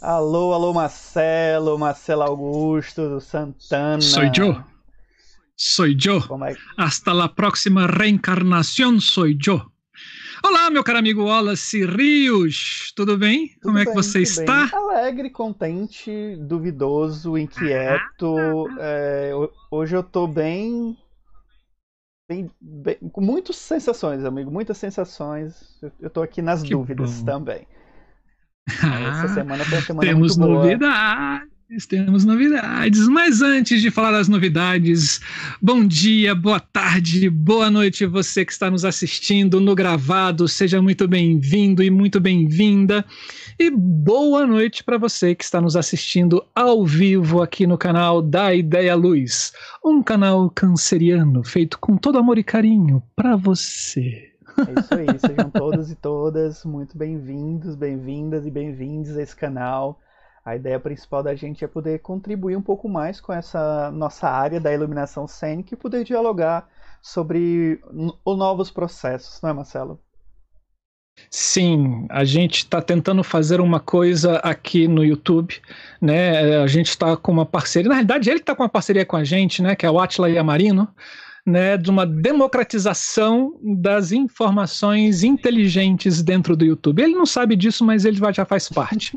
Alô, alô, Marcelo, Marcelo Augusto Santana. Sou eu. Sou eu. É? Hasta la próxima reencarnação, sou eu. Olá, meu caro amigo Wallace Rios, tudo bem? Tudo Como é que você está? Bem. Alegre, contente, duvidoso, inquieto. Ah. É, hoje eu tô bem, bem, bem, com muitas sensações, amigo, muitas sensações. Eu tô aqui nas que dúvidas bom. também. Essa semana foi uma semana Temos muito boa. novidades, temos novidades. Mas antes de falar das novidades, bom dia, boa tarde, boa noite, você que está nos assistindo no gravado. Seja muito bem-vindo e muito bem-vinda. E boa noite para você que está nos assistindo ao vivo aqui no canal da Ideia Luz, um canal canceriano feito com todo amor e carinho para você. É isso aí, sejam todos e todas muito bem-vindos, bem-vindas e bem-vindos a esse canal. A ideia principal da gente é poder contribuir um pouco mais com essa nossa área da iluminação cênica e poder dialogar sobre os novos processos, não é, Marcelo? Sim, a gente está tentando fazer uma coisa aqui no YouTube, né? A gente está com uma parceria, na realidade ele está com uma parceria com a gente, né? Que é o Atila Yamarino né, de uma democratização das informações inteligentes dentro do YouTube. Ele não sabe disso, mas ele já faz parte.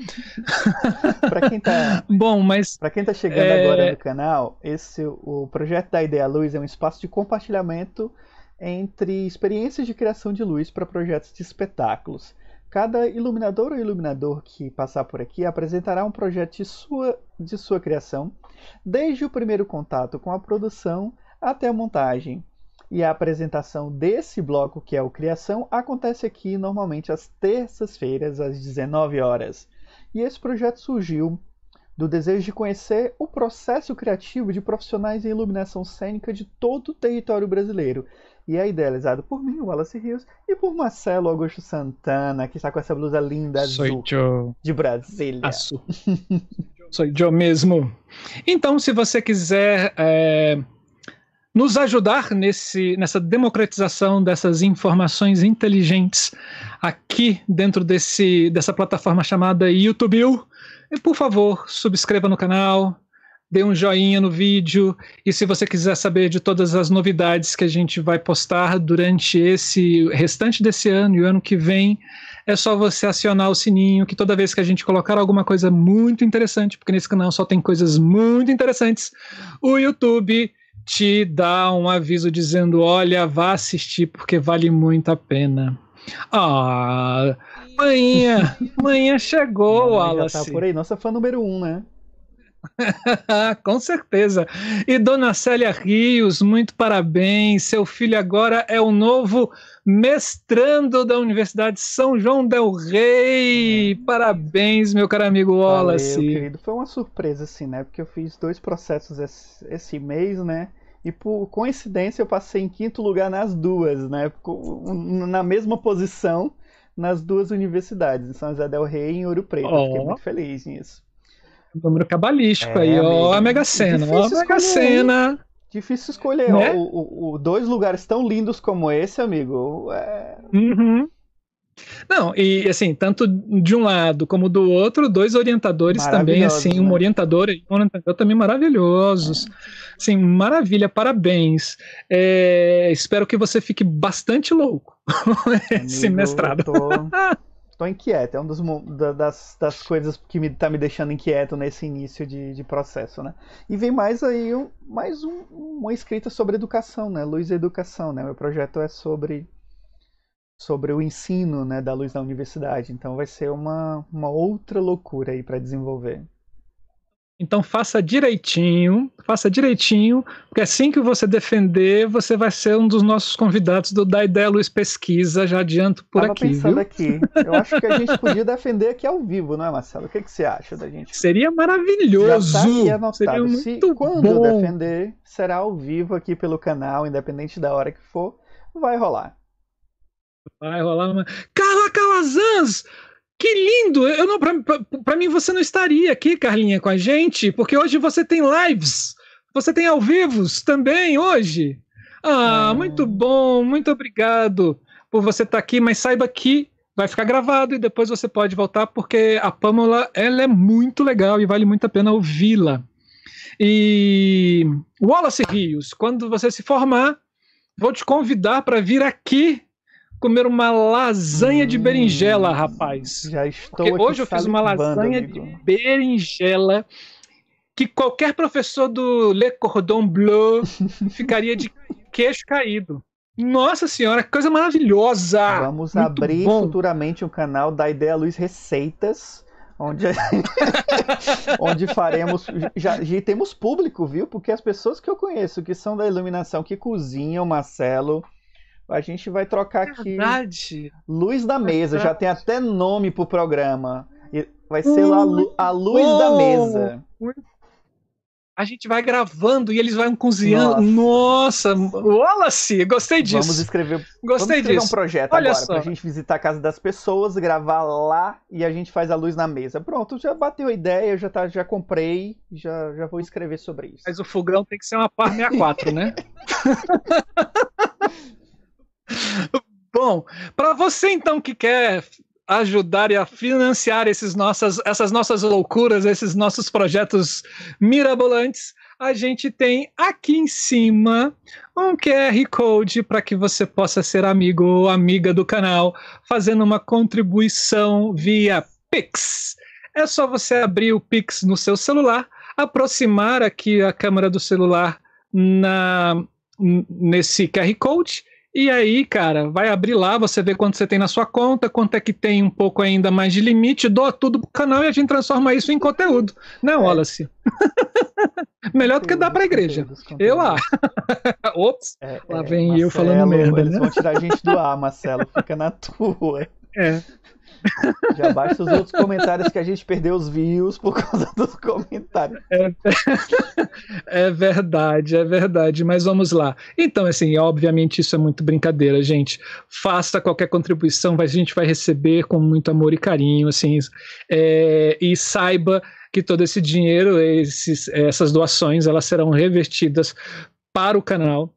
para quem tá Bom, mas para quem tá chegando é... agora no canal, esse o projeto da Ideia Luz é um espaço de compartilhamento entre experiências de criação de luz para projetos de espetáculos. Cada iluminador ou iluminador que passar por aqui apresentará um projeto de sua, de sua criação, desde o primeiro contato com a produção até a montagem. E a apresentação desse bloco, que é o Criação, acontece aqui normalmente às terças-feiras, às 19 horas. E esse projeto surgiu do desejo de conhecer o processo criativo de profissionais em iluminação cênica de todo o território brasileiro. E é idealizado por mim, Wallace Rios, e por Marcelo Augusto Santana, que está com essa blusa linda azul eu. de Brasília. Azul. Sou eu mesmo. Então, se você quiser é, nos ajudar nesse, nessa democratização dessas informações inteligentes aqui dentro desse, dessa plataforma chamada YouTube. E, por favor, subscreva no canal, dê um joinha no vídeo e se você quiser saber de todas as novidades que a gente vai postar durante esse restante desse ano e o ano que vem, é só você acionar o sininho que toda vez que a gente colocar alguma coisa muito interessante, porque nesse canal só tem coisas muito interessantes, o YouTube te dá um aviso dizendo: olha, vá assistir porque vale muito a pena. Ah, manhã, manhã chegou, Wallace. Já tá por aí, nossa fã número um, né? Com certeza. E Dona Célia Rios, muito parabéns. Seu filho agora é o novo mestrando da Universidade São João del Rei. Parabéns, meu caro amigo Wallace. Valeu, querido. Foi uma surpresa, assim, né? Porque eu fiz dois processos esse, esse mês, né? E por coincidência eu passei em quinto lugar nas duas, né? Na mesma posição nas duas universidades, em São José del Rei e em Ouro Preto. Oh. Fiquei muito feliz nisso. Número cabalístico é, aí, ó, a Mega Sena, ó, a Mega Sena. Difícil escolher. Né? O, o, o, dois lugares tão lindos como esse, amigo. É... Uhum. Não, e assim, tanto de um lado como do outro, dois orientadores também, assim, um né? orientador e um orientador também maravilhosos. É. Sim, maravilha, parabéns. É, espero que você fique bastante louco esse Amigo, mestrado. Tô, tô inquieto, é uma das, das coisas que me, tá me deixando inquieto nesse início de, de processo, né? E vem mais aí um, mais um, uma escrita sobre educação, né? Luz e Educação, né? Meu projeto é sobre sobre o ensino né, da luz na universidade. Então vai ser uma, uma outra loucura aí para desenvolver. Então faça direitinho, faça direitinho, porque assim que você defender, você vai ser um dos nossos convidados do Da Ideia Luz Pesquisa, já adianto por Tava aqui. pensando viu? aqui. Eu acho que a gente podia defender aqui ao vivo, não é, Marcelo? O que, que você acha da gente? Seria maravilhoso. Já tá aqui anotado. Seria muito Se, quando bom. defender, será ao vivo aqui pelo canal, independente da hora que for, vai rolar. Vai rolar uma. Carla Calazans! Que lindo! Eu não, para mim você não estaria aqui, Carlinha, com a gente, porque hoje você tem lives, você tem ao vivos também hoje. Ah, ah. muito bom, muito obrigado por você estar aqui, mas saiba que vai ficar gravado e depois você pode voltar porque a Pamela ela é muito legal e vale muito a pena ouvi-la. E Wallace Rios, quando você se formar, vou te convidar para vir aqui comer uma lasanha hum, de berinjela, rapaz. Já estou Porque hoje eu fiz uma lasanha amigo. de berinjela que qualquer professor do Le Cordon Bleu ficaria de queixo caído. Nossa senhora, que coisa maravilhosa! Vamos Muito abrir bom. futuramente um canal da Ideia Luz Receitas, onde, onde faremos. Já, já temos público, viu? Porque as pessoas que eu conheço que são da iluminação, que cozinham, Marcelo, a gente vai trocar aqui. Verdade. Luz da Mesa, já tem até nome pro programa. Vai ser lá a Luz da Mesa. A gente vai gravando e eles vão cozinhando. Nossa, Nossa Wallace, gostei disso. Vamos escrever, gostei vamos escrever disso. um projeto Olha agora só. pra gente visitar a casa das pessoas, gravar lá e a gente faz a luz na mesa. Pronto, já bateu a ideia, já, tá, já comprei, já, já vou escrever sobre isso. Mas o fogão tem que ser uma par 64, né? Bom, para você então que quer ajudar e a financiar esses nossas, essas nossas loucuras, esses nossos projetos mirabolantes, a gente tem aqui em cima um QR Code para que você possa ser amigo ou amiga do canal, fazendo uma contribuição via Pix. É só você abrir o Pix no seu celular, aproximar aqui a câmera do celular na nesse QR Code e aí, cara, vai abrir lá, você vê quanto você tem na sua conta, quanto é que tem um pouco ainda mais de limite, doa tudo pro canal e a gente transforma isso em conteúdo. Não, é. Wallace? Melhor do que dar pra igreja. Eu lá. Ops, é, lá é, vem Marcelo, eu falando merda. Eles né? vão tirar a gente do ar, Marcelo. Fica na tua. É. Já basta os outros comentários que a gente perdeu os views por causa dos comentários. É, é, verdade, é verdade. Mas vamos lá. Então, assim, obviamente isso é muito brincadeira, gente. Faça qualquer contribuição, a gente vai receber com muito amor e carinho, assim. É, e saiba que todo esse dinheiro, esses, essas doações, elas serão revertidas para o canal,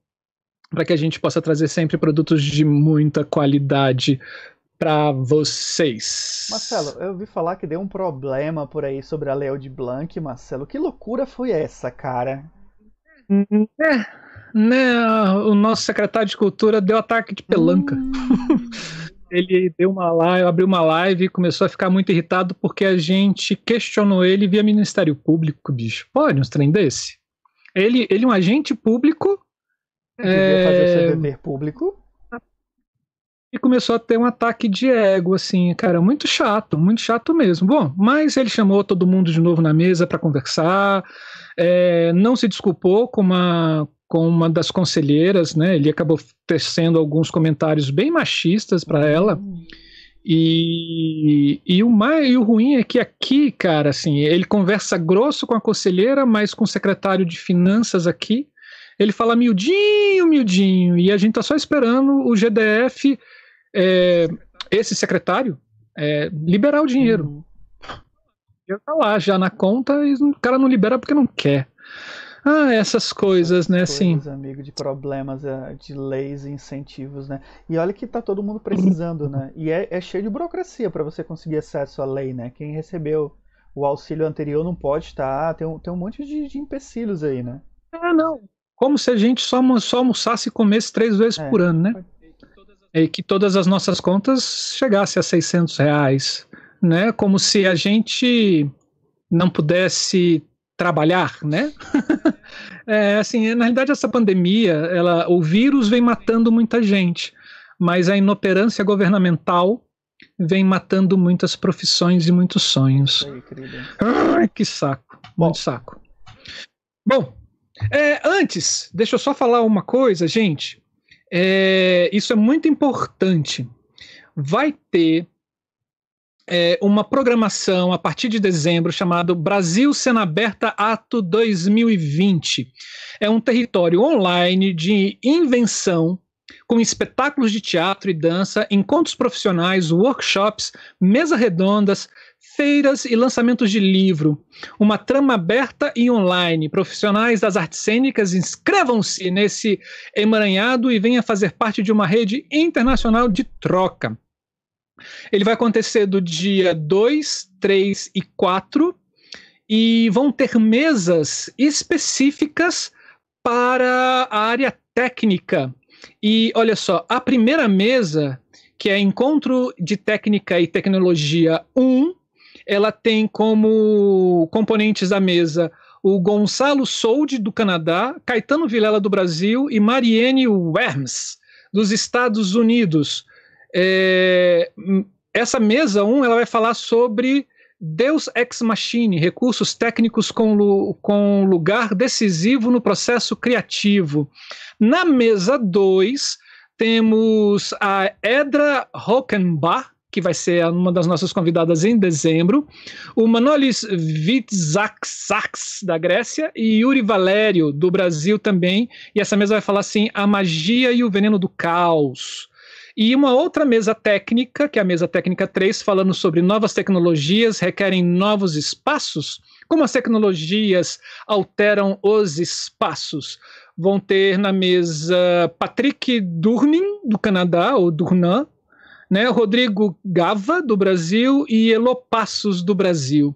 para que a gente possa trazer sempre produtos de muita qualidade para vocês. Marcelo, eu ouvi falar que deu um problema por aí sobre a Leo de Blanc, Marcelo. Que loucura foi essa, cara? É, né, o nosso secretário de cultura deu ataque de pelanca. Hum. ele deu uma live, abriu uma live e começou a ficar muito irritado porque a gente questionou ele via Ministério Público, bicho. Pode uns trem desse? Ele, ele é um agente público. Devia é... fazer o seu dever público e começou a ter um ataque de ego, assim, cara, muito chato, muito chato mesmo. Bom, mas ele chamou todo mundo de novo na mesa para conversar, é, não se desculpou com uma, com uma das conselheiras, né? Ele acabou tecendo alguns comentários bem machistas para ela. E, e, o mais, e o ruim é que aqui, cara, assim, ele conversa grosso com a conselheira, mas com o secretário de finanças aqui, ele fala miudinho, miudinho, e a gente tá só esperando o GDF é, esse secretário é, liberar o dinheiro. Uhum. Já tá lá, já na conta, e o cara não libera porque não quer. Ah, essas coisas, né, essas né, coisas, assim. amigo, de problemas, é, de leis e incentivos, né? E olha que tá todo mundo precisando, né? E é, é cheio de burocracia para você conseguir acesso à lei, né? Quem recebeu o auxílio anterior não pode estar, tá, tem, um, tem um monte de, de empecilhos aí, né? Ah, não. Como se a gente só, só almoçasse e comesse três vezes é, por ano, né? E que todas as nossas contas chegassem a 600 reais, né? Como se a gente não pudesse trabalhar, né? é, assim, na realidade essa pandemia, ela, o vírus vem matando muita gente, mas a inoperância governamental vem matando muitas profissões e muitos sonhos. Ai, que saco, Bom. muito saco. Bom, é, antes, deixa eu só falar uma coisa, gente. É, isso é muito importante. Vai ter é, uma programação a partir de dezembro chamado Brasil Cena Aberta Ato 2020. É um território online de invenção com espetáculos de teatro e dança, encontros profissionais, workshops, mesas redondas, feiras e lançamentos de livro. Uma trama aberta e online. Profissionais das artes cênicas, inscrevam-se nesse emaranhado e venha fazer parte de uma rede internacional de troca. Ele vai acontecer do dia 2, 3 e 4 e vão ter mesas específicas para a área técnica. E olha só, a primeira mesa, que é Encontro de Técnica e Tecnologia 1, ela tem como componentes da mesa o Gonçalo Soldi, do Canadá, Caetano Vilela, do Brasil, e Mariene Werms, dos Estados Unidos. É, essa mesa 1 ela vai falar sobre Deus Ex Machine, recursos técnicos com, com lugar decisivo no processo criativo. Na mesa 2, temos a Edra Hockenbach, que vai ser uma das nossas convidadas em dezembro, o Manolis Vitsaksaks, da Grécia, e Yuri Valério, do Brasil também. E essa mesa vai falar assim: a magia e o veneno do caos. E uma outra mesa técnica, que é a mesa técnica 3, falando sobre novas tecnologias requerem novos espaços. Como as tecnologias alteram os espaços? Vão ter na mesa Patrick Durnin, do Canadá, ou Durnan, né, Rodrigo Gava, do Brasil, e Elo Passos, do Brasil.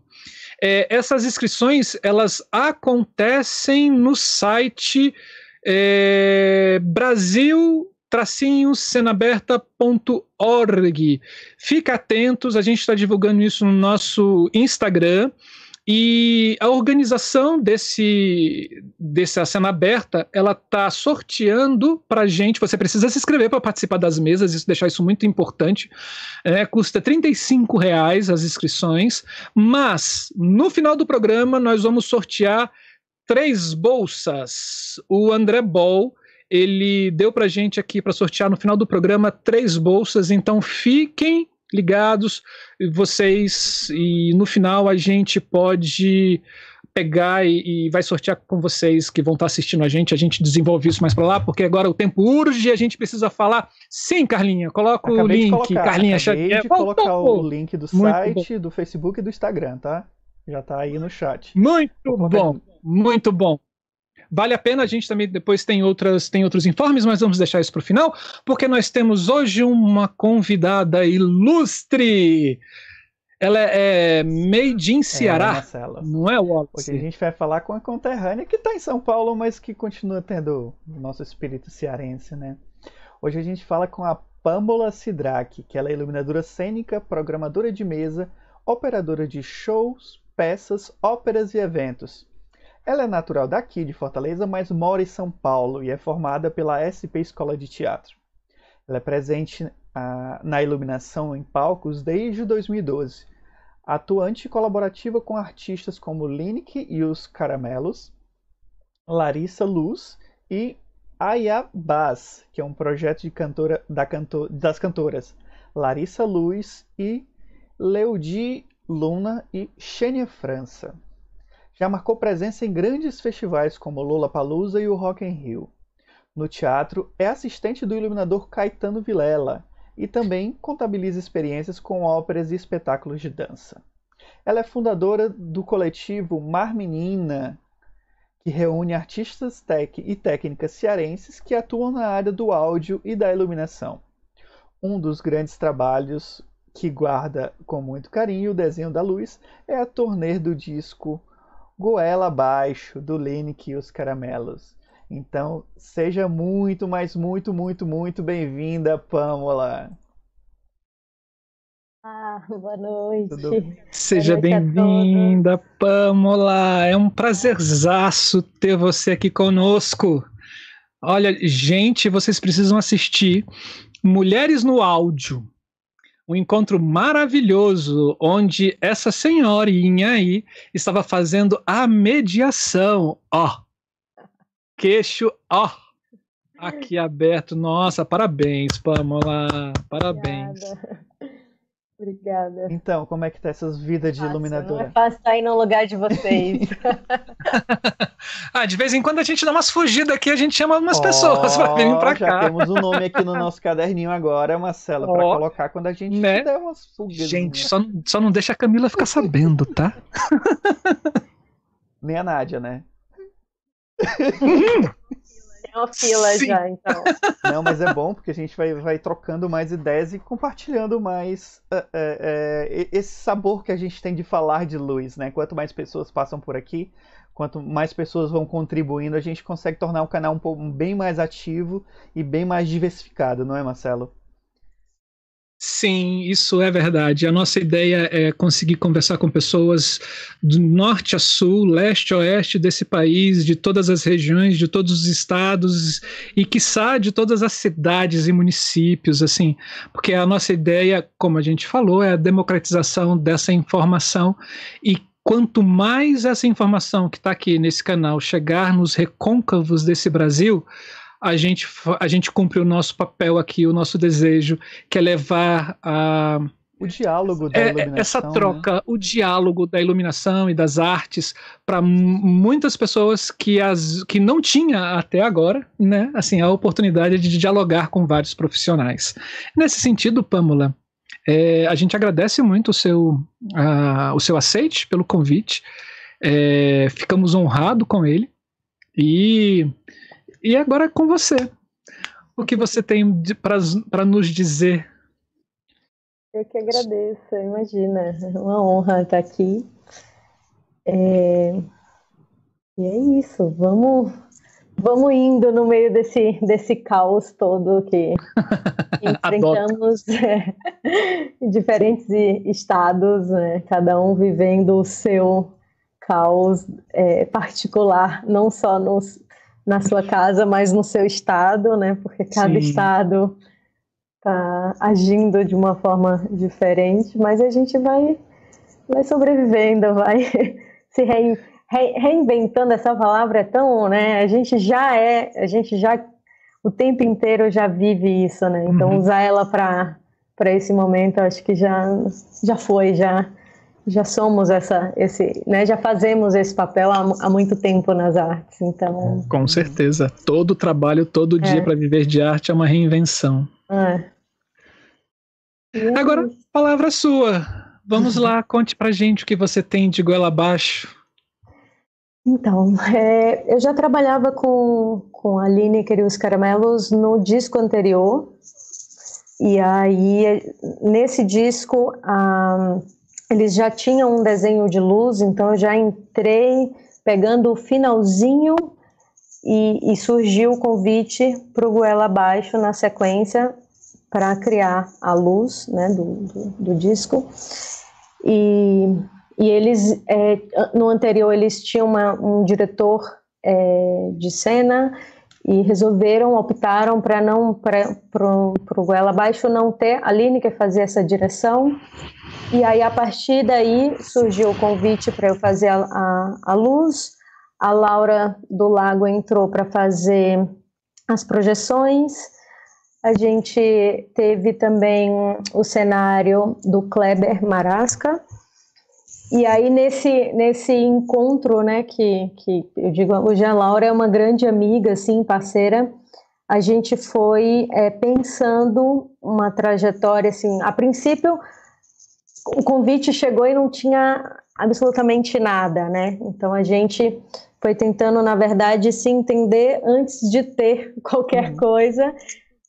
É, essas inscrições elas acontecem no site é, Brasil tracinho cenaberta.org. Fica atentos, a gente está divulgando isso no nosso Instagram. E a organização desse dessa cena aberta, ela tá sorteando para gente. Você precisa se inscrever para participar das mesas, isso deixar isso muito importante. É, custa 35 reais as inscrições, mas no final do programa nós vamos sortear três bolsas. O André Ball ele deu para gente aqui para sortear no final do programa três bolsas, então fiquem ligados, vocês, e no final a gente pode pegar e, e, vai sortear com vocês que vão estar assistindo a gente. A gente desenvolve isso mais para lá, porque agora o tempo urge e a gente precisa falar. Sim, Carlinha, coloca acabei o link. Colocar, Carlinha Xavier. de colocar oh, oh, o link do site, do Facebook e do Instagram, tá? Já tá aí no chat. Muito bom, muito bom. Vale a pena, a gente também depois tem, outras, tem outros informes, mas vamos deixar isso para o final, porque nós temos hoje uma convidada ilustre. Ela é made in Ceará, é, não é, Wallace? Porque a gente vai falar com a conterrânea que está em São Paulo, mas que continua tendo o nosso espírito cearense, né? Hoje a gente fala com a Pamela Sidraque, que ela é iluminadora cênica, programadora de mesa, operadora de shows, peças, óperas e eventos. Ela é natural daqui, de Fortaleza, mas mora em São Paulo e é formada pela SP Escola de Teatro. Ela é presente ah, na iluminação em palcos desde 2012, atuante e colaborativa com artistas como Lineker e os Caramelos, Larissa Luz e Aya Baz, que é um projeto de cantora, da das cantoras Larissa Luz e Leudi Luna e Xênia França. Já marcou presença em grandes festivais como Lollapalooza e o Rock in Rio. No teatro, é assistente do iluminador Caetano Vilela e também contabiliza experiências com óperas e espetáculos de dança. Ela é fundadora do coletivo Mar Menina, que reúne artistas tech e técnicas cearenses que atuam na área do áudio e da iluminação. Um dos grandes trabalhos que guarda com muito carinho o desenho da luz é a turnê do disco goela abaixo do Lineker e os caramelos. Então, seja muito, mas muito, muito, muito bem-vinda, Pamela. Ah, boa noite. Tudo... Seja bem-vinda, Pamela. É um prazerzaço ter você aqui conosco. Olha, gente, vocês precisam assistir Mulheres no Áudio um encontro maravilhoso onde essa senhorinha aí estava fazendo a mediação. Ó, queixo, ó, aqui aberto. Nossa, parabéns, Pamela, parabéns. Obrigada. Obrigada. Então, como é que tá essas vidas de iluminadora? Não é fácil aí no lugar de vocês. ah, de vez em quando a gente dá umas fugidas aqui, a gente chama umas oh, pessoas para virem para cá. Já temos um nome aqui no nosso caderninho agora, Marcela, oh, para colocar quando a gente né? der umas fugas. Gente, só, só não deixa a Camila ficar sabendo, tá? Nem a Nádia, né? Tem uma fila Sim. já, então. Não, mas é bom porque a gente vai, vai trocando mais ideias e compartilhando mais uh, uh, uh, esse sabor que a gente tem de falar de luz, né? Quanto mais pessoas passam por aqui, quanto mais pessoas vão contribuindo, a gente consegue tornar o canal um pouco bem mais ativo e bem mais diversificado, não é, Marcelo? Sim, isso é verdade. A nossa ideia é conseguir conversar com pessoas do norte a sul, leste a oeste desse país, de todas as regiões, de todos os estados e, quiçá, de todas as cidades e municípios, assim, porque a nossa ideia, como a gente falou, é a democratização dessa informação e quanto mais essa informação que está aqui nesse canal chegar nos recôncavos desse Brasil, a gente, a gente cumpre o nosso papel aqui, o nosso desejo, que é levar a. O diálogo da é, iluminação. Essa né? troca, né? o diálogo da iluminação e das artes para muitas pessoas que, as, que não tinha até agora, né? Assim, a oportunidade de dialogar com vários profissionais. Nesse sentido, Pamela, é, a gente agradece muito o seu, o seu aceite pelo convite. É, ficamos honrados com ele. E e agora é com você. O que você tem para nos dizer? Eu que agradeço, imagina. É uma honra estar aqui. É... E é isso, vamos, vamos indo no meio desse, desse caos todo que enfrentamos é, em diferentes estados, né? cada um vivendo o seu caos é, particular, não só nos na sua casa, mas no seu estado, né? Porque cada Sim. estado está agindo de uma forma diferente, mas a gente vai, vai sobrevivendo, vai se rein, re, reinventando. Essa palavra é tão, né? A gente já é, a gente já o tempo inteiro já vive isso, né? Então uhum. usar ela para para esse momento, acho que já já foi, já já somos essa, esse, né, já fazemos esse papel há, há muito tempo nas artes, então. Com certeza, todo trabalho, todo é. dia para viver de arte é uma reinvenção. É. Agora, palavra sua. Vamos lá, conte pra gente o que você tem de goela abaixo. Então, é, eu já trabalhava com, com a Lineker e os Caramelos no disco anterior, e aí, nesse disco, a eles já tinham um desenho de luz, então eu já entrei pegando o finalzinho e, e surgiu o convite para o Goela Abaixo na sequência para criar a luz né, do, do, do disco. E, e eles, é, no anterior, eles tinham uma, um diretor é, de cena e resolveram, optaram para não, para o Goela Abaixo não ter a Lineker fazer essa direção e aí, a partir daí, surgiu o convite para eu fazer a, a, a, luz. A Laura do Lago entrou para fazer as projeções. A gente teve também o cenário do Kleber Marasca. E aí, nesse, nesse encontro, né, que, que eu digo, hoje a Laura é uma grande amiga, assim, parceira, a gente foi é, pensando uma trajetória, assim, a princípio o convite chegou e não tinha absolutamente nada, né? Então a gente foi tentando, na verdade, se entender antes de ter qualquer uhum. coisa.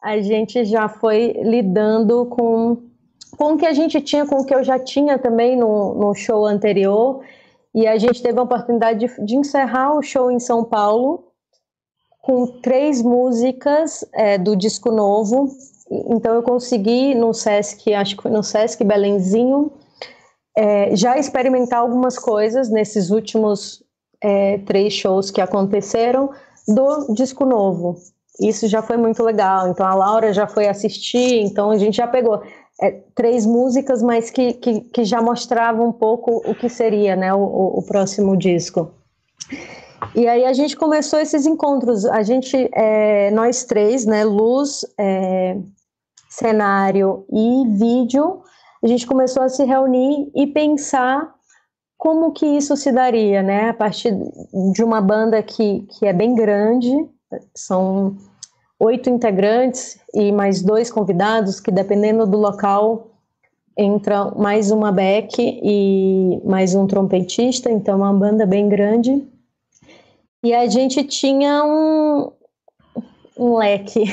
A gente já foi lidando com, com o que a gente tinha, com o que eu já tinha também no, no show anterior. E a gente teve a oportunidade de, de encerrar o show em São Paulo com três músicas é, do disco novo, então eu consegui no Sesc, acho que foi no Sesc Belenzinho, é, já experimentar algumas coisas nesses últimos é, três shows que aconteceram do disco novo. Isso já foi muito legal. Então a Laura já foi assistir, então a gente já pegou é, três músicas, mas que, que, que, já mostravam um pouco o que seria né, o, o próximo disco. E aí a gente começou esses encontros. A gente, é, nós três, né, Luz, é, cenário e vídeo, a gente começou a se reunir e pensar como que isso se daria, né? A partir de uma banda que, que é bem grande, são oito integrantes e mais dois convidados, que dependendo do local entra mais uma back e mais um trompetista, então é uma banda bem grande. E a gente tinha um, um leque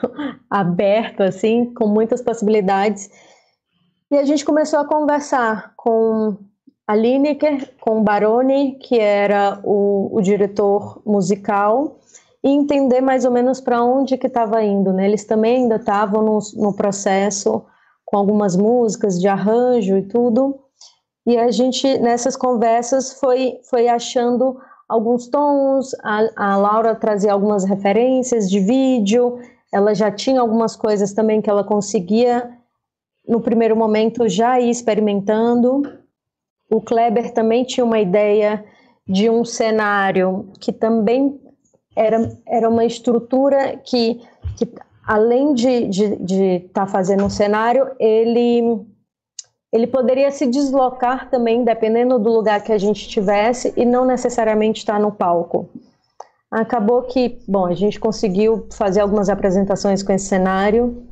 aberto, assim, com muitas possibilidades. E a gente começou a conversar com a Lineker, com o Baroni, que era o, o diretor musical, e entender mais ou menos para onde que estava indo, né? Eles também ainda estavam no, no processo com algumas músicas de arranjo e tudo. E a gente nessas conversas foi foi achando alguns tons, a, a Laura trazia algumas referências de vídeo, ela já tinha algumas coisas também que ela conseguia no primeiro momento já ir experimentando. O Kleber também tinha uma ideia de um cenário que também era, era uma estrutura que, que além de estar de, de tá fazendo um cenário, ele ele poderia se deslocar também, dependendo do lugar que a gente estivesse, e não necessariamente estar no palco. Acabou que, bom, a gente conseguiu fazer algumas apresentações com esse cenário,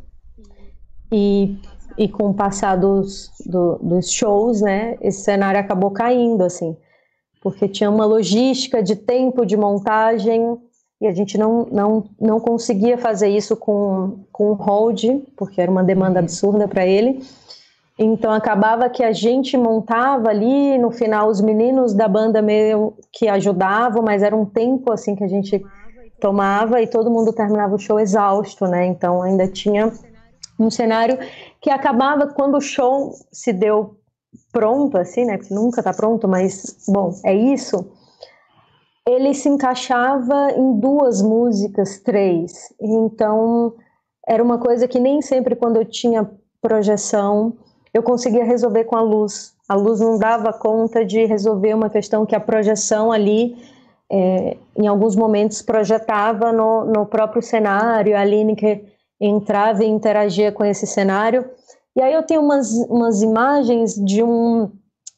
e, e com o passar dos, do, dos shows, né, esse cenário acabou caindo, assim, porque tinha uma logística de tempo de montagem, e a gente não, não, não conseguia fazer isso com, com o hold, porque era uma demanda absurda para ele, então acabava que a gente montava ali, no final os meninos da banda meio que ajudavam, mas era um tempo assim que a gente tomava e todo mundo terminava o show exausto, né? Então ainda tinha um cenário que acabava quando o show se deu pronto, assim, né? Porque nunca tá pronto, mas bom, é isso. Ele se encaixava em duas músicas, três. Então era uma coisa que nem sempre quando eu tinha projeção eu conseguia resolver com a luz. A luz não dava conta de resolver uma questão que a projeção ali, é, em alguns momentos, projetava no, no próprio cenário, a Lineker entrava e interagia com esse cenário. E aí eu tenho umas, umas imagens de um,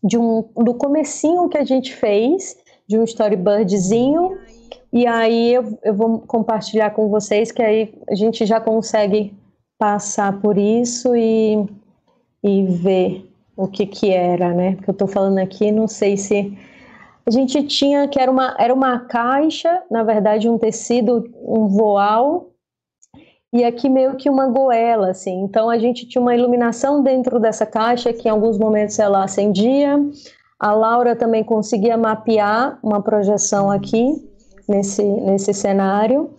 de um do comecinho que a gente fez, de um storyboardzinho, e aí eu, eu vou compartilhar com vocês, que aí a gente já consegue passar por isso e e ver o que que era, né? Porque eu estou falando aqui, não sei se a gente tinha que era uma era uma caixa, na verdade um tecido, um voal e aqui meio que uma goela, assim. Então a gente tinha uma iluminação dentro dessa caixa que em alguns momentos ela acendia. A Laura também conseguia mapear uma projeção aqui nesse nesse cenário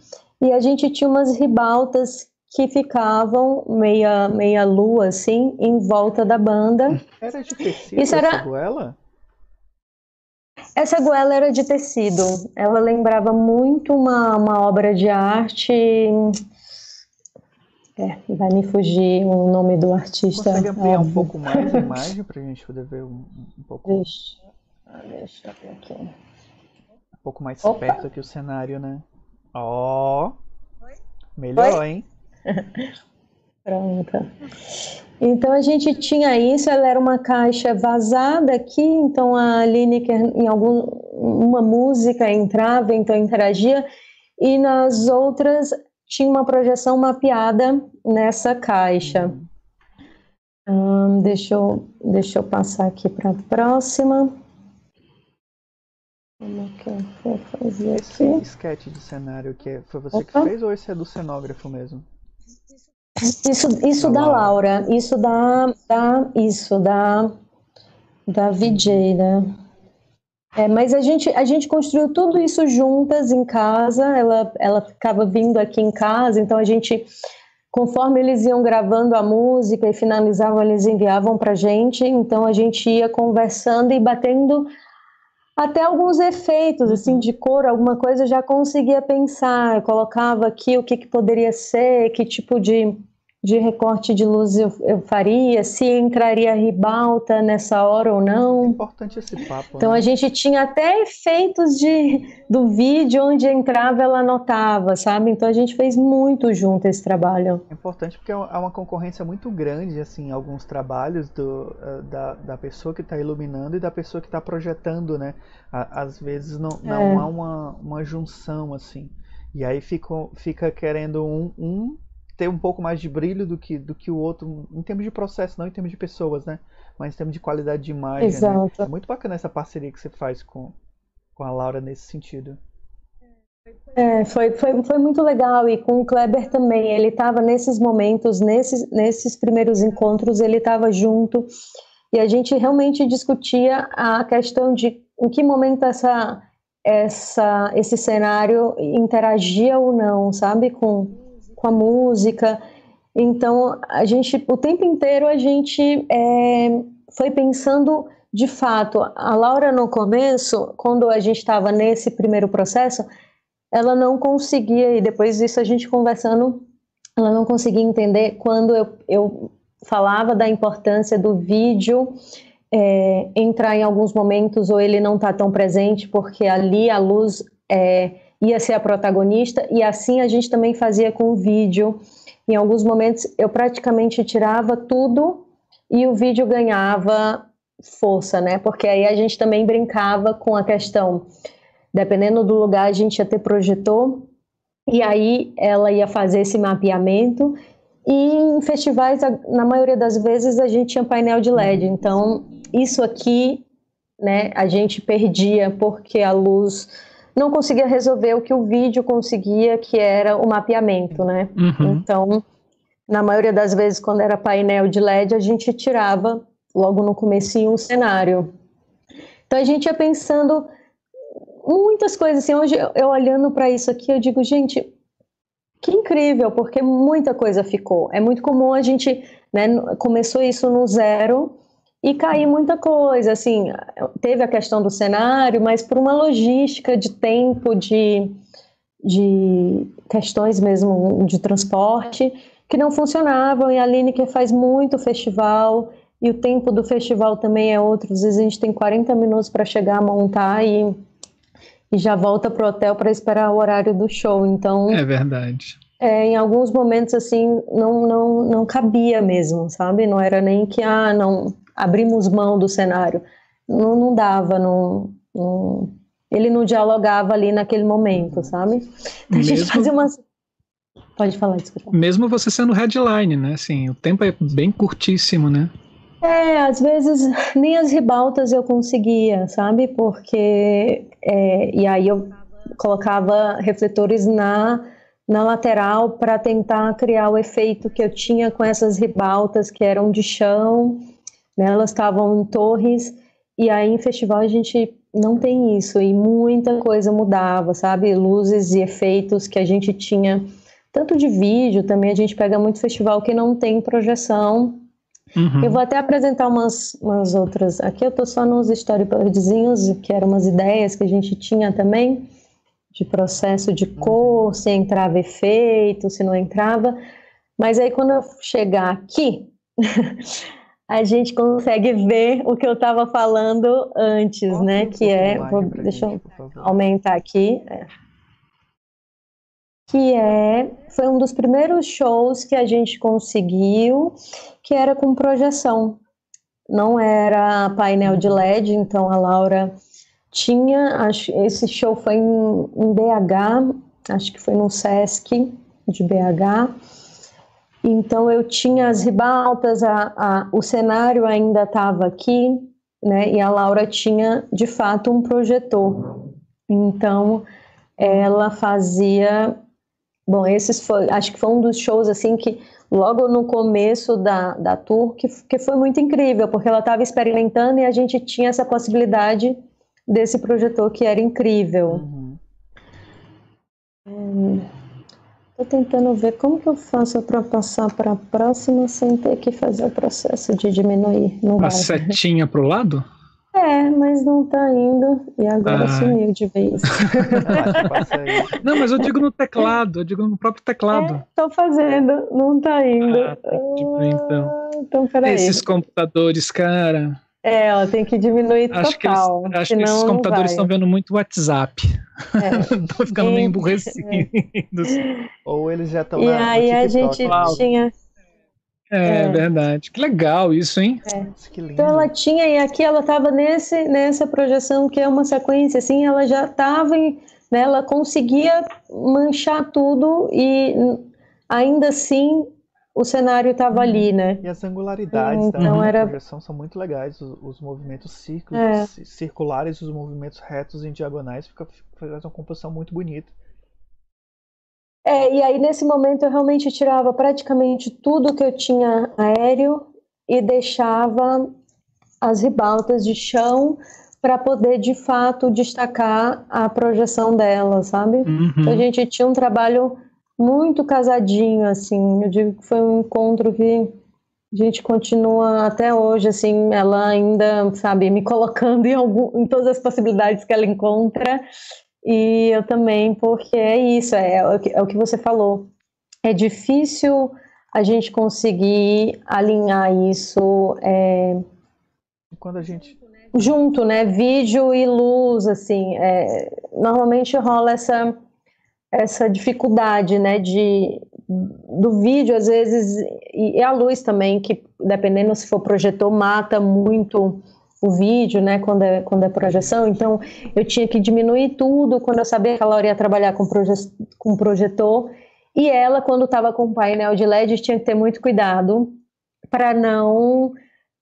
e a gente tinha umas ribaltas que ficavam meia, meia lua, assim, em volta da banda. Era de tecido Isso era... essa goela? Essa goela era de tecido. Ela lembrava muito uma, uma obra de arte. É, vai me fugir o nome do artista. Consegue ampliar um pouco mais a imagem para a gente poder ver um, um pouco? Deixa, ah, deixa eu ver aqui. Um pouco mais Opa. perto aqui o cenário, né? Ó, oh, melhor, Oi? hein? Pronto. Então a gente tinha isso, ela era uma caixa vazada aqui, então a Lineker em alguma música entrava, então interagia, e nas outras tinha uma projeção mapeada nessa caixa. Hum, deixa, eu, deixa eu passar aqui para a próxima. Como que eu vou fazer esse aqui? sketch de cenário que foi você Opa. que fez ou esse é do cenógrafo mesmo? Isso, isso da, Laura. isso da, da isso da da VJ, né? É, mas a gente a gente construiu tudo isso juntas em casa. Ela ela ficava vindo aqui em casa, então a gente conforme eles iam gravando a música e finalizavam, eles enviavam para gente. Então a gente ia conversando e batendo até alguns efeitos assim de cor, alguma coisa eu já conseguia pensar. Eu colocava aqui o que, que poderia ser, que tipo de de recorte de luz eu, eu, faria, se entraria ribalta nessa hora ou não. É importante esse papo. Então né? a gente tinha até efeitos de, do vídeo onde entrava ela anotava, sabe? Então a gente fez muito junto esse trabalho. É importante porque há uma concorrência muito grande assim, em alguns trabalhos do, eh, da, da pessoa que está iluminando e da pessoa que está projetando, né? Às vezes não, não é. há uma, uma junção assim. E aí fica, fica querendo um, um ter um pouco mais de brilho do que, do que o outro, em termos de processo, não em termos de pessoas, né? Mas em termos de qualidade de imagem. Né? Exato. Né? É muito bacana essa parceria que você faz com, com a Laura nesse sentido. É, foi, foi, foi muito legal e com o Kleber também. Ele estava nesses momentos, nesses, nesses primeiros encontros, ele estava junto e a gente realmente discutia a questão de em que momento essa, essa, esse cenário interagia ou não, sabe, com, com a música. Então, a gente, o tempo inteiro a gente é, foi pensando de fato. A Laura, no começo, quando a gente estava nesse primeiro processo, ela não conseguia, e depois disso a gente conversando, ela não conseguia entender quando eu, eu falava da importância do vídeo é, entrar em alguns momentos ou ele não está tão presente, porque ali a luz é, ia ser a protagonista, e assim a gente também fazia com o vídeo. Em alguns momentos eu praticamente tirava tudo e o vídeo ganhava força, né? Porque aí a gente também brincava com a questão, dependendo do lugar, a gente ia ter projetor, e aí ela ia fazer esse mapeamento e em festivais, na maioria das vezes, a gente tinha painel de LED. Então, isso aqui, né, a gente perdia porque a luz não conseguia resolver o que o vídeo conseguia, que era o mapeamento, né? Uhum. Então, na maioria das vezes, quando era painel de LED, a gente tirava logo no começo um cenário. Então, a gente ia pensando muitas coisas. Assim, hoje, eu olhando para isso aqui, eu digo, gente, que incrível, porque muita coisa ficou. É muito comum a gente, né, começou isso no zero e cair muita coisa, assim, teve a questão do cenário, mas por uma logística de tempo, de, de questões mesmo de transporte, que não funcionavam, e a Lineker faz muito festival, e o tempo do festival também é outro, às vezes a gente tem 40 minutos para chegar a montar e e já volta pro hotel para esperar o horário do show. Então. É verdade. É, em alguns momentos, assim, não, não, não cabia mesmo, sabe? Não era nem que, ah, não, abrimos mão do cenário. Não, não dava, não, não, ele não dialogava ali naquele momento, sabe? Então, a gente fazia umas. Pode falar, desculpa. Mesmo você sendo headline, né? Assim, o tempo é bem curtíssimo, né? É, às vezes nem as ribaltas eu conseguia, sabe? Porque. É, e aí eu colocava refletores na, na lateral para tentar criar o efeito que eu tinha com essas ribaltas que eram de chão, né? elas estavam em torres, e aí em festival a gente não tem isso, e muita coisa mudava, sabe? Luzes e efeitos que a gente tinha, tanto de vídeo também, a gente pega muito festival que não tem projeção Uhum. Eu vou até apresentar umas, umas outras. Aqui eu estou só nos storyboardzinhos, que eram umas ideias que a gente tinha também, de processo de cor, se entrava efeito, se não entrava. Mas aí quando eu chegar aqui, a gente consegue ver o que eu estava falando antes, né? Que é. Vou, deixa eu aumentar aqui. É que é foi um dos primeiros shows que a gente conseguiu, que era com projeção. Não era painel de LED, então a Laura tinha, acho, esse show foi em, em BH, acho que foi no Sesc de BH. Então eu tinha as ribaltas, a, a, o cenário ainda estava aqui, né? E a Laura tinha de fato um projetor. Então ela fazia Bom, esses foi, acho que foi um dos shows assim que logo no começo da, da tour que, que foi muito incrível, porque ela estava experimentando e a gente tinha essa possibilidade desse projetor que era incrível. Uhum. Estou tentando ver como que eu faço para passar para a próxima sem ter que fazer o processo de diminuir. Não a vai. setinha para o lado? É, mas não tá indo e agora ah. sumiu de vez. não, mas eu digo no teclado, eu digo no próprio teclado. É, tô fazendo, não tá indo. Ah, tá então. Ah, então peraí. Esses computadores, cara. É, ó, tem que diminuir acho total. Que eles, acho que esses computadores estão vendo muito WhatsApp. Estão é. ficando meio emburrecidos. É. Ou eles já estão E aí a gente tinha é, é, verdade. Que legal isso, hein? É. Então ela tinha, e aqui ela estava nesse, nessa projeção que é uma sequência, assim, ela já estava, né, ela conseguia manchar tudo e ainda assim o cenário estava uhum. ali, né? E as angularidades então, da era... projeção são muito legais, os, os movimentos círculos, é. circulares e os movimentos retos em diagonais fica, faz uma composição muito bonita. É, e aí nesse momento eu realmente tirava praticamente tudo que eu tinha aéreo e deixava as ribaltas de chão para poder de fato destacar a projeção dela, sabe? Uhum. Então a gente tinha um trabalho muito casadinho, assim. Eu digo que foi um encontro que a gente continua até hoje, assim, ela ainda, sabe, me colocando em, algum, em todas as possibilidades que ela encontra. E eu também, porque é isso, é, é, o, que, é o que você falou. É difícil a gente conseguir alinhar isso. É, Quando a gente junto, né? Vídeo e luz, assim. É, normalmente rola essa, essa dificuldade, né? De, do vídeo, às vezes, e, a luz também, que dependendo se for projetor, mata muito o vídeo, né, quando é, quando é projeção, então eu tinha que diminuir tudo quando eu sabia que ela ia trabalhar com, proje com projetor, e ela, quando estava com painel de LED, tinha que ter muito cuidado para não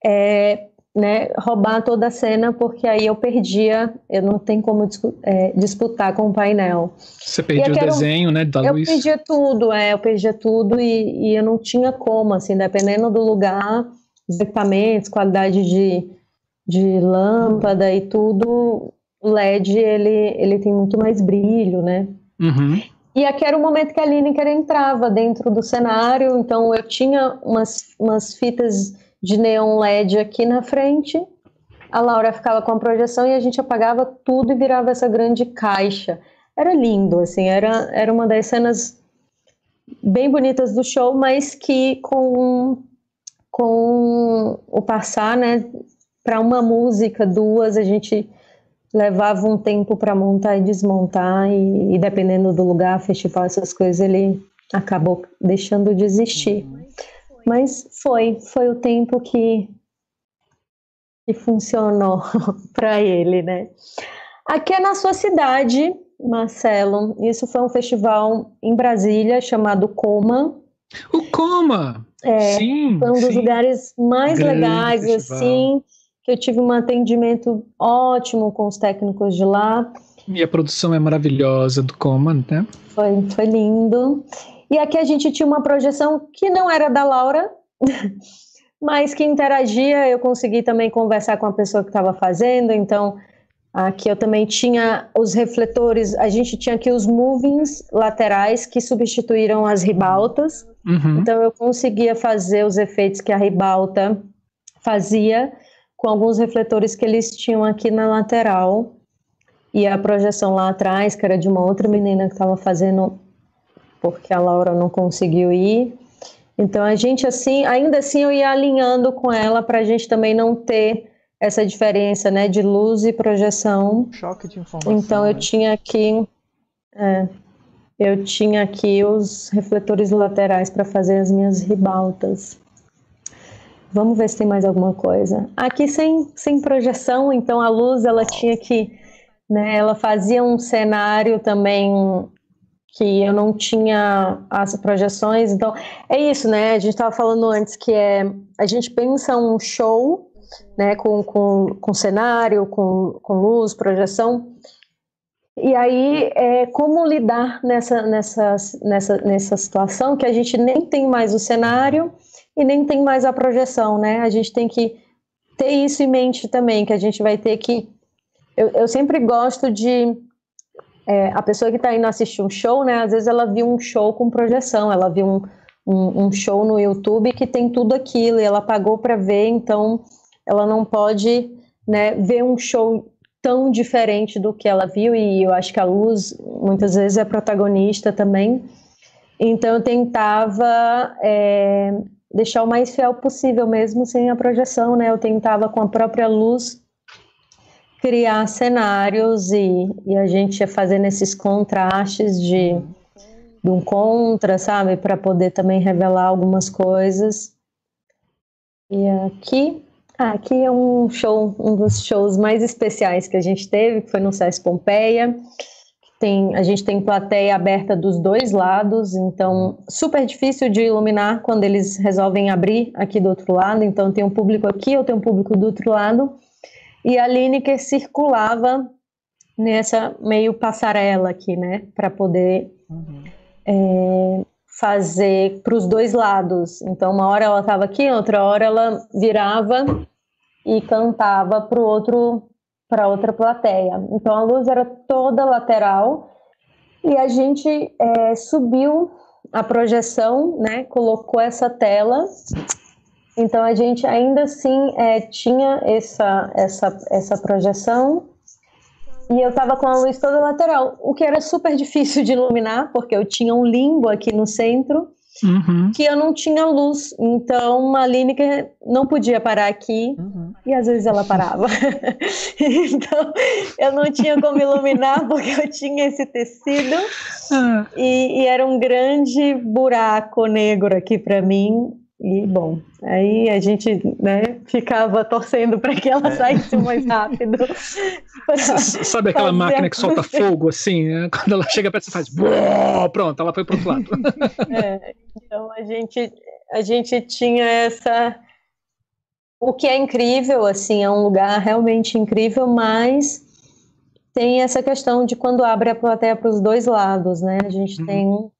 é, né, roubar toda a cena, porque aí eu perdia, eu não tenho como é, disputar com o painel. Você perdia o desenho, né, da eu luz? Eu perdia tudo, é, eu perdia tudo e, e, eu não tinha como, assim, dependendo do lugar, os equipamentos, qualidade de, de lâmpada e tudo, o LED, ele, ele tem muito mais brilho, né? Uhum. E aqui era o momento que a Lineker entrava dentro do cenário, então eu tinha umas, umas fitas de neon LED aqui na frente. A Laura ficava com a projeção e a gente apagava tudo e virava essa grande caixa. Era lindo, assim, era, era uma das cenas bem bonitas do show, mas que com, com o passar, né, para uma música, duas, a gente levava um tempo para montar e desmontar, e, e, dependendo do lugar, festival, essas coisas, ele acabou deixando de existir. Mas foi, foi o tempo que, que funcionou para ele, né? Aqui é na sua cidade, Marcelo. Isso foi um festival em Brasília chamado Coma. O Coma! É, sim, foi um sim. dos lugares mais Grande legais, festival. assim, que eu tive um atendimento ótimo com os técnicos de lá. E a produção é maravilhosa do Coma, né? Foi, foi lindo. E aqui a gente tinha uma projeção que não era da Laura, mas que interagia. Eu consegui também conversar com a pessoa que estava fazendo, então aqui eu também tinha os refletores. A gente tinha aqui os movings laterais que substituíram as ribaltas. Uhum. Então eu conseguia fazer os efeitos que a ribalta fazia com alguns refletores que eles tinham aqui na lateral. E a projeção lá atrás, que era de uma outra menina que estava fazendo porque a Laura não conseguiu ir. Então a gente assim, ainda assim eu ia alinhando com ela para a gente também não ter essa diferença, né, de luz e projeção. Choque de informação. Então eu né? tinha aqui, é, eu tinha aqui os refletores laterais para fazer as minhas ribaltas. Vamos ver se tem mais alguma coisa. Aqui sem, sem projeção, então a luz ela tinha que, né, ela fazia um cenário também que eu não tinha as projeções. Então, é isso, né? A gente estava falando antes que é a gente pensa um show, né, com, com, com cenário, com, com luz, projeção. E aí, é, como lidar nessa, nessa, nessa, nessa situação que a gente nem tem mais o cenário e nem tem mais a projeção, né? A gente tem que ter isso em mente também, que a gente vai ter que. Eu, eu sempre gosto de é, a pessoa que está indo assistir um show, né? Às vezes ela viu um show com projeção, ela viu um, um, um show no YouTube que tem tudo aquilo e ela pagou para ver, então ela não pode né, ver um show tão diferente do que ela viu e eu acho que a luz muitas vezes é protagonista também. Então eu tentava é, deixar o mais fiel possível mesmo sem a projeção, né? Eu tentava com a própria luz criar cenários e, e a gente ia fazendo esses contrastes de, de um contra, sabe, para poder também revelar algumas coisas. E aqui, ah, aqui é um show, um dos shows mais especiais que a gente teve, que foi no SES Pompeia. Tem, a gente tem plateia aberta dos dois lados, então super difícil de iluminar quando eles resolvem abrir aqui do outro lado. Então tem um público aqui, eu tenho um público do outro lado e a Lineker circulava nessa meio passarela aqui, né, para poder uhum. é, fazer para os dois lados. Então, uma hora ela estava aqui, outra hora ela virava e cantava para outro para outra plateia. Então a luz era toda lateral e a gente é, subiu a projeção, né? Colocou essa tela. Então a gente ainda assim é, tinha essa essa essa projeção e eu estava com a luz toda lateral, o que era super difícil de iluminar, porque eu tinha um limbo aqui no centro, uhum. que eu não tinha luz. Então, a Lineker não podia parar aqui, uhum. e às vezes ela parava. então, eu não tinha como iluminar, porque eu tinha esse tecido, uhum. e, e era um grande buraco negro aqui para mim. E, bom, aí a gente né, ficava torcendo para que ela é. saísse mais rápido. Sabe aquela máquina que solta fogo, assim? Né? Quando ela chega perto, você faz. Pronto, ela foi para outro lado. É, então a gente, a gente tinha essa. O que é incrível, assim, é um lugar realmente incrível, mas tem essa questão de quando abre a plateia para os dois lados, né? A gente uhum. tem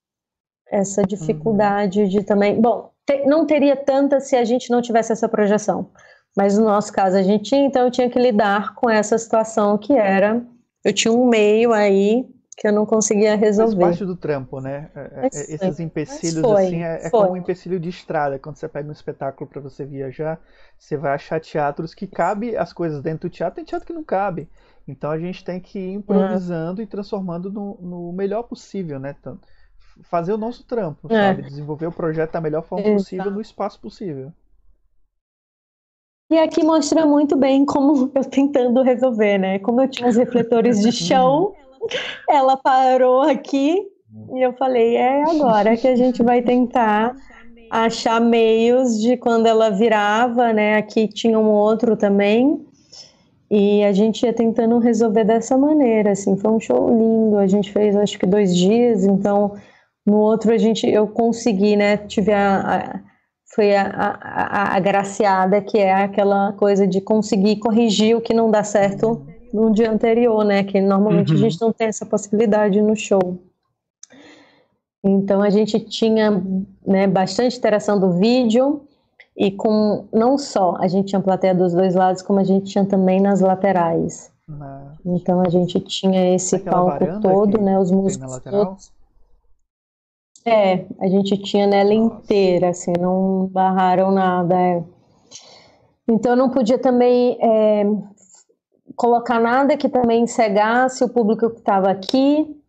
essa dificuldade uhum. de também. Bom, te, não teria tanta se a gente não tivesse essa projeção. Mas no nosso caso a gente tinha, então eu tinha que lidar com essa situação que era. Eu tinha um meio aí que eu não conseguia resolver. Faz parte do trampo, né? É, é, mas Esses foi, empecilhos, foi, assim, é, é como um empecilho de estrada. Quando você pega um espetáculo para você viajar, você vai achar teatros que cabe as coisas dentro do teatro, tem teatro que não cabe. Então a gente tem que ir improvisando uhum. e transformando no, no melhor possível, né? Tanto, fazer o nosso trampo, é. sabe? Desenvolver o projeto da melhor forma Exato. possível no espaço possível. E aqui mostra muito bem como eu tentando resolver, né? Como eu tinha os refletores de chão, ela parou aqui e eu falei, é agora que a gente vai tentar achar meios de quando ela virava, né? Aqui tinha um outro também. E a gente ia tentando resolver dessa maneira, assim, foi um show lindo. A gente fez acho que dois dias, então no outro a gente eu consegui, né? Tive a, a foi a, a, a agraciada, que é aquela coisa de conseguir corrigir o que não dá certo no dia anterior, né? Que normalmente uhum. a gente não tem essa possibilidade no show. Então a gente tinha né, bastante interação do vídeo e com não só a gente tinha plateia dos dois lados, como a gente tinha também nas laterais. Então a gente tinha esse Aquela palco todo, né? Os músicos todos. É, a gente tinha nela inteira, assim, não barraram nada. É. Então não podia também é, colocar nada que também cegasse o público que estava aqui,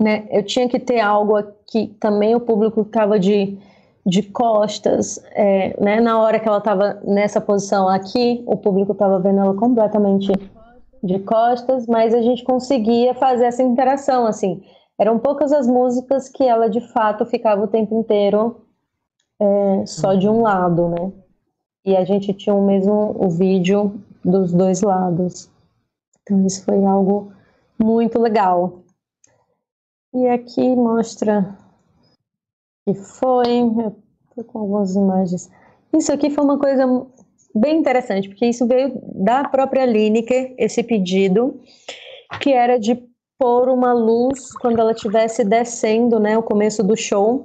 né? Eu tinha que ter algo que também o público estava de, de costas, é, né? Na hora que ela estava nessa posição aqui, o público estava vendo ela completamente de costas, mas a gente conseguia fazer essa interação, assim eram poucas as músicas que ela de fato ficava o tempo inteiro é, só de um lado, né? E a gente tinha o mesmo o vídeo dos dois lados. Então isso foi algo muito legal. E aqui mostra que foi, eu com algumas imagens. Isso aqui foi uma coisa bem interessante, porque isso veio da própria Lineker, esse pedido, que era de pôr uma luz quando ela estivesse descendo, né, o começo do show.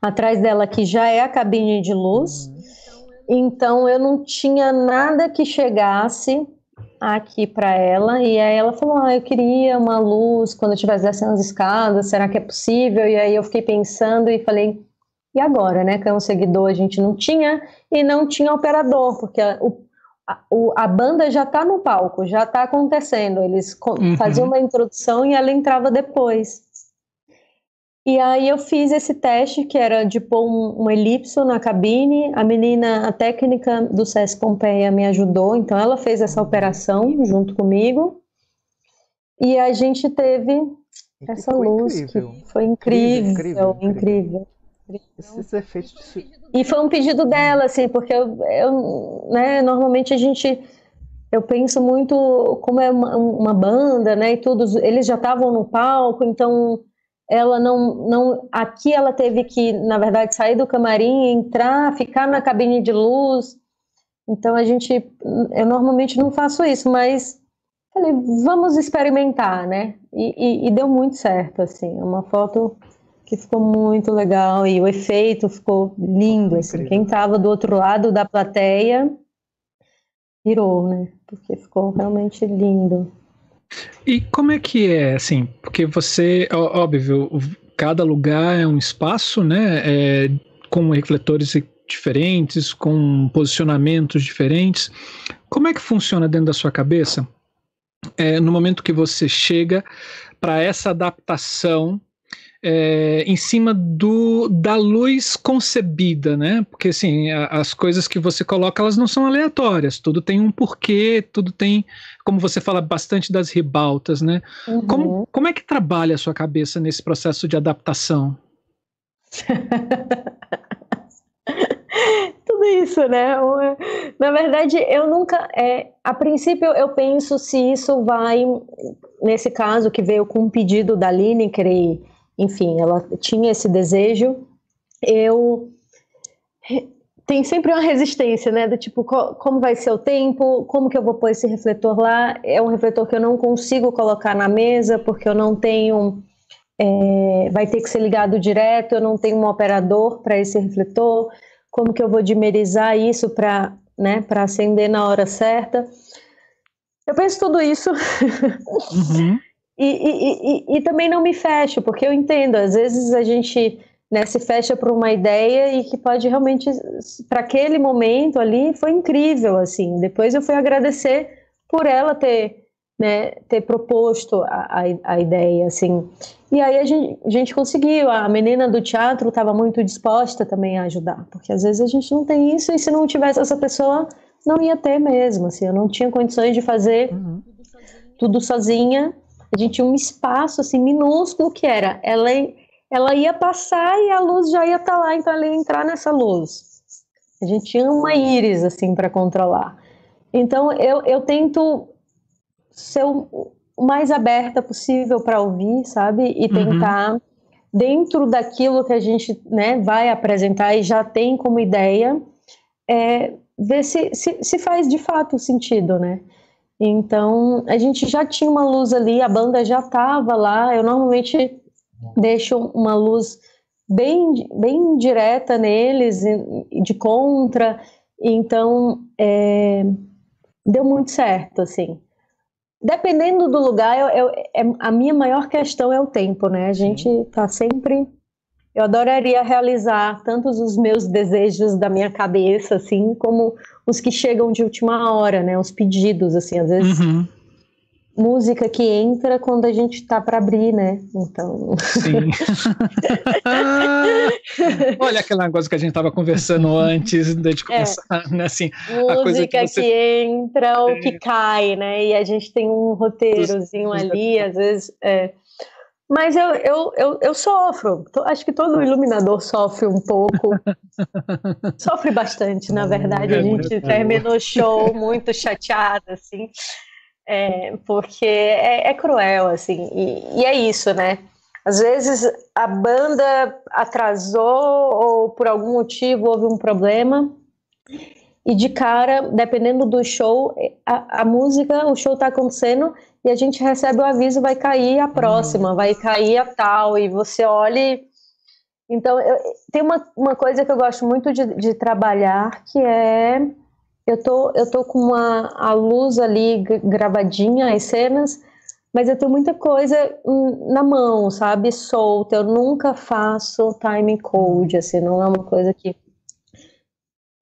Atrás dela que já é a cabine de luz. Então eu não tinha nada que chegasse aqui para ela e aí ela falou: "Ah, eu queria uma luz quando eu estivesse descendo as escadas, será que é possível?" E aí eu fiquei pensando e falei: "E agora, né? Que é um seguidor a gente não tinha e não tinha operador, porque o a, o, a banda já está no palco, já está acontecendo. Eles uhum. faziam uma introdução e ela entrava depois. E aí eu fiz esse teste que era de pôr um, um elipso na cabine. A menina, a técnica do SES Pompeia me ajudou, então ela fez essa operação junto comigo. E a gente teve essa luz incrível. que foi incrível, incrível, incrível. incrível. Esses efeitos de... E foi um pedido dela, assim, porque eu, eu né, normalmente a gente eu penso muito como é uma, uma banda, né, e tudo, eles já estavam no palco, então ela não, não, aqui ela teve que, na verdade, sair do camarim, entrar, ficar na cabine de luz, então a gente, eu normalmente não faço isso, mas falei, vamos experimentar, né, e, e, e deu muito certo, assim, é uma foto que ficou muito legal e o efeito ficou lindo, assim. Quem estava do outro lado da plateia pirou, né? Porque ficou realmente lindo. E como é que é, assim, porque você, óbvio, cada lugar é um espaço, né, é, com refletores diferentes, com posicionamentos diferentes. Como é que funciona dentro da sua cabeça é, no momento que você chega para essa adaptação é, em cima do, da luz concebida, né? Porque assim, a, as coisas que você coloca, elas não são aleatórias, tudo tem um porquê, tudo tem, como você fala bastante das ribaltas, né? Uhum. Como, como é que trabalha a sua cabeça nesse processo de adaptação? Tudo isso, né? Na verdade, eu nunca. É, a princípio, eu penso se isso vai, nesse caso que veio com um pedido da Lineker enfim, ela tinha esse desejo. Eu tem sempre uma resistência, né? Do tipo, como vai ser o tempo? Como que eu vou pôr esse refletor lá? É um refletor que eu não consigo colocar na mesa porque eu não tenho. É, vai ter que ser ligado direto. Eu não tenho um operador para esse refletor. Como que eu vou dimerizar isso para, né? Para acender na hora certa? Eu penso tudo isso. Uhum. E, e, e, e, também não me fecho, porque eu entendo, às vezes a gente né, se fecha para uma ideia e que pode realmente, para aquele momento ali, foi incrível, assim. Depois eu fui agradecer por ela ter, né, ter proposto a, a, a ideia, assim. E aí a gente, a gente conseguiu, a menina do teatro estava muito disposta também a ajudar, porque às vezes a gente não tem isso e se não tivesse essa pessoa, não ia ter mesmo, assim. Eu não tinha condições de fazer uhum. tudo sozinha a gente tinha um espaço assim minúsculo que era ela ela ia passar e a luz já ia estar tá lá, então ela ia entrar nessa luz. A gente tinha uma íris assim para controlar. Então eu, eu tento ser o, mais aberta possível para ouvir, sabe? E uhum. tentar uhum. dentro daquilo que a gente né, vai apresentar e já tem como ideia, é, ver se, se, se faz de fato sentido, né? Então, a gente já tinha uma luz ali, a banda já estava lá. Eu normalmente deixo uma luz bem, bem direta neles, de contra. Então, é, deu muito certo, assim. Dependendo do lugar, eu, eu, é, a minha maior questão é o tempo, né? A gente está sempre eu adoraria realizar tantos os meus desejos da minha cabeça, assim, como os que chegam de última hora, né? Os pedidos, assim, às vezes. Uhum. Música que entra quando a gente tá para abrir, né? Então. Sim. Olha aquele negócio que a gente tava conversando antes de começar, é. né? Assim, música a coisa que, você... que entra ou é. que cai, né? E a gente tem um roteirozinho ali, às vezes. É mas eu, eu, eu, eu sofro. Acho que todo iluminador sofre um pouco. sofre bastante, na verdade. A gente terminou o show muito chateada, assim. É, porque é, é, cruel, assim. E, e é isso, né? Às vezes a banda atrasou ou por algum motivo houve um problema e de cara, dependendo do show, a, a música, o show está acontecendo e a gente recebe o aviso, vai cair a próxima, uhum. vai cair a tal, e você olha. Então, eu, tem uma, uma coisa que eu gosto muito de, de trabalhar, que é eu tô, eu tô com uma, a luz ali gravadinha, as cenas, mas eu tenho muita coisa na mão, sabe? Solta. Eu nunca faço time code, assim, não é uma coisa que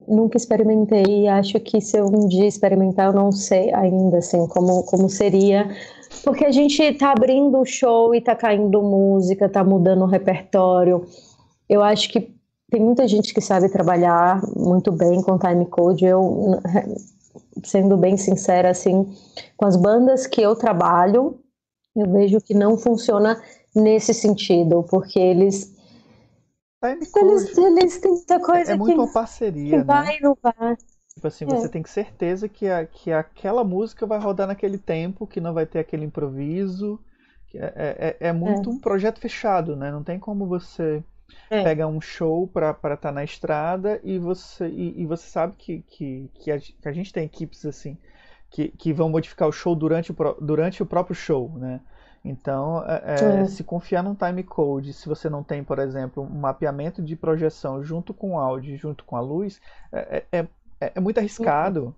nunca experimentei. Acho que se eu um dia experimentar, eu não sei ainda assim como, como seria. Porque a gente está abrindo o show e está caindo música, está mudando o repertório. Eu acho que tem muita gente que sabe trabalhar muito bem com time code. Eu, sendo bem sincera, assim, com as bandas que eu trabalho, eu vejo que não funciona nesse sentido, porque eles Time Eles, eles têm muita coisa é, é muito uma parceria, que vai né? não vai. Tipo assim, você é. tem que certeza que, a, que aquela música vai rodar naquele tempo, que não vai ter aquele improviso. É, é, é, é muito é. um projeto fechado, né? Não tem como você é. pegar um show para estar tá na estrada e você, e, e você sabe que, que, que, a, que a gente tem equipes assim que, que vão modificar o show durante o, durante o próprio show, né? Então, é, é, se confiar num timecode, se você não tem, por exemplo, um mapeamento de projeção junto com o áudio, junto com a luz, é, é, é, é muito arriscado.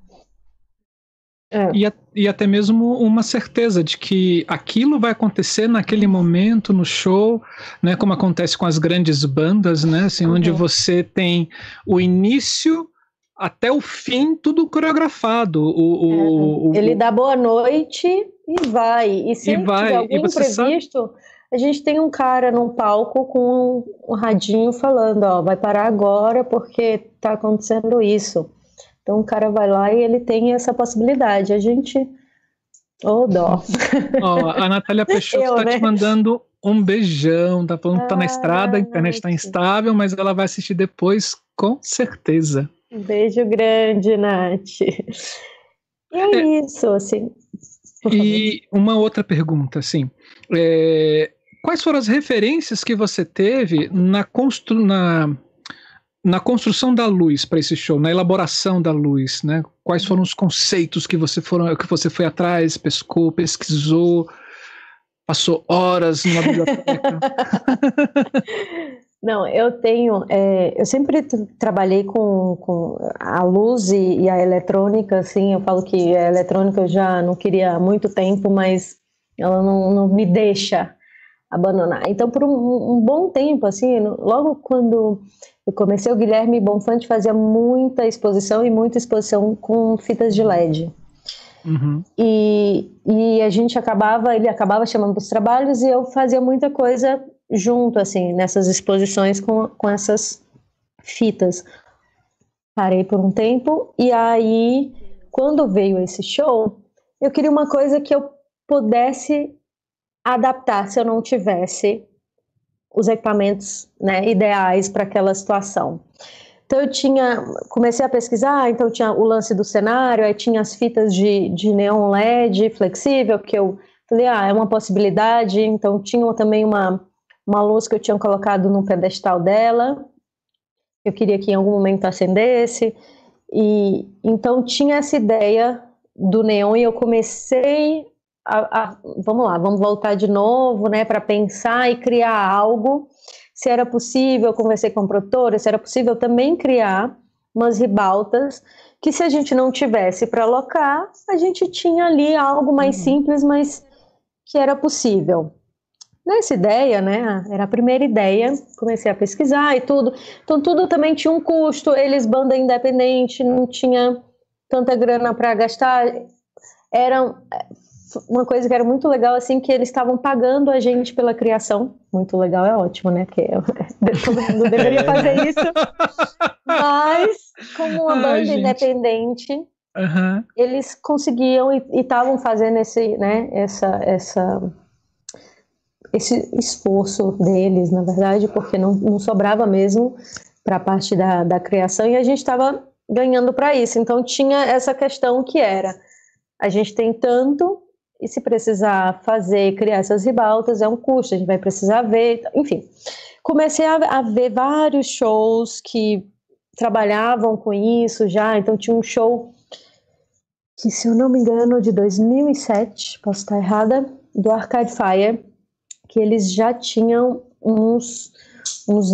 É. E, e, até mesmo uma certeza de que aquilo vai acontecer naquele momento no show, né, como acontece com as grandes bandas, né, assim, uhum. onde você tem o início até o fim tudo coreografado. O, o, é. Ele dá boa noite e vai. E se e vai. tiver algum imprevisto, sabe... a gente tem um cara num palco com um radinho falando, ó, vai parar agora porque tá acontecendo isso. Então o cara vai lá e ele tem essa possibilidade. A gente. Ô, oh, dó. A Natália Peixoto está né? te mandando um beijão, tá falando que tá na ah, estrada, a internet está instável, mas ela vai assistir depois, com certeza. Um beijo grande, Nath. E é, é isso, assim. E uma outra pergunta, assim. É, quais foram as referências que você teve na, constru na na construção da luz para esse show, na elaboração da luz, né? Quais foram os conceitos que você foram, que você foi atrás, pescou, pesquisou, passou horas na biblioteca? Não, eu tenho, é, eu sempre trabalhei com, com a luz e, e, a eletrônica, assim, eu falo que a eletrônica eu já não queria há muito tempo, mas ela não, não me deixa abandonar. Então, por um, um bom tempo, assim, logo quando eu comecei, o Guilherme Bonfante fazia muita exposição e muita exposição com fitas de LED. Uhum. E, e a gente acabava, ele acabava chamando para os trabalhos e eu fazia muita coisa junto, assim, nessas exposições com, com essas fitas. Parei por um tempo e aí, quando veio esse show, eu queria uma coisa que eu pudesse adaptar se eu não tivesse os equipamentos né, ideais para aquela situação. Então eu tinha, comecei a pesquisar, então tinha o lance do cenário, aí tinha as fitas de, de neon LED flexível, que eu falei, ah, é uma possibilidade, então tinha também uma, uma luz que eu tinha colocado no pedestal dela, eu queria que em algum momento acendesse, e então tinha essa ideia do neon e eu comecei a, a, vamos lá, vamos voltar de novo, né, para pensar e criar algo. Se era possível, conversei com a produtora, se era possível também criar umas ribaltas que se a gente não tivesse para alocar, a gente tinha ali algo mais uhum. simples, mas que era possível. Nessa ideia, né, era a primeira ideia, comecei a pesquisar e tudo. Então tudo também tinha um custo, eles banda independente, não tinha tanta grana para gastar. Eram uma coisa que era muito legal, assim, que eles estavam pagando a gente pela criação. Muito legal, é ótimo, né? Porque todo mundo deveria fazer isso. Mas, como uma Ai, banda gente. independente, uhum. eles conseguiam e estavam fazendo esse, né, essa, essa, esse esforço deles, na verdade, porque não, não sobrava mesmo para a parte da, da criação e a gente estava ganhando para isso. Então, tinha essa questão que era a gente tem tanto e se precisar fazer, criar essas ribaltas, é um custo, a gente vai precisar ver, enfim. Comecei a, a ver vários shows que trabalhavam com isso já, então tinha um show que, se eu não me engano, de 2007, posso estar errada, do Arcade Fire, que eles já tinham uns, uns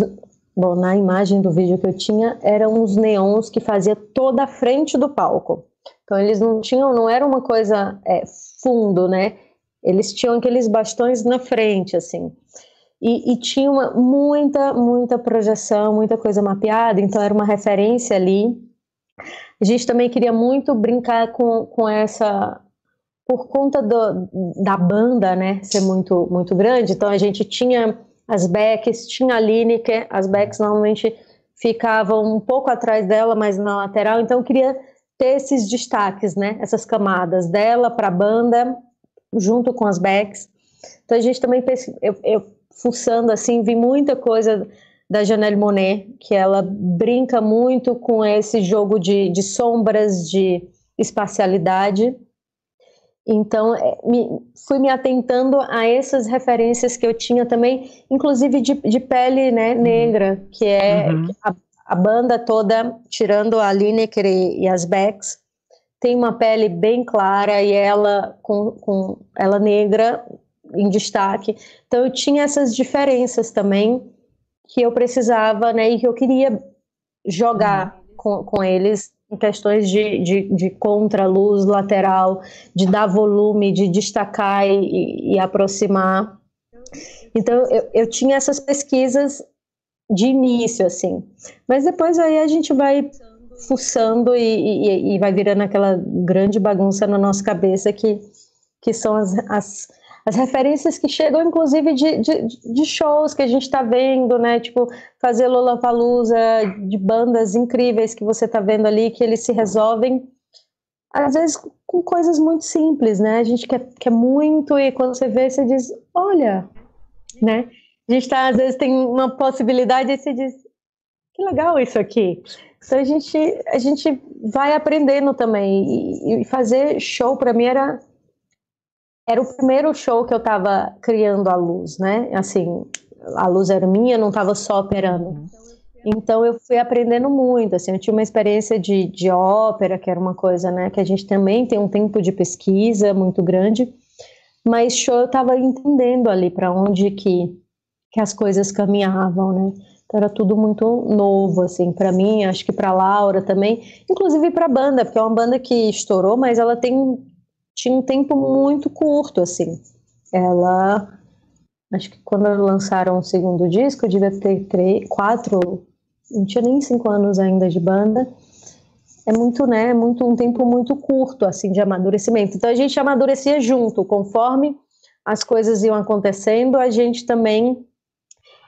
bom, na imagem do vídeo que eu tinha, eram uns neons que fazia toda a frente do palco. Então eles não tinham, não era uma coisa é, fundo, né? Eles tinham aqueles bastões na frente, assim. E, e, tinha uma, muita, muita projeção, muita coisa mapeada, então era uma referência ali. A gente também queria muito brincar com, com essa. Por conta do, da banda, né, ser muito, muito grande, então a gente tinha as backs, tinha a Lineker, as backs normalmente ficavam um pouco atrás dela, mas na lateral, então eu queria ter esses destaques, né? Essas camadas dela para a banda, junto com as backs. Então a gente também eu, eu fuçando assim, vi muita coisa da Janelle Monet, que ela brinca muito com esse jogo de, de sombras, de espacialidade. Então, é, me, fui me atentando a essas referências que eu tinha também, inclusive de, de pele né, negra, que é uhum. a, a banda toda, tirando a Lineker e, e as Becks, tem uma pele bem clara e ela com, com ela negra em destaque. Então eu tinha essas diferenças também que eu precisava, né, e que eu queria jogar uhum. com, com eles questões de, de, de contra-luz lateral, de dar volume, de destacar e, e aproximar. Então, eu, eu tinha essas pesquisas de início, assim. Mas depois aí a gente vai fuçando e, e, e, vai virando aquela grande bagunça na nossa cabeça que, que são as, as, as referências que chegam, inclusive, de, de, de shows que a gente está vendo, né? Tipo, fazer Lollapalooza, de bandas incríveis que você está vendo ali, que eles se resolvem, às vezes, com coisas muito simples, né? A gente quer, quer muito e quando você vê, você diz, olha, né? A gente tá, às vezes tem uma possibilidade e você diz, que legal isso aqui. Então a gente, a gente vai aprendendo também. E, e fazer show para mim era era o primeiro show que eu estava criando a luz, né? Assim, a luz era minha, não estava só operando. Então eu fui aprendendo muito, assim, eu tinha uma experiência de, de ópera, que era uma coisa, né, que a gente também tem um tempo de pesquisa muito grande, mas show eu estava entendendo ali para onde que, que as coisas caminhavam, né? Então era tudo muito novo, assim, para mim, acho que para Laura também, inclusive para a banda, porque é uma banda que estourou, mas ela tem tinha um tempo muito curto, assim. Ela, acho que quando lançaram o segundo disco, eu devia ter três, quatro, não tinha nem cinco anos ainda de banda. É muito, né, muito um tempo muito curto, assim, de amadurecimento. Então a gente amadurecia junto, conforme as coisas iam acontecendo, a gente também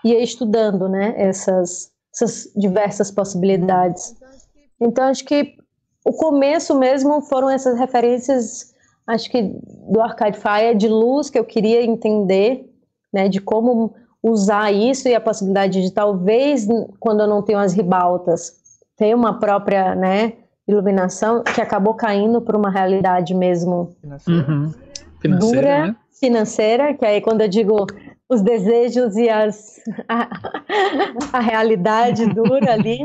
ia estudando, né, essas, essas diversas possibilidades. Então acho que o começo mesmo foram essas referências acho que do Arcade Fire de luz que eu queria entender, né, de como usar isso e a possibilidade de talvez quando eu não tenho as ribaltas ter uma própria, né, iluminação que acabou caindo para uma realidade mesmo uhum. financeira dura, né? financeira, que aí quando eu digo os desejos e as a, a realidade dura ali.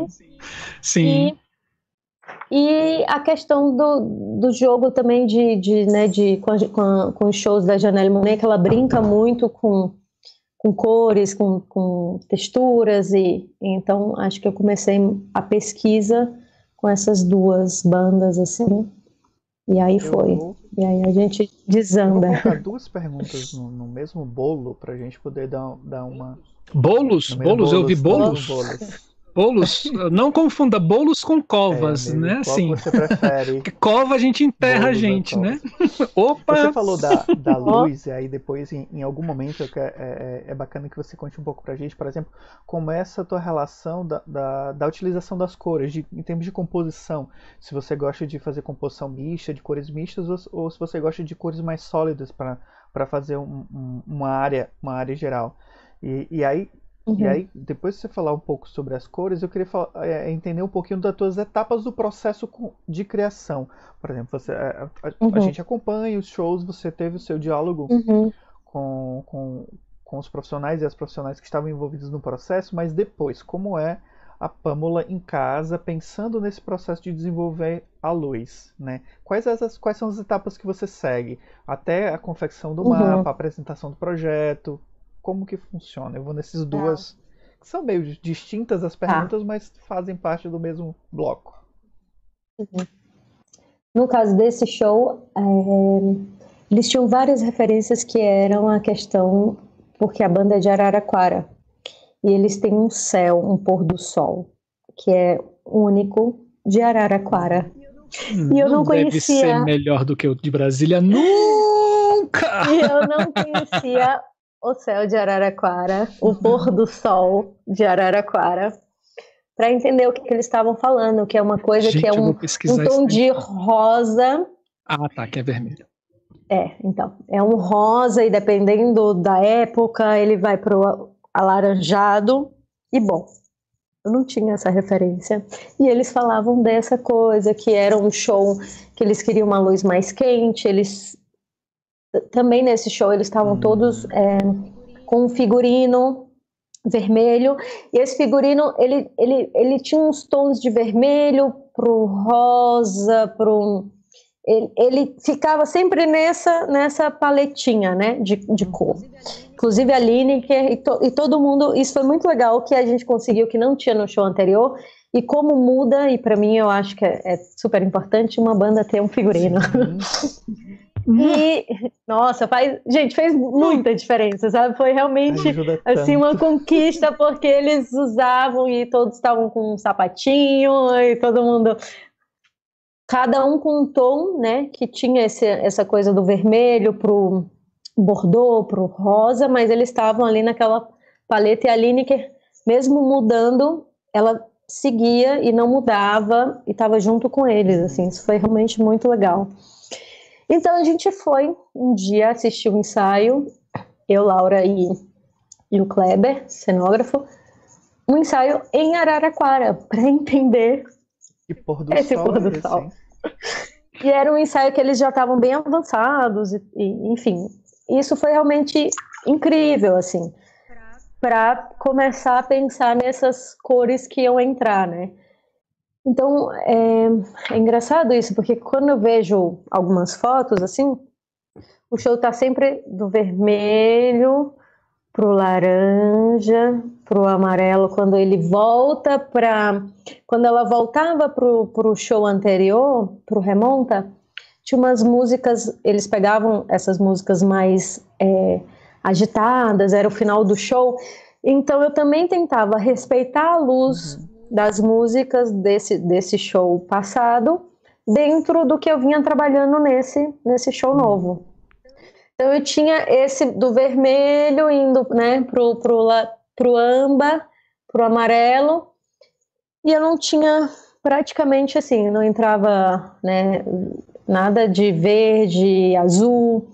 Sim. E e a questão do, do jogo também de, de, né, de com, com, com os shows da Janelle Monet, que ela brinca muito com, com cores, com, com texturas, e então acho que eu comecei a pesquisa com essas duas bandas, assim, e aí eu foi. Vou... E aí a gente desanda. Eu vou colocar duas perguntas no, no mesmo bolo para a gente poder dar, dar uma... Bolos? Bolos? Eu vi bolos? bolos. Bolos, não confunda bolos com covas, é, né? Assim, você prefere? Porque cova a gente enterra a gente, né? Opa! Você falou da, da luz, e aí depois, em, em algum momento, é, é, é, bacana que você conte um pouco pra gente, por exemplo, como é essa tua relação da, da, da utilização das cores, de, em termos de composição. Se você gosta de fazer composição mista, de cores mistas, ou, ou se você gosta de cores mais sólidas para fazer um, um, uma, área, uma área geral. E, e aí, Uhum. E aí, depois de você falar um pouco sobre as cores, eu queria falar, é, entender um pouquinho das tuas etapas do processo de criação. Por exemplo, você, a, a, uhum. a gente acompanha os shows, você teve o seu diálogo uhum. com, com, com os profissionais e as profissionais que estavam envolvidos no processo, mas depois, como é a Pâmula em casa, pensando nesse processo de desenvolver a luz, né? Quais, as, quais são as etapas que você segue? Até a confecção do uhum. mapa, a apresentação do projeto, como que funciona. Eu vou nesses tá. duas, que são meio distintas as tá. perguntas, tá. mas fazem parte do mesmo bloco. Uhum. No caso desse show, é, eles tinham várias referências que eram a questão, porque a banda é de Araraquara, e eles têm um céu, um pôr do sol, que é único de Araraquara. E eu não, não conhecia. Deve ser melhor do que o de Brasília nunca! E eu não conhecia o céu de Araraquara, o pôr do sol de Araraquara, para entender o que, que, eles estavam falando, que é uma coisa Gente, que é um, um tom de rosa. Ah, tá, que é vermelho. É, então, é um rosa e dependendo da época, ele vai pro alaranjado. E bom, eu não tinha essa referência. E eles falavam dessa coisa, que era um show que eles queriam uma luz mais quente, eles também nesse show eles estavam hum. todos é, com um figurino vermelho e esse figurino ele, ele, ele tinha uns tons de vermelho pro rosa pro ele, ele, ficava sempre nessa, nessa paletinha, né, de, de cor. Inclusive a Lineker e, to, e todo mundo, isso foi muito legal que a gente conseguiu que não tinha no show anterior, e como muda, e para mim eu acho que é, é, super importante uma banda ter um figurino. e, nossa, faz, gente, fez muita diferença, sabe? Foi realmente assim uma conquista porque eles usavam e todos estavam com um sapatinho e todo mundo cada um com um tom, né, que tinha esse, essa coisa do vermelho pro bordô, pro rosa, mas eles estavam ali naquela paleta e a Lineker, mesmo mudando, ela seguia e não mudava e estava junto com eles, assim, isso foi realmente muito legal. Então a gente foi um dia assistir o um ensaio, eu, Laura e, e o Kleber, cenógrafo, um ensaio em Araraquara, para entender pôr esse sol pôr do esse, sol. Hein? E era um ensaio que eles já estavam bem avançados, e, e, enfim, isso foi realmente incrível, assim para começar a pensar nessas cores que iam entrar, né? Então é, é, engraçado isso, porque quando eu vejo algumas fotos assim, o show tá sempre do vermelho pro laranja, pro amarelo. Quando ele volta para, quando ela voltava pro, pro show anterior, pro remonta, tinha umas músicas. Eles pegavam essas músicas mais é, agitadas, era o final do show. Então eu também tentava respeitar a luz uhum. Das músicas desse, desse show passado dentro do que eu vinha trabalhando nesse, nesse show novo. Então eu tinha esse do vermelho indo né, pro, pro, pro amba, pro amarelo, e eu não tinha praticamente assim, não entrava né, nada de verde, azul.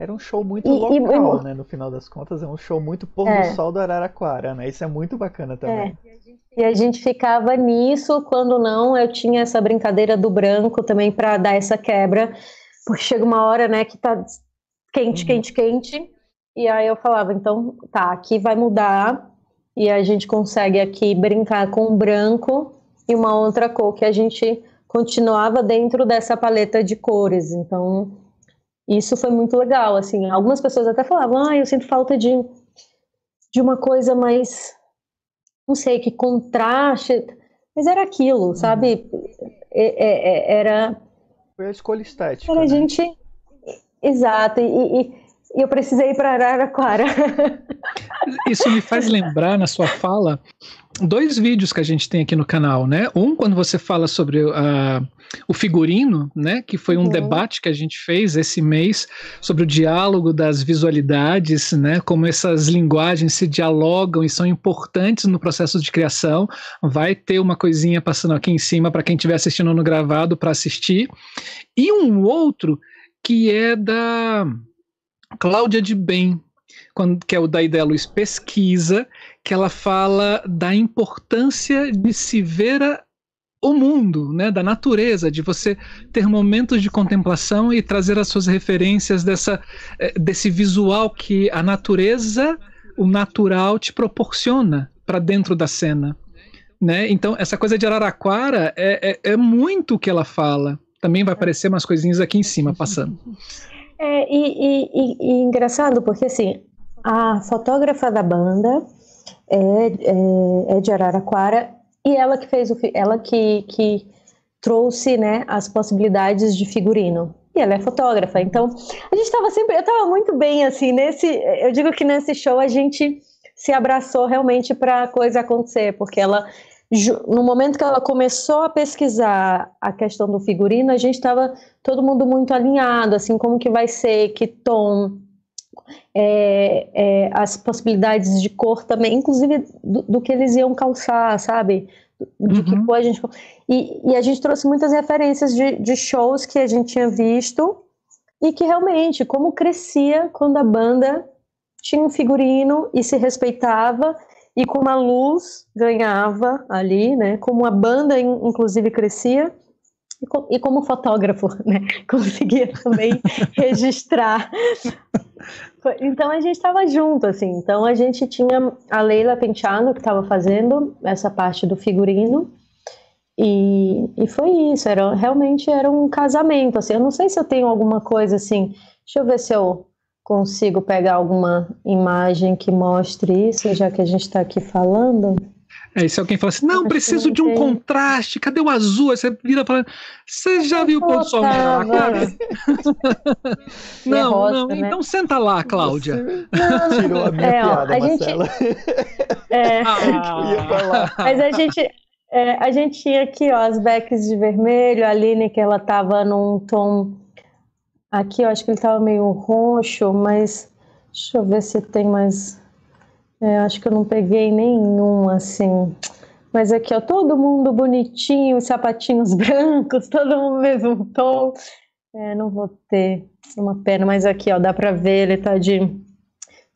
Era um show muito e, local, e, né? No final das contas, é um show muito pôr é. do sol do Araraquara, né? Isso é muito bacana também. É. E a gente ficava nisso, quando não, eu tinha essa brincadeira do branco também para dar essa quebra, porque chega uma hora, né, que tá quente, uhum. quente, quente, e aí eu falava, então, tá, aqui vai mudar, e a gente consegue aqui brincar com o branco e uma outra cor que a gente continuava dentro dessa paleta de cores, então isso foi muito legal, assim. Algumas pessoas até falavam, ah, eu sinto falta de, de uma coisa mais, não sei, que contraste. Mas era aquilo, uhum. sabe? É, é, é, era... Foi a escolha estética, Era né? gente... Exato, e, e, e eu precisei ir para Araraquara. Isso me faz lembrar, na sua fala, dois vídeos que a gente tem aqui no canal, né? Um quando você fala sobre uh, o figurino, né? Que foi um uhum. debate que a gente fez esse mês sobre o diálogo das visualidades, né? Como essas linguagens se dialogam e são importantes no processo de criação. Vai ter uma coisinha passando aqui em cima para quem estiver assistindo no gravado para assistir. E um outro que é da Cláudia de Bem, quando, que é o da Ideia Pesquisa, que ela fala da importância de se ver a, o mundo, né, da natureza, de você ter momentos de contemplação e trazer as suas referências dessa, eh, desse visual que a natureza, o natural te proporciona para dentro da cena. Né? Então, essa coisa de Araraquara é, é, é muito o que ela fala. Também vai aparecer umas coisinhas aqui em cima passando. É, e, e, e, engraçado, porque assim, a fotógrafa da banda é, é, é, de Araraquara e ela que fez o ela que, que trouxe né, as possibilidades de figurino. E ela é fotógrafa, então a gente estava sempre, eu estava muito bem assim nesse, eu digo que nesse show a gente se abraçou realmente para a coisa acontecer, porque ela no momento que ela começou a pesquisar a questão do figurino, a gente estava todo mundo muito alinhado, assim, como que vai ser, que tom, é, é, as possibilidades de cor também, inclusive do, do, que eles iam calçar, sabe? De uhum. que cor a gente. E, e, a gente trouxe muitas referências de, de shows que a gente tinha visto e que realmente, como crescia quando a banda tinha um figurino e se respeitava e como a luz ganhava ali, né? Como a banda, inclusive, crescia e como fotógrafo, né? Conseguia também registrar. Então a gente estava junto, assim. Então a gente tinha a Leila Penteado que estava fazendo essa parte do figurino e, e foi isso, era, realmente era um casamento, assim, eu não sei se eu tenho alguma coisa assim, deixa eu ver se eu consigo pegar alguma imagem que mostre isso, já que a gente está aqui falando. É, se alguém fala assim, não, Acho preciso de um tem. contraste, cadê o azul? Aí você vira falando, você já viu o pôr do sol na cara? não, é rosa, não, né? então senta lá, Cláudia. Não, Tirou a minha é, piada, a gente, é, ah. Mas a gente, é, a gente tinha aqui, ó, as backs de vermelho, a Aline, que ela tava num tom. Aqui, eu acho que ele tava meio roxo, mas deixa eu ver se tem mais. É, acho que eu não peguei nenhum assim. Mas aqui, ó, todo mundo bonitinho, sapatinhos brancos, todo mundo mesmo tom. É, não vou ter uma pena, mas aqui, ó, dá pra ver, ele tá de,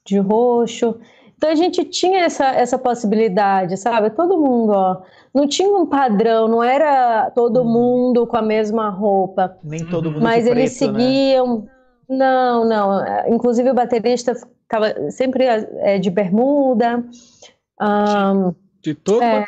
de roxo. Então a gente tinha essa, essa possibilidade, sabe? Todo mundo, ó, não tinha um padrão, não era todo hum. mundo com a mesma roupa. Nem todo mundo Mas eles preto, né? seguiam. Né? Não, não. Inclusive o baterista ficava sempre é, de bermuda. Um, de todo é,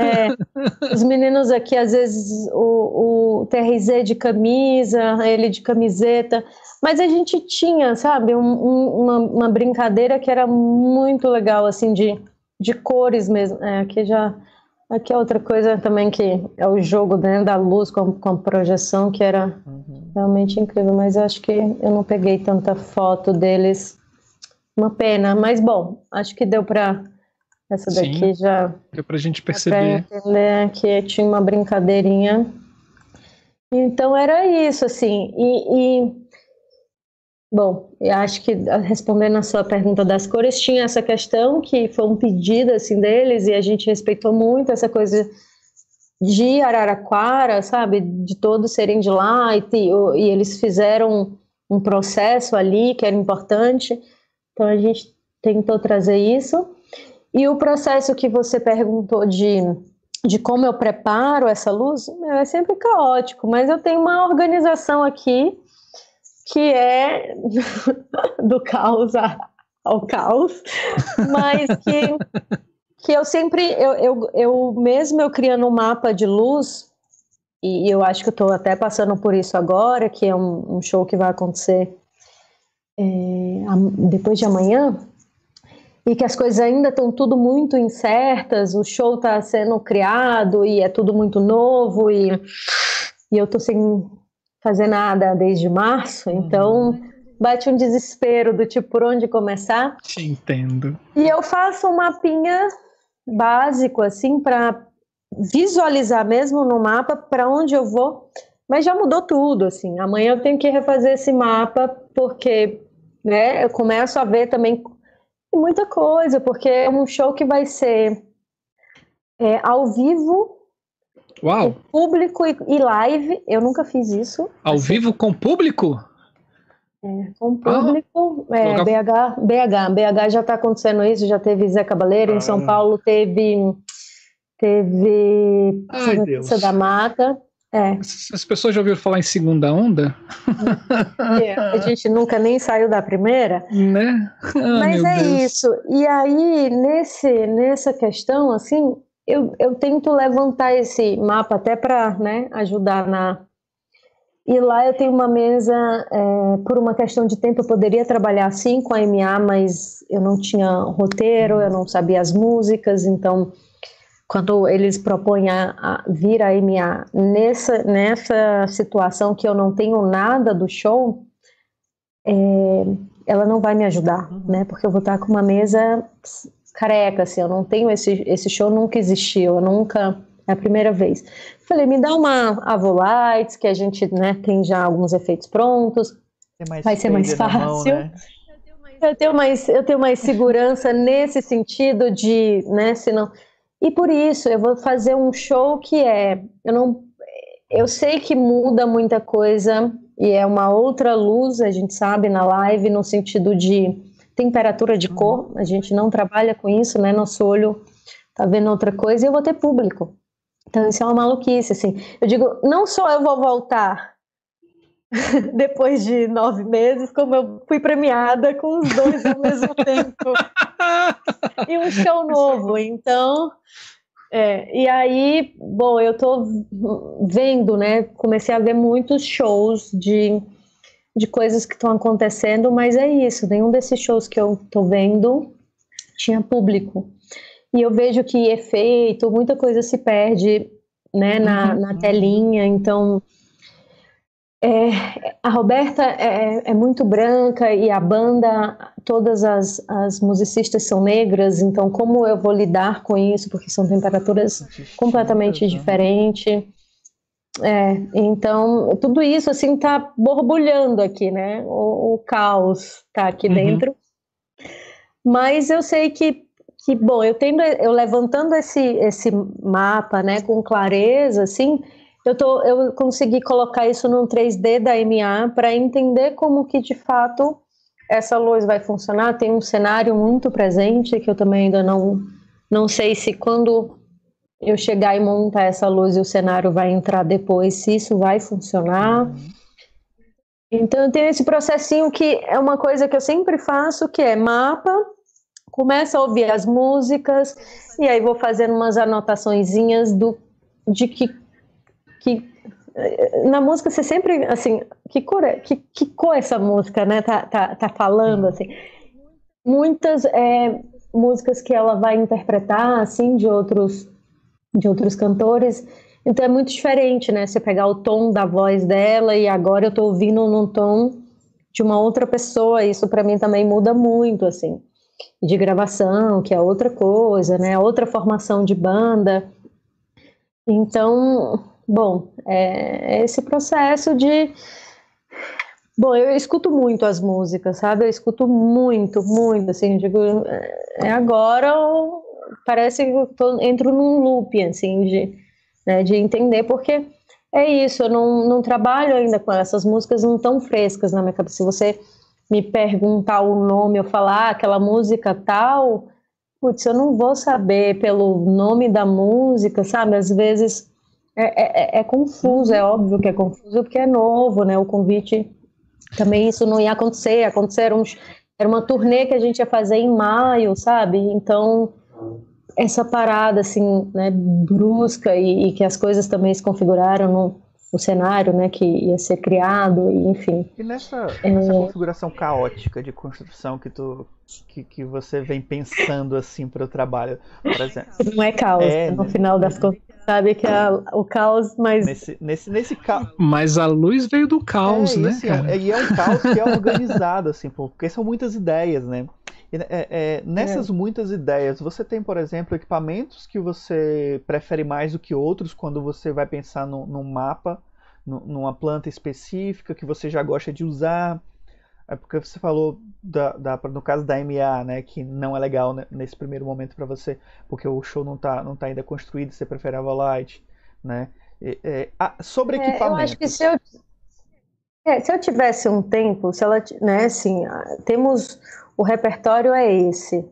é, Os meninos aqui, às vezes, o, o TRZ de camisa, ele de camiseta. Mas a gente tinha, sabe, um, um, uma, uma, brincadeira que era muito legal, assim, de, de cores mesmo. É, aqui já Aqui é outra coisa também que é o jogo né, da luz com, com a projeção, que era uhum. realmente incrível, mas acho que eu não peguei tanta foto deles. Uma pena, mas bom, acho que deu para essa daqui Sim, já. Deu para a gente perceber. entender que tinha uma brincadeirinha. Então era isso, assim. E, e Bom, eu acho que ah, respondendo a sua pergunta das cores, tinha essa questão que foi um pedido assim deles e a gente respeitou muito essa coisa de Araraquara, sabe, de todos serem de lá e, e eles fizeram um processo ali que era importante. Então a gente tentou trazer isso. E o processo que você perguntou de, de como eu preparo essa luz é sempre caótico, mas eu tenho uma organização aqui que é do caos ao caos, mas que, que eu sempre, eu, eu, eu mesmo eu criando um mapa de luz, e eu acho que eu estou até passando por isso agora, que é um, um show que vai acontecer é, depois de amanhã, e que as coisas ainda estão tudo muito incertas, o show está sendo criado e é tudo muito novo, e, e eu estou sem fazer nada desde março, então uhum. bate um desespero do tipo por onde começar. Te entendo. E eu faço um mapinha básico assim para visualizar mesmo no mapa para onde eu vou, mas já mudou tudo assim. Amanhã eu tenho que refazer esse mapa porque, né, eu começo a ver também muita coisa, porque é um show que vai ser é, ao vivo Uau! Público e, live, eu nunca fiz isso. Ao assim. vivo com público? É, com público, ah, é, BH, BH, BH já está acontecendo isso, já teve Zé Cabaleiro, ah. em São ah. Paulo teve teve Ai, Deus. da Mata. É. As pessoas já ouviram falar em segunda onda? É, a gente nunca nem saiu da primeira. Né? Ah, Mas é Deus. isso. E aí, nesse, nessa questão, assim, eu, eu tento levantar esse mapa até para né, ajudar na. E lá eu tenho uma mesa, é, por uma questão de tempo, eu poderia trabalhar assim com a MA, mas eu não tinha roteiro, eu não sabia as músicas, então quando eles propõem a, a vir a MA nessa, nessa situação que eu não tenho nada do show, é, ela não vai me ajudar, né? Porque eu vou estar com uma mesa careca, assim, eu não tenho esse, esse show, nunca existiu, eu nunca, é a primeira vez. Falei, me dá uma Avolites, que a gente, né, tem já alguns efeitos prontos, vai ser mais fácil. Mão, né? Eu tenho mais, eu tenho mais segurança nesse sentido de, né, se não... E por isso, eu vou fazer um show que é, eu não, eu sei que muda muita coisa, e é uma outra luz, a gente sabe, na live, no sentido de temperatura de cor, a gente não trabalha com isso, né? Nosso olho tá vendo outra coisa e eu vou ter público. Então isso é uma maluquice, assim. Eu digo, não só eu vou voltar depois de nove meses, como eu fui premiada com os dois ao mesmo tempo. e um show novo. Então, É, e aí, bom, eu tô vendo, né? Comecei a ver muitos shows de, de coisas que estão acontecendo, mas é isso, nenhum desses shows que eu tô vendo tinha público. E eu vejo que efeito, muita coisa se perde né, na, uhum. na telinha, então é, a Roberta é, é, muito branca e a banda, todas as, as musicistas são negras, então como eu vou lidar com isso? Porque são temperaturas completamente né? diferentes. É, então, tudo isso assim tá borbulhando aqui, né? O, o caos tá aqui uhum. dentro. Mas eu sei que, que bom, eu tendo, eu levantando esse, esse mapa, né, com clareza, assim, eu, tô, eu consegui colocar isso num 3D da MA para entender como que de fato essa luz vai funcionar. Tem um cenário muito presente que eu também ainda não, não sei se quando eu chegar e montar essa luz e o cenário vai entrar depois, se isso vai funcionar. Então eu tenho esse processinho que é uma coisa que eu sempre faço, que é mapa, começa a ouvir as músicas e aí vou fazendo umas anotaçõezinhas do de que que na música você sempre assim que cor é, que, que cor essa música né? Tá, tá, tá falando assim. Muitas é, músicas que ela vai interpretar assim de outros de outros cantores então é muito diferente né você pegar o tom da voz dela e agora eu tô ouvindo num tom de uma outra pessoa isso para mim também muda muito assim de gravação que é outra coisa né outra formação de banda então Bom, é, é esse processo de. Bom, eu escuto muito as músicas, sabe? Eu escuto muito, muito, assim, digo, é agora ou parece que eu tô, entro num loop, assim, de, né, de entender, porque é isso, eu não, não trabalho ainda com essas músicas não tão frescas na minha cabeça. Se você me perguntar o nome, eu falar ah, aquela música tal, putz, eu não vou saber pelo nome da música, sabe? Às vezes é, é, é, é, confuso, é óbvio que é confuso porque é novo, né? O convite também isso não ia acontecer, acontecer uns, era uma turnê que a gente ia fazer em maio, sabe? Então essa parada assim, né, brusca e, e que as coisas também se configuraram no, no, cenário, né, que ia ser criado, e, enfim. E nessa, nessa é... configuração caótica de construção que tu que, que você vem pensando assim para o trabalho, por exemplo? Não é caos, é, no né? final das contas sabe que é o caos, mas. Nesse, nesse, nesse caos. Mas a luz veio do caos, é, né? Assim, é, e é um caos que é organizado, assim, porque são muitas ideias, né? E, é, é, nessas é. muitas ideias, você tem, por exemplo, equipamentos que você prefere mais do que outros quando você vai pensar no, num mapa, no, numa planta específica que você já gosta de usar. É porque você falou da, da, no caso da MA, né, que não é legal né, nesse primeiro momento para você, porque o show não está não tá ainda construído, você prefere a Volite, né? É, ah, sobre é, equipamento. Eu acho que se eu, é, se eu tivesse um tempo, se ela, né, assim, temos o repertório é esse,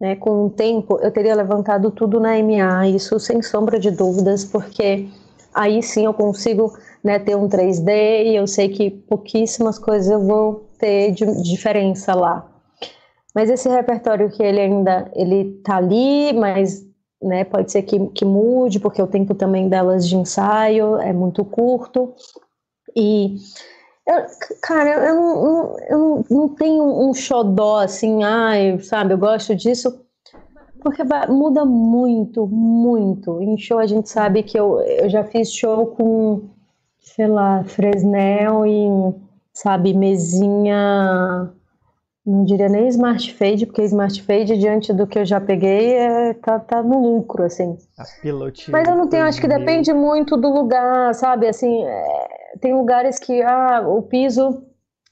né? Com um tempo eu teria levantado tudo na MA, isso sem sombra de dúvidas, porque aí sim eu consigo né, ter um 3D e eu sei que pouquíssimas coisas eu vou ter de diferença lá. Mas esse repertório que ele ainda ele tá ali, mas né, pode ser que, que mude, porque o tempo também delas de ensaio é muito curto. E, eu, cara, eu não, eu não, tenho um xodó assim, ai, sabe, eu gosto disso, porque vai, muda muito, muito. Em show a gente sabe que eu, eu já fiz show com, sei lá, Fresnel e sabe, mesinha, não diria nem smart fade, porque smart fade, diante do que eu já peguei, é, tá, tá no lucro, assim. Mas eu não tenho, acho que depende muito do lugar, sabe, assim, é, tem lugares que, ah, o piso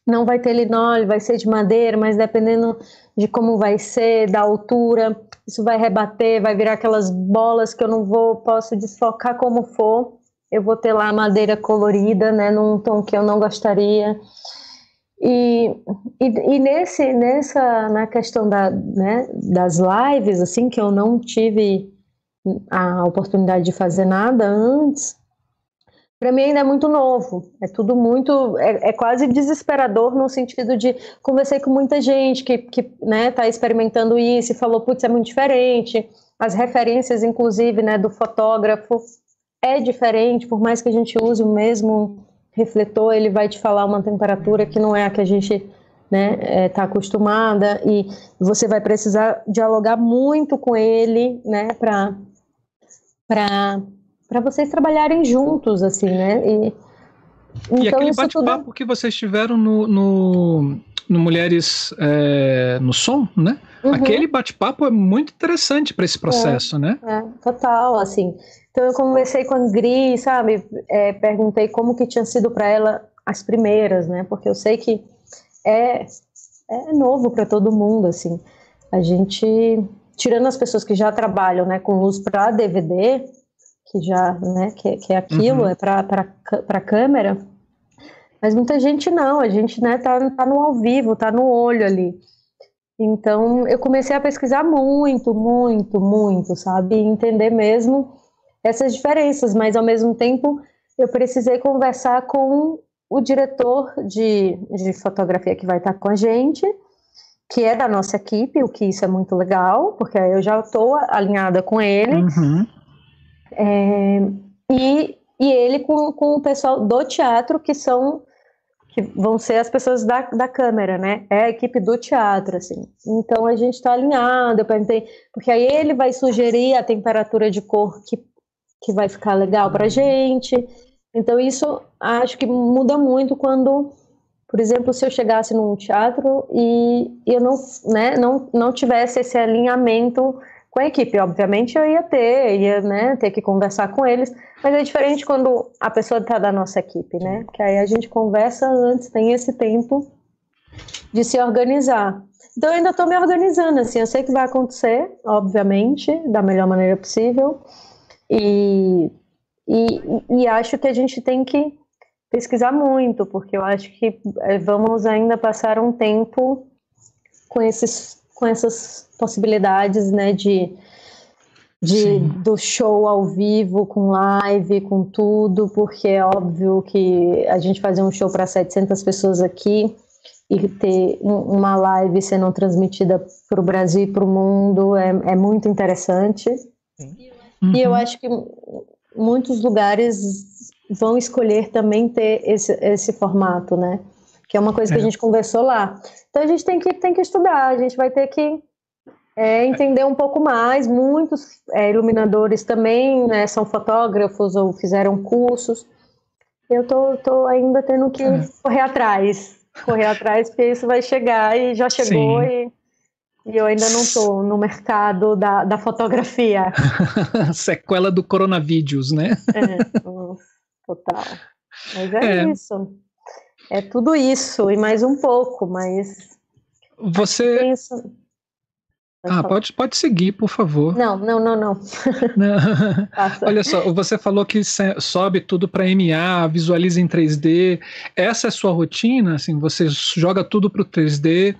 não vai ter linóleo, vai ser de madeira, mas dependendo de como vai ser, da altura, isso vai rebater, vai virar aquelas bolas que eu não vou, posso desfocar como for eu vou ter lá madeira colorida, né, num tom que eu não gostaria. E, e, e, nesse, nessa, na questão da, né, das lives, assim, que eu não tive a oportunidade de fazer nada antes, para mim ainda é muito novo. É tudo muito, é, é, quase desesperador no sentido de conversei com muita gente que, que né, tá experimentando isso e falou, putz, é muito diferente. As referências, inclusive, né, do fotógrafo é diferente, por mais que a gente use o mesmo refletor, ele vai te falar uma temperatura que não é a que a gente está né, é, tá acostumada e você vai precisar dialogar muito com ele, né, para para para vocês trabalharem juntos, assim, né? E, então, e aquele bate-papo tudo... que vocês tiveram no, no, no Mulheres é, no Som, né? Uhum. Aquele bate-papo é muito interessante para esse processo, é, né? É, total, assim. Então eu conversei com a Gri, sabe? É, perguntei como que tinha sido para ela as primeiras, né? Porque eu sei que é, é novo para todo mundo, assim. A gente, tirando as pessoas que já trabalham, né, com luz para DVD, que já, né, que, que é aquilo, uhum. é para câmera. Mas muita gente não, a gente, né, tá, tá no ao vivo, tá no olho ali. Então, eu comecei a pesquisar muito, muito, muito, sabe? entender mesmo essas diferenças, mas ao mesmo tempo eu precisei conversar com o diretor de, de fotografia que vai estar com a gente, que é da nossa equipe, o que isso é muito legal, porque eu já estou alinhada com ele. Uhum. É, e, e ele com, com o pessoal do teatro, que são que vão ser as pessoas da, da câmera, né? É a equipe do teatro, assim. Então a gente está alinhado, eu perguntei, porque aí ele vai sugerir a temperatura de cor que, que vai ficar legal para gente. Então isso acho que muda muito quando, por exemplo, se eu chegasse num teatro e eu não, né, não, não tivesse esse alinhamento com a equipe. Obviamente eu ia ter, ia né, ter que conversar com eles, mas é diferente quando a pessoa está da nossa equipe, né? Que aí a gente conversa antes, tem esse tempo de se organizar. Então eu ainda estou me organizando, assim, eu sei que vai acontecer, obviamente, da melhor maneira possível, e, e, e acho que a gente tem que pesquisar muito, porque eu acho que eh, vamos ainda passar um tempo com esses com essas possibilidades, né, de, de do show ao vivo, com live, com tudo, porque é óbvio que a gente fazer um show para 700 pessoas aqui e ter uma live sendo transmitida para o Brasil e para o mundo é, é muito interessante. Uhum. E eu uhum. acho que muitos lugares vão escolher também ter esse, esse formato, né? Que é uma coisa que a é. gente conversou lá. Então a gente tem que, tem que estudar, a gente vai ter que é, entender um pouco mais. Muitos é, iluminadores também né, são fotógrafos ou fizeram cursos. Eu tô, tô ainda tendo que é. correr atrás, correr atrás, porque isso vai chegar e já chegou e, e, eu ainda não estou no mercado da, da fotografia. Sequela do coronavírus, né? É, total. Mas é, é. isso. É tudo isso e mais um pouco, mas. Você. Ah, pode, pode seguir, por favor. Não, não, não, não. não. Olha só, você falou que sobe tudo para MA, visualiza em 3D. Essa é a sua rotina? Assim, você joga tudo para o 3D,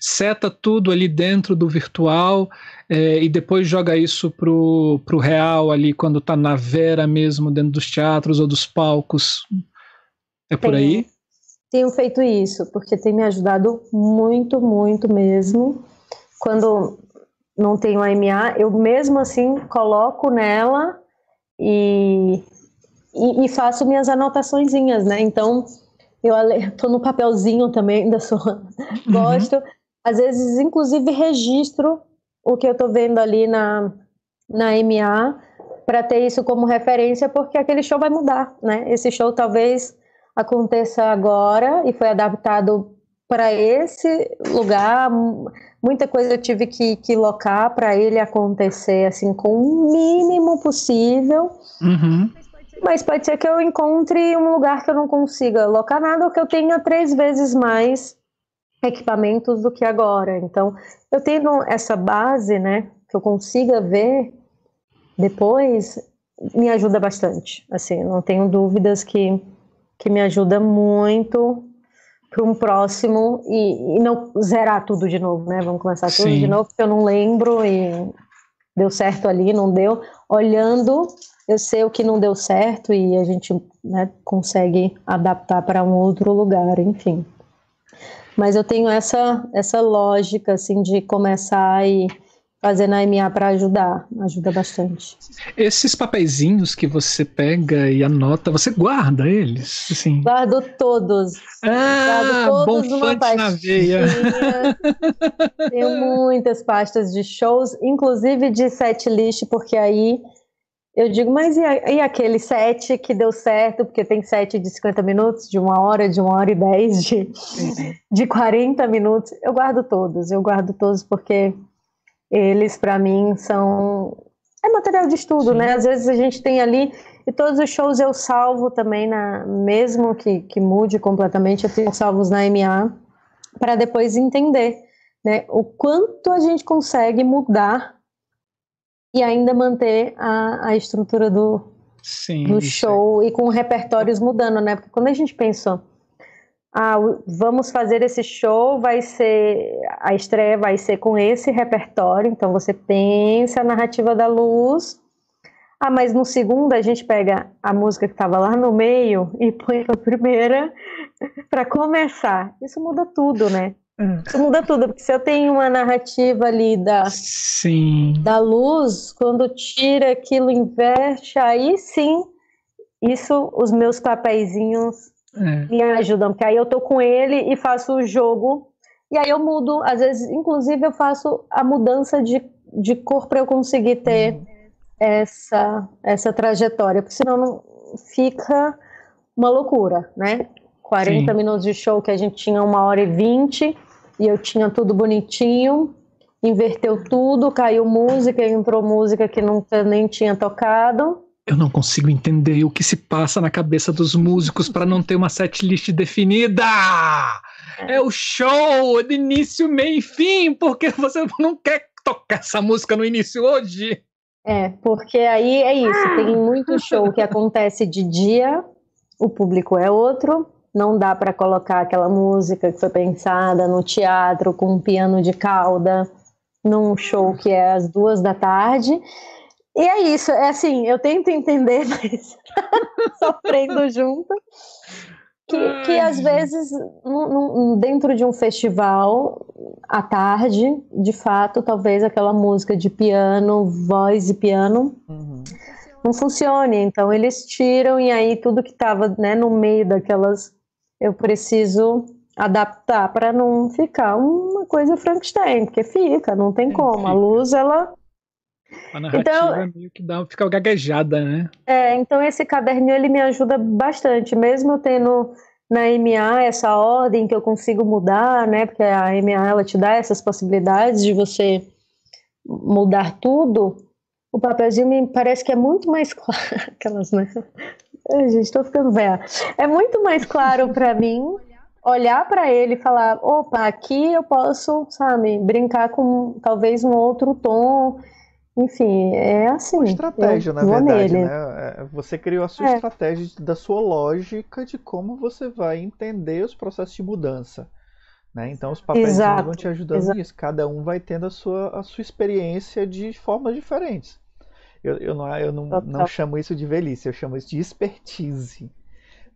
seta tudo ali dentro do virtual é, e depois joga isso para o real ali quando está na vera mesmo, dentro dos teatros ou dos palcos. É por aí? Tenho feito isso, porque tem me ajudado muito, muito mesmo. Quando não tenho a MA, eu mesmo assim coloco nela e, e, e faço minhas anotaçõezinhas, né? Então, eu estou no papelzinho também, ainda sou, uhum. gosto. Às vezes, inclusive, registro o que eu estou vendo ali na, na MA para ter isso como referência, porque aquele show vai mudar, né? Esse show talvez aconteça agora e foi adaptado para esse lugar. Muita coisa eu tive que, que locar para ele acontecer assim com o mínimo possível. Uhum. Mas pode ser que eu encontre um lugar que eu não consiga locar nada ou que eu tenha três vezes mais equipamentos do que agora. Então, eu tendo essa base, né, que eu consiga ver depois, me ajuda bastante. Assim, não tenho dúvidas que que me ajuda muito para um próximo e, e, não zerar tudo de novo, né? Vamos começar tudo Sim. de novo, porque eu não lembro e deu certo ali, não deu. Olhando, eu sei o que não deu certo e a gente né, consegue adaptar para um outro lugar, enfim. Mas eu tenho essa, essa lógica, assim, de começar e fazer na MA para ajudar, ajuda bastante. Esses papeizinhos que você pega e anota, você guarda eles? Assim. Guardo todos. Ah, Guardo todos numa na veia. Tenho muitas pastas de shows, inclusive de set list, porque aí eu digo, mas e, a, e, aquele set que deu certo, porque tem set de 50 minutos, de uma hora, de uma hora e dez, de, de 40 minutos. Eu guardo todos, eu guardo todos porque eles para mim são é material de estudo, Sim. né? Às vezes a gente tem ali e todos os shows eu salvo também na mesmo que, que mude completamente, eu tenho salvos na MA para depois entender, né, o quanto a gente consegue mudar e ainda manter a, a estrutura do, Sim, do show e com repertórios mudando, né? Porque quando a gente pensa ah, vamos fazer esse show, vai ser a estreia vai ser com esse repertório, então você pensa a narrativa da luz. Ah, mas no segundo a gente pega a música que estava lá no meio e põe a primeira para começar. Isso muda tudo, né? Hum. Isso muda tudo, porque se eu tenho uma narrativa ali da, sim. da luz, quando tira aquilo, inverte, aí sim, isso, os meus papeizinhos é. me ajudam, porque aí eu tô com ele e faço o jogo, e aí eu mudo, às vezes, inclusive eu faço a mudança de, de cor para eu conseguir ter uhum. essa, essa trajetória, porque senão não fica uma loucura, né? 40 Sim. minutos de show que a gente tinha uma hora e vinte, e eu tinha tudo bonitinho, inverteu tudo, caiu música, entrou música que nunca nem tinha tocado, eu não consigo entender o que se passa na cabeça dos músicos para não ter uma setlist definida. É. o show de início, meio e fim, porque você não quer tocar essa música no início hoje. É, porque aí é isso, tem muito show que acontece de dia, o público é outro, não dá para colocar aquela música que foi pensada no teatro com um piano de cauda num show que é às duas da tarde. E é isso, é assim, eu tento entender, mas sofrendo junto. Que, que às vezes, dentro de um festival, à tarde, de fato, talvez aquela música de piano, voz e piano, uhum. não funcione. Então, eles tiram e aí tudo que estava né, no meio daquelas. Eu preciso adaptar para não ficar uma coisa Frankenstein, porque fica, não tem como. A luz, ela a narrativa então, é meio que dá, fica gaguejada, né? É, então esse caderninho ele me ajuda bastante, mesmo eu tendo na MA essa ordem que eu consigo mudar, né? Porque a MA ela te dá essas possibilidades de você mudar tudo. O papelzinho me parece que é muito mais claro, aquelas, né? Ai, gente, tô ficando velha. É muito mais claro para mim olhar para ele e falar, opa, aqui eu posso, sabe, brincar com talvez um outro tom enfim, é assim. Uma estratégia, na verdade, nele. né? É, você criou a sua é. estratégia da sua lógica de como você vai entender os processos de mudança. Né? Então os papéis vão te ajudando exato. nisso. Cada um vai tendo a sua, a sua experiência de formas diferentes. Eu, eu, não, eu não, não chamo isso de velhice, eu chamo isso de expertise.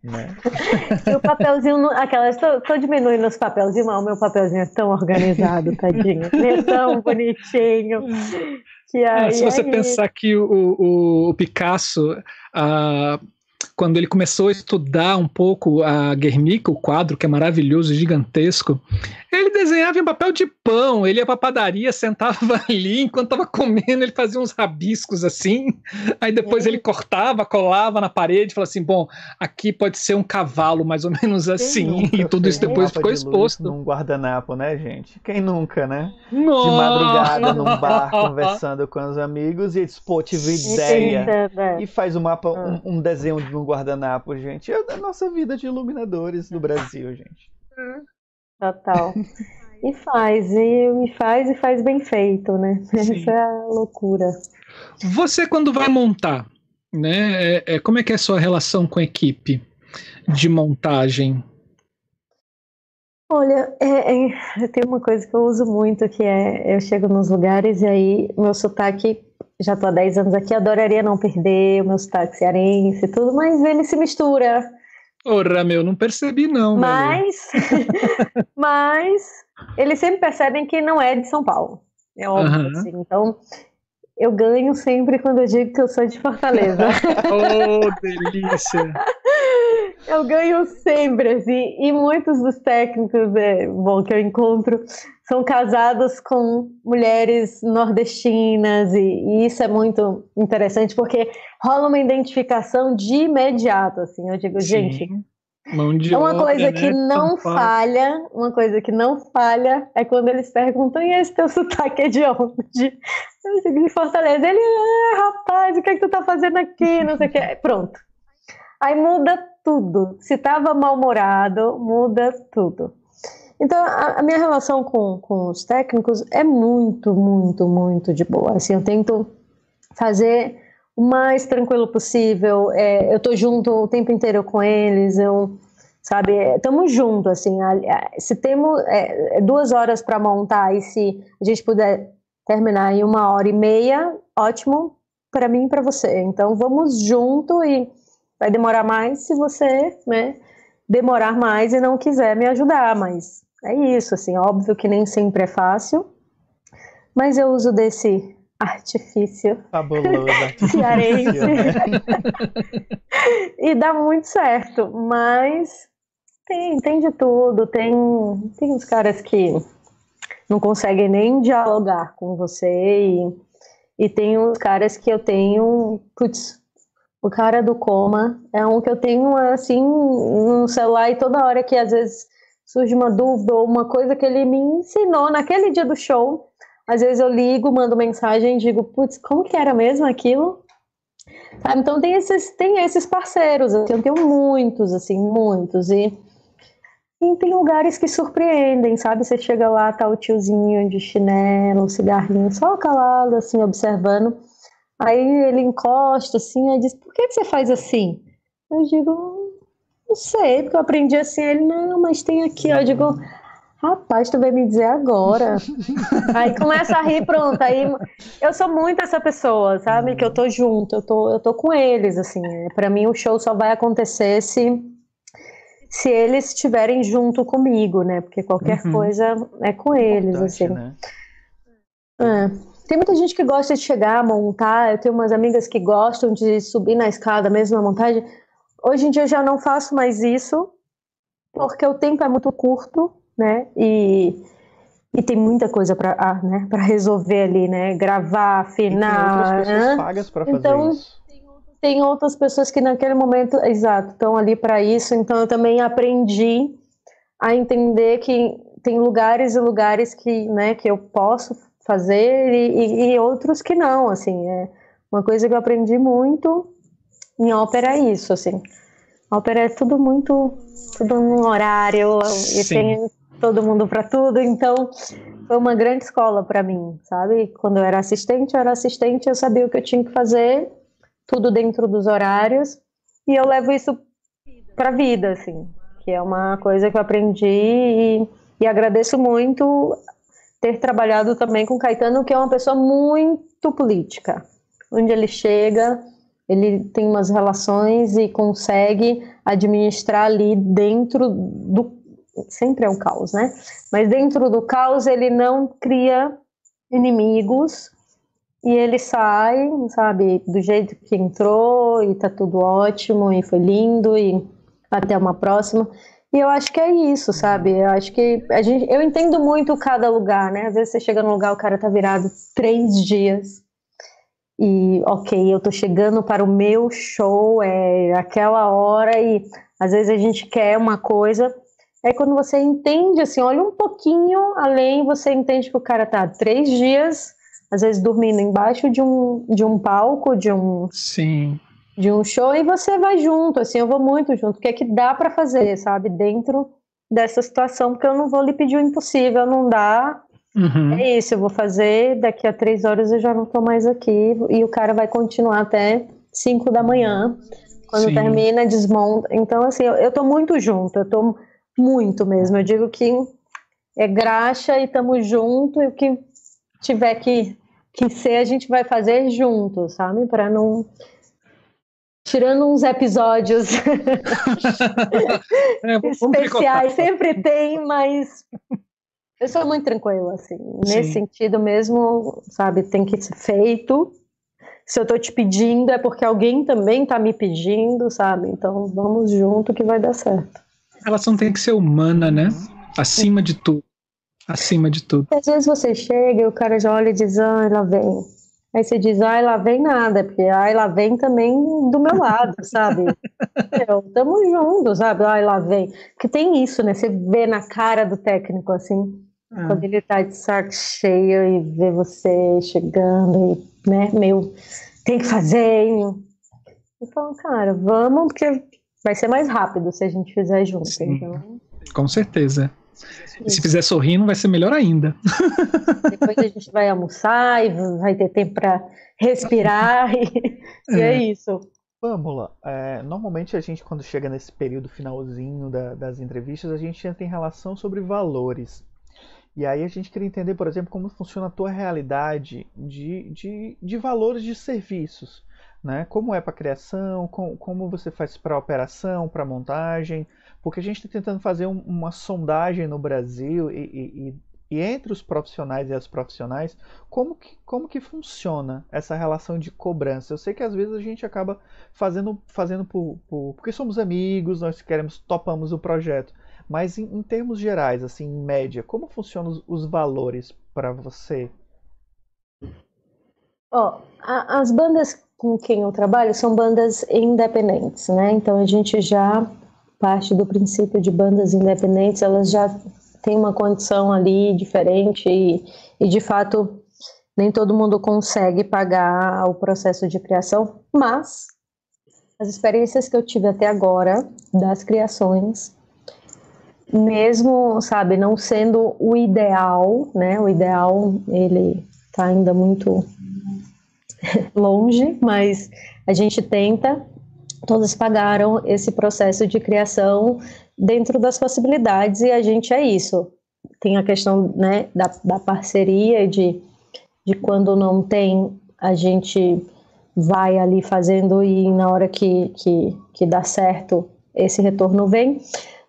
Né? e o papelzinho, aquelas, tô, tô diminuindo os papelzinhos, mas o meu papelzinho é tão organizado, tadinho. é tão bonitinho. Que aí, ah, se você aí... pensar que o, o, o Picasso, uh, quando ele começou a estudar um pouco a Guernica, o quadro que é maravilhoso, gigantesco, ele desenhava em papel de pão, ele ia pra padaria, sentava ali, enquanto tava comendo, ele fazia uns rabiscos assim, aí depois é. ele cortava, colava na parede, falava assim, bom, aqui pode ser um cavalo, mais ou menos assim, e tudo isso depois ficou exposto. Num guardanapo, né, gente? Quem nunca, né? Nossa. De madrugada num bar, conversando com os amigos, e eles, pô, tive ideia, e faz um mapa, um, um desenho de um guardanapo, gente. É a nossa vida de iluminadores no Brasil, gente. Total. E faz, e, faz e faz bem feito, né? Sim. Essa é a loucura. Você quando vai montar, né? É, é, como é que é a sua relação com a equipe de montagem? Olha, é, é, tem uma coisa que eu uso muito que é eu chego nos lugares e aí meu sotaque já tô há 10 anos aqui, adoraria não perder o meu sotaque cearense e tudo, mas ele se mistura. Ora, meu, não percebi não. Mas, mas eles sempre percebem que não é de São Paulo. É óbvio, uhum. assim. Então, eu ganho sempre quando eu digo que eu sou de Fortaleza. oh, delícia! eu ganho sempre, assim. E muitos dos técnicos é, bom, que eu encontro são casados com mulheres nordestinas, e, e, isso é muito interessante, porque rola uma identificação de imediato, assim. Eu digo, Sim. gente, é uma obra, coisa que né? não falha, uma coisa que não falha é quando eles perguntam, e esse teu sotaque é de onde? De Fortaleza. Ele, ah, rapaz, o que é que tu tá fazendo aqui? Não sei o que. Pronto. Aí muda tudo. Se tava mal-humorado, muda tudo. Então, a, a, minha relação com, com os técnicos é muito, muito, muito de boa. Assim, eu tento fazer o mais tranquilo possível. É, eu tô junto o tempo inteiro com eles, eu, sabe, estamos juntos, assim. Se temos é, é duas horas para montar e se a gente puder terminar em uma hora e meia, ótimo para mim e para você. Então, vamos junto e vai demorar mais se você, né, demorar mais e não quiser me ajudar, mas é isso, assim, óbvio que nem sempre é fácil, mas eu uso desse artifício. Fabuloso, artifício. Cearense. Né? e dá muito certo, mas tem, tem de tudo. Tem, tem uns caras que não conseguem nem dialogar com você e, e tem uns caras que eu tenho, putz, o cara do coma é um que eu tenho assim no celular e toda hora que às vezes surge uma dúvida ou uma coisa que ele me ensinou naquele dia do show, às vezes eu ligo, mando mensagem e digo, putz, como que era mesmo aquilo? Sabe? Então tem esses, tem esses parceiros, assim, eu tenho muitos, assim, muitos. E, e tem lugares que surpreendem, sabe? Você chega lá, tá o tiozinho de chinelo, cigarrinho, só calado, assim, observando. Aí ele encosta, assim, e diz, por que você faz assim? Eu digo, não sei, porque eu aprendi assim. Ele, não, mas tem aqui, ó. Eu digo, Rapaz, tu vai me dizer agora. aí começa a rir, pronto. Aí eu sou muito essa pessoa, sabe? Que eu tô junto, eu tô, eu tô com eles, assim. Para mim o show só vai acontecer se se eles estiverem junto comigo, né? Porque qualquer uhum. coisa é com eles, assim. Né? É. Tem muita gente que gosta de chegar, montar. Eu tenho umas amigas que gostam de subir na escada mesmo na montagem. Hoje em dia eu já não faço mais isso, porque o tempo é muito curto né? E, e tem muita coisa para ah, né, resolver ali, né? Gravar, afinar. E tem outras pessoas né? pagas para fazer então, isso. Tem outras pessoas que naquele momento, exato, estão ali para isso. Então eu também aprendi a entender que tem lugares e lugares que, né, que eu posso fazer e, e, e outros que não, assim, é uma coisa que eu aprendi muito em ópera é isso, assim. ópera é tudo muito, tudo num horário Sim. e tem todo mundo para tudo, então foi uma grande escola para mim, sabe? Quando eu era assistente, eu era assistente, eu sabia o que eu tinha que fazer, tudo dentro dos horários, e eu levo isso para a vida, assim, que é uma coisa que eu aprendi e, e agradeço muito ter trabalhado também com Caetano, que é uma pessoa muito política. Onde ele chega, ele tem umas relações e consegue administrar ali dentro do sempre é um caos, né? Mas dentro do caos ele não cria inimigos e ele sai, sabe, do jeito que entrou e tá tudo ótimo e foi lindo e até uma próxima. E eu acho que é isso, sabe? Eu acho que a gente, eu entendo muito cada lugar, né? Às vezes você chega num lugar, o cara tá virado três dias. E ok, eu tô chegando para o meu show, é aquela hora, e às vezes a gente quer uma coisa, é quando você entende, assim, olha um pouquinho além, você entende que o cara tá três dias, às vezes dormindo embaixo de um, de um palco, de um. Sim. De um show, e você vai junto, assim, eu vou muito junto, o que é que dá para fazer, sabe, dentro dessa situação, porque eu não vou lhe pedir o impossível, não dá. Uhum. É isso, eu vou fazer, daqui a três horas eu já não tô mais aqui, e o cara vai continuar até cinco da manhã. Quando Sim. termina, desmonta. Então, assim, eu, eu tô muito junto, eu tô muito mesmo. Eu digo que é graxa e estamos junto e o que tiver que que ser a gente vai fazer junto, sabe? Para não tirando uns episódios é, especiais, sempre tem, mas eu sou muito tranquila, assim, Sim. nesse sentido mesmo, sabe, tem que ser feito. Se eu tô te pedindo, é porque alguém também tá me pedindo, sabe? Então vamos junto que vai dar certo. A relação tem que ser humana, né? Acima de tudo. Acima de tudo. Às vezes você chega e o cara já olha e diz, ah, lá vem. Aí você diz, ai, lá vem nada, porque ai, lá vem também do meu lado, sabe? Eu, tamo juntos, sabe? Ai, lá vem. Porque tem isso, né? Você vê na cara do técnico, assim, ah. quando ele tá de saco cheio e vê você chegando e, né, meio, tem que fazer. Então, cara, vamos, porque vai ser mais rápido se a gente fizer junto. Sim, então... Com certeza. E se fizer sorrindo, vai ser melhor ainda. Depois a gente vai almoçar e vai ter tempo para respirar. E, é. e é. isso. Vamos lá. É, normalmente a gente, quando chega nesse período finalzinho da, das entrevistas, a gente entra em relação sobre valores. E aí a gente queria entender, por exemplo, como funciona a tua realidade de, de, de valores de serviços. Né? Como é para criação, com, como você faz para operação, para montagem, porque a gente está tentando fazer um, uma sondagem no Brasil e, e, e, entre os profissionais e as profissionais, como que, como que funciona essa relação de cobrança? Eu sei que às vezes a gente acaba fazendo, fazendo por, por porque somos amigos, nós queremos, topamos o projeto, mas em, em termos gerais, assim, em média, como funcionam os, os valores para você? Ó, oh, as bandas com quem eu trabalho são bandas independentes, né? Então a gente já parte do princípio de bandas independentes, elas já têm uma condição ali diferente e, e de fato nem todo mundo consegue pagar o processo de criação, mas as experiências que eu tive até agora das criações, mesmo, sabe, não sendo o ideal, né? O ideal ele está ainda muito longe, mas a gente tenta todas pagaram esse processo de criação dentro das possibilidades e a gente é isso. Tem a questão né, da, da parceria, de, de quando não tem, a gente vai ali fazendo e na hora que, que, que dá certo, esse retorno vem.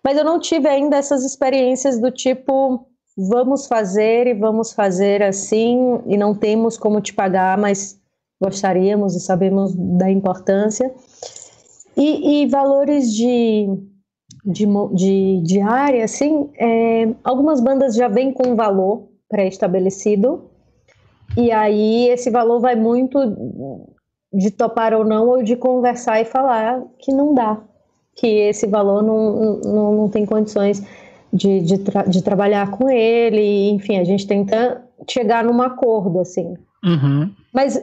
Mas eu não tive ainda essas experiências do tipo, vamos fazer e vamos fazer assim e não temos como te pagar, mas gostaríamos e sabemos da importância. E, e valores de, de, de, de área, assim, é, algumas bandas já vêm com um valor pré-estabelecido, e aí esse valor vai muito de topar ou não, ou de conversar e falar que não dá, que esse valor não, não, não tem condições de, de, tra de trabalhar com ele, enfim, a gente tenta chegar num acordo, assim. Uhum. Mas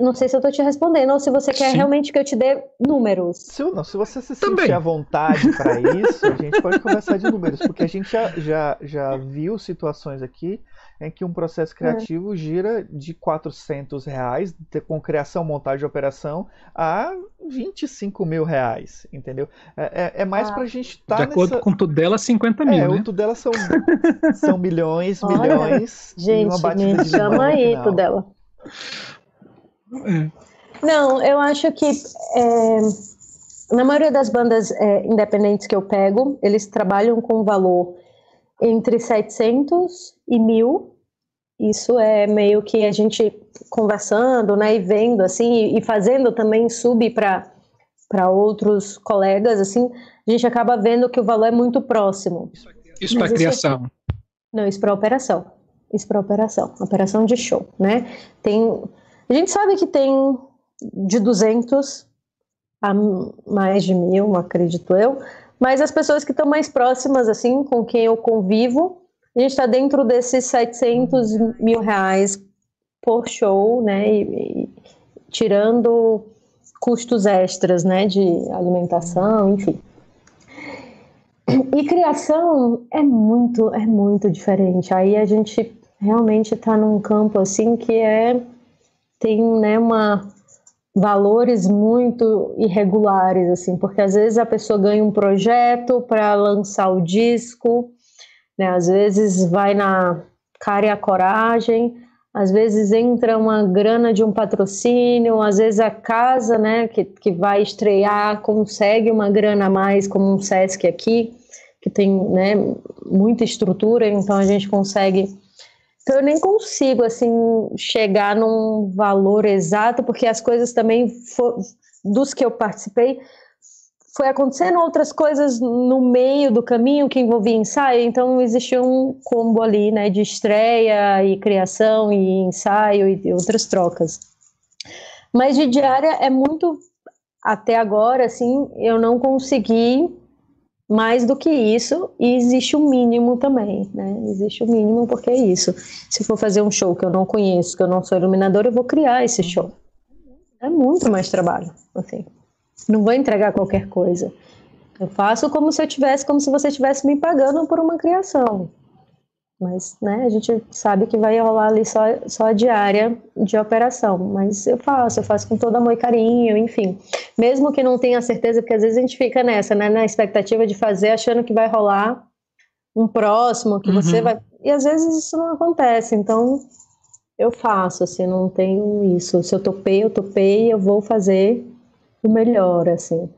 não sei se eu estou te respondendo ou se você quer Sim. realmente que eu te dê números. Se, não, se você se Também. sentir à vontade para isso, a gente pode conversar de números, porque a gente já, já, já viu situações aqui em que um processo criativo é. gira de 400 reais, com criação, montagem e operação, a 25 mil reais, entendeu? É, é, é mais ah. para a gente estar tá De acordo nessa... com o Tudela, 50 mil, É, né? o Tudela são, são milhões, Olha, milhões. Gente, me chama aí, Tudela. É. Não, eu acho que é, na maioria das bandas é, independentes que eu pego, eles trabalham com valor entre 700 e 1000. Isso é meio que a gente conversando, né, e vendo assim, e fazendo também sub para para outros colegas, assim, a gente acaba vendo que o valor é muito próximo. Isso para criação? não, isso para operação. Isso para operação, operação de show, né? Tem a gente sabe que tem de 200 a mais de mil, acredito eu, mas as pessoas que estão mais próximas, assim, com quem eu convivo, a gente está dentro desses 700 mil reais por show, né, e, e, tirando custos extras, né, de alimentação, enfim. E criação é muito, é muito diferente. Aí a gente realmente está num campo assim que é tem né, uma, valores muito irregulares, assim, porque às vezes a pessoa ganha um projeto para lançar o disco, né, às vezes vai na cara e a coragem, às vezes entra uma grana de um patrocínio, às vezes a casa, né, que, que vai estrear consegue uma grana a mais, como um Sesc aqui, que tem, né, muita estrutura, então a gente consegue. Então eu nem consigo, assim, chegar num valor exato, porque as coisas também, for, dos que eu participei, foi acontecendo outras coisas no meio do caminho que envolvia ensaio, então existia um combo ali, né, de estreia e criação e ensaio e outras trocas. Mas de diária é muito até agora, assim, eu não consegui mais do que isso e existe o um mínimo também, né? Existe o um mínimo porque é isso. Se for fazer um show que eu não conheço, que eu não sou iluminador, eu vou criar esse show. É muito mais trabalho, assim. Não vou entregar qualquer coisa. Eu faço como se eu tivesse, como se você estivesse me pagando por uma criação. Mas, né, a gente sabe que vai rolar ali só, só a diária de operação. Mas eu faço, eu faço com todo amor e carinho, enfim. Mesmo que não tenha certeza, porque às vezes a gente fica nessa, né, na expectativa de fazer, achando que vai rolar um próximo, que uhum. você vai. E às vezes isso não acontece. Então, eu faço, assim, não tenho isso. Se eu topei, eu topei, eu vou fazer o melhor, assim.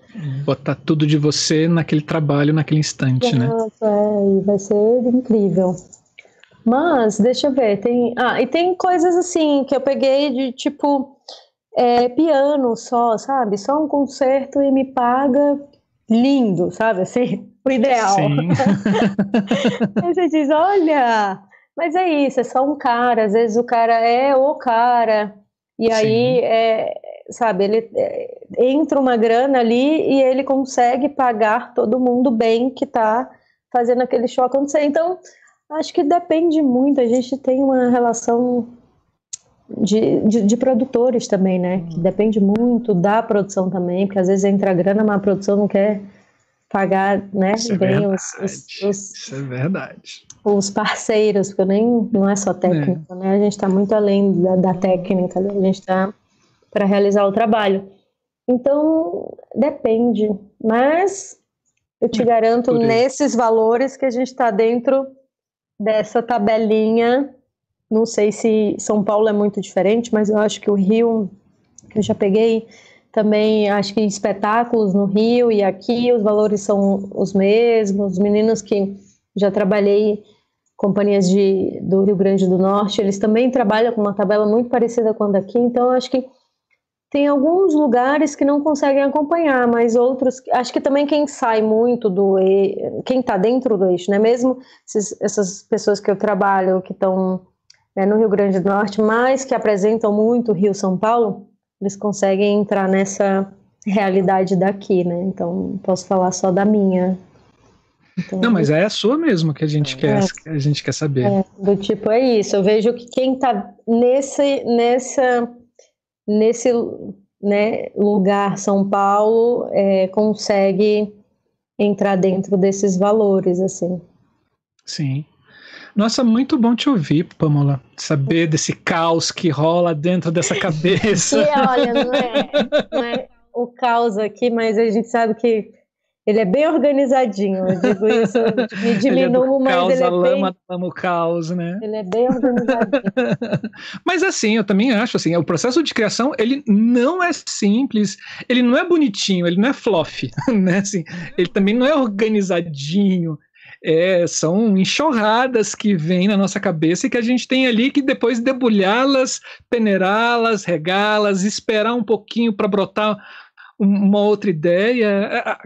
Botar tudo de você naquele trabalho, naquele instante, né? Exato, né? É, e vai ser incrível. Mas, deixa eu ver, tem. Ah, e tem coisas assim que eu peguei de tipo é, piano só, sabe? Só um concerto e me paga lindo, sabe? Assim, o ideal. Aí você diz, olha, mas é isso, é só um cara, às vezes o cara é o cara, e aí é, sabe, ele é, entra uma grana ali e ele consegue pagar todo mundo bem que está fazendo aquele show acontecer. Então, acho que depende muito. A gente tem uma relação de, de, de, produtores também, né? Que depende muito da produção também, porque às vezes entra grana, mas a produção não quer pagar, né? Isso é bem os, os, os, Isso é verdade. Os parceiros, porque nem não é só técnica, é. né? A gente está muito além da, da técnica, a gente está para realizar o trabalho. Então, depende, mas eu te garanto nesses valores que a gente está dentro dessa tabelinha. Não sei se São Paulo é muito diferente, mas eu acho que o Rio, que eu já peguei também, acho que espetáculos no Rio e aqui os valores são os mesmos. Os meninos que já trabalhei companhias de, do Rio Grande do Norte, eles também trabalham com uma tabela muito parecida com a daqui, então acho que tem alguns lugares que não conseguem acompanhar, mas outros, acho que também quem sai muito do, quem está dentro do eixo, né? Mesmo esses, essas pessoas que eu trabalho, que estão né, no Rio Grande do Norte, mas que apresentam muito Rio São Paulo, eles conseguem entrar nessa realidade daqui, né? Então posso falar só da minha. Então, não, mas é a sua mesmo que a gente é, quer, que a gente quer saber. É, do tipo é isso. Eu vejo que quem está nesse nessa nesse né, lugar São Paulo é, consegue entrar dentro desses valores assim. Sim. Nossa, muito bom te ouvir, Pamela. Saber desse caos que rola dentro dessa cabeça. E olha, não é, não é o caos aqui, mas a gente sabe que ele é bem organizadinho, eu digo isso, me diminuo, ele é mas ele é lama, bem... o caos, né? Ele é bem organizadinho. mas assim, eu também acho, assim, o processo de criação, ele não é simples, ele não é bonitinho, ele não é fluffy, né? Assim, ele também não é organizadinho, é, são enxurradas que vêm na nossa cabeça e que a gente tem ali que depois debulhá-las, peneirá-las, regá-las, esperar um pouquinho para brotar uma outra ideia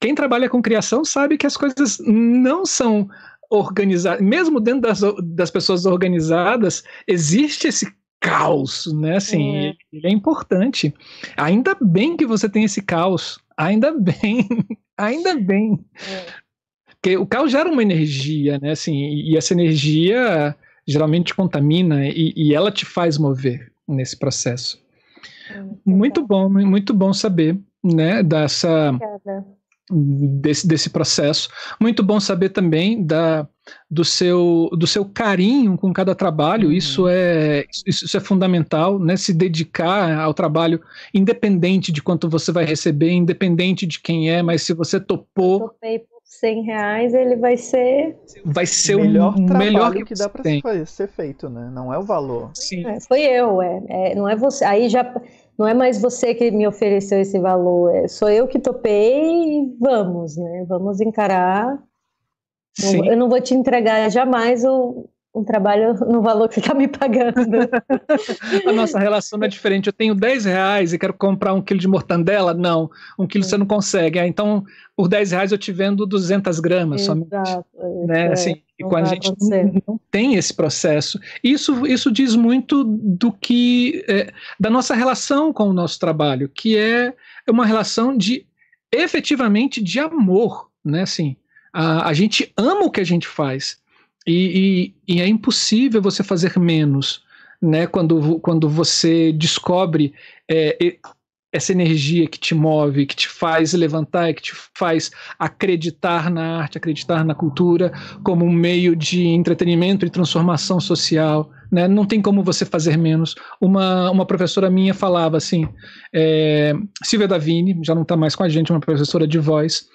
quem trabalha com criação sabe que as coisas não são organizadas, mesmo dentro das, das pessoas organizadas, existe esse caos, né? Assim, é. ele é importante. Ainda bem que você tem esse caos. Ainda bem, ainda bem. É. Porque o caos gera uma energia, né? Assim, e essa energia geralmente contamina e, e ela te faz mover nesse processo. É, muito bom, muito bom saber, né? Dessa. Obrigada desse, desse processo. Muito bom saber também da, do, seu, do seu carinho com cada trabalho, uhum. isso, é, isso, é fundamental, né? Se dedicar ao trabalho, independente de quanto você vai receber, independente de quem é, mas se você topou. Topei por 100 reais, ele vai ser. Vai ser o melhor, o melhor que, que dá para ser feito, né? Não é o valor. Sim. É, foi eu, é, é, Não é você. Aí já. Não é mais você que me ofereceu esse valor, é, sou eu que topei e vamos, né? Vamos encarar. Sim. Eu não vou te entregar jamais o, um trabalho no valor que você está me pagando. a nossa relação não é diferente. Eu tenho 10 reais e quero comprar um quilo de mortandela? Não, um quilo você não consegue. Ah, então, por 10 reais eu te vendo 200 gramas Exato, somente. Né? É, assim, e com a gente não, não, tem esse processo. Isso, isso diz muito do que é, da nossa relação com o nosso trabalho, que é uma relação de efetivamente de amor, né? Assim, a, a gente ama o que a gente faz. E, e, e, é impossível você fazer menos, né? Quando, quando você descobre é, essa energia que te move, que te faz levantar, que te faz acreditar na arte, acreditar na cultura como um meio de entretenimento e transformação social. Né? Não tem como você fazer menos. Uma, uma professora minha falava assim, é, Silvia Davini, já não está mais com a gente, uma professora de voz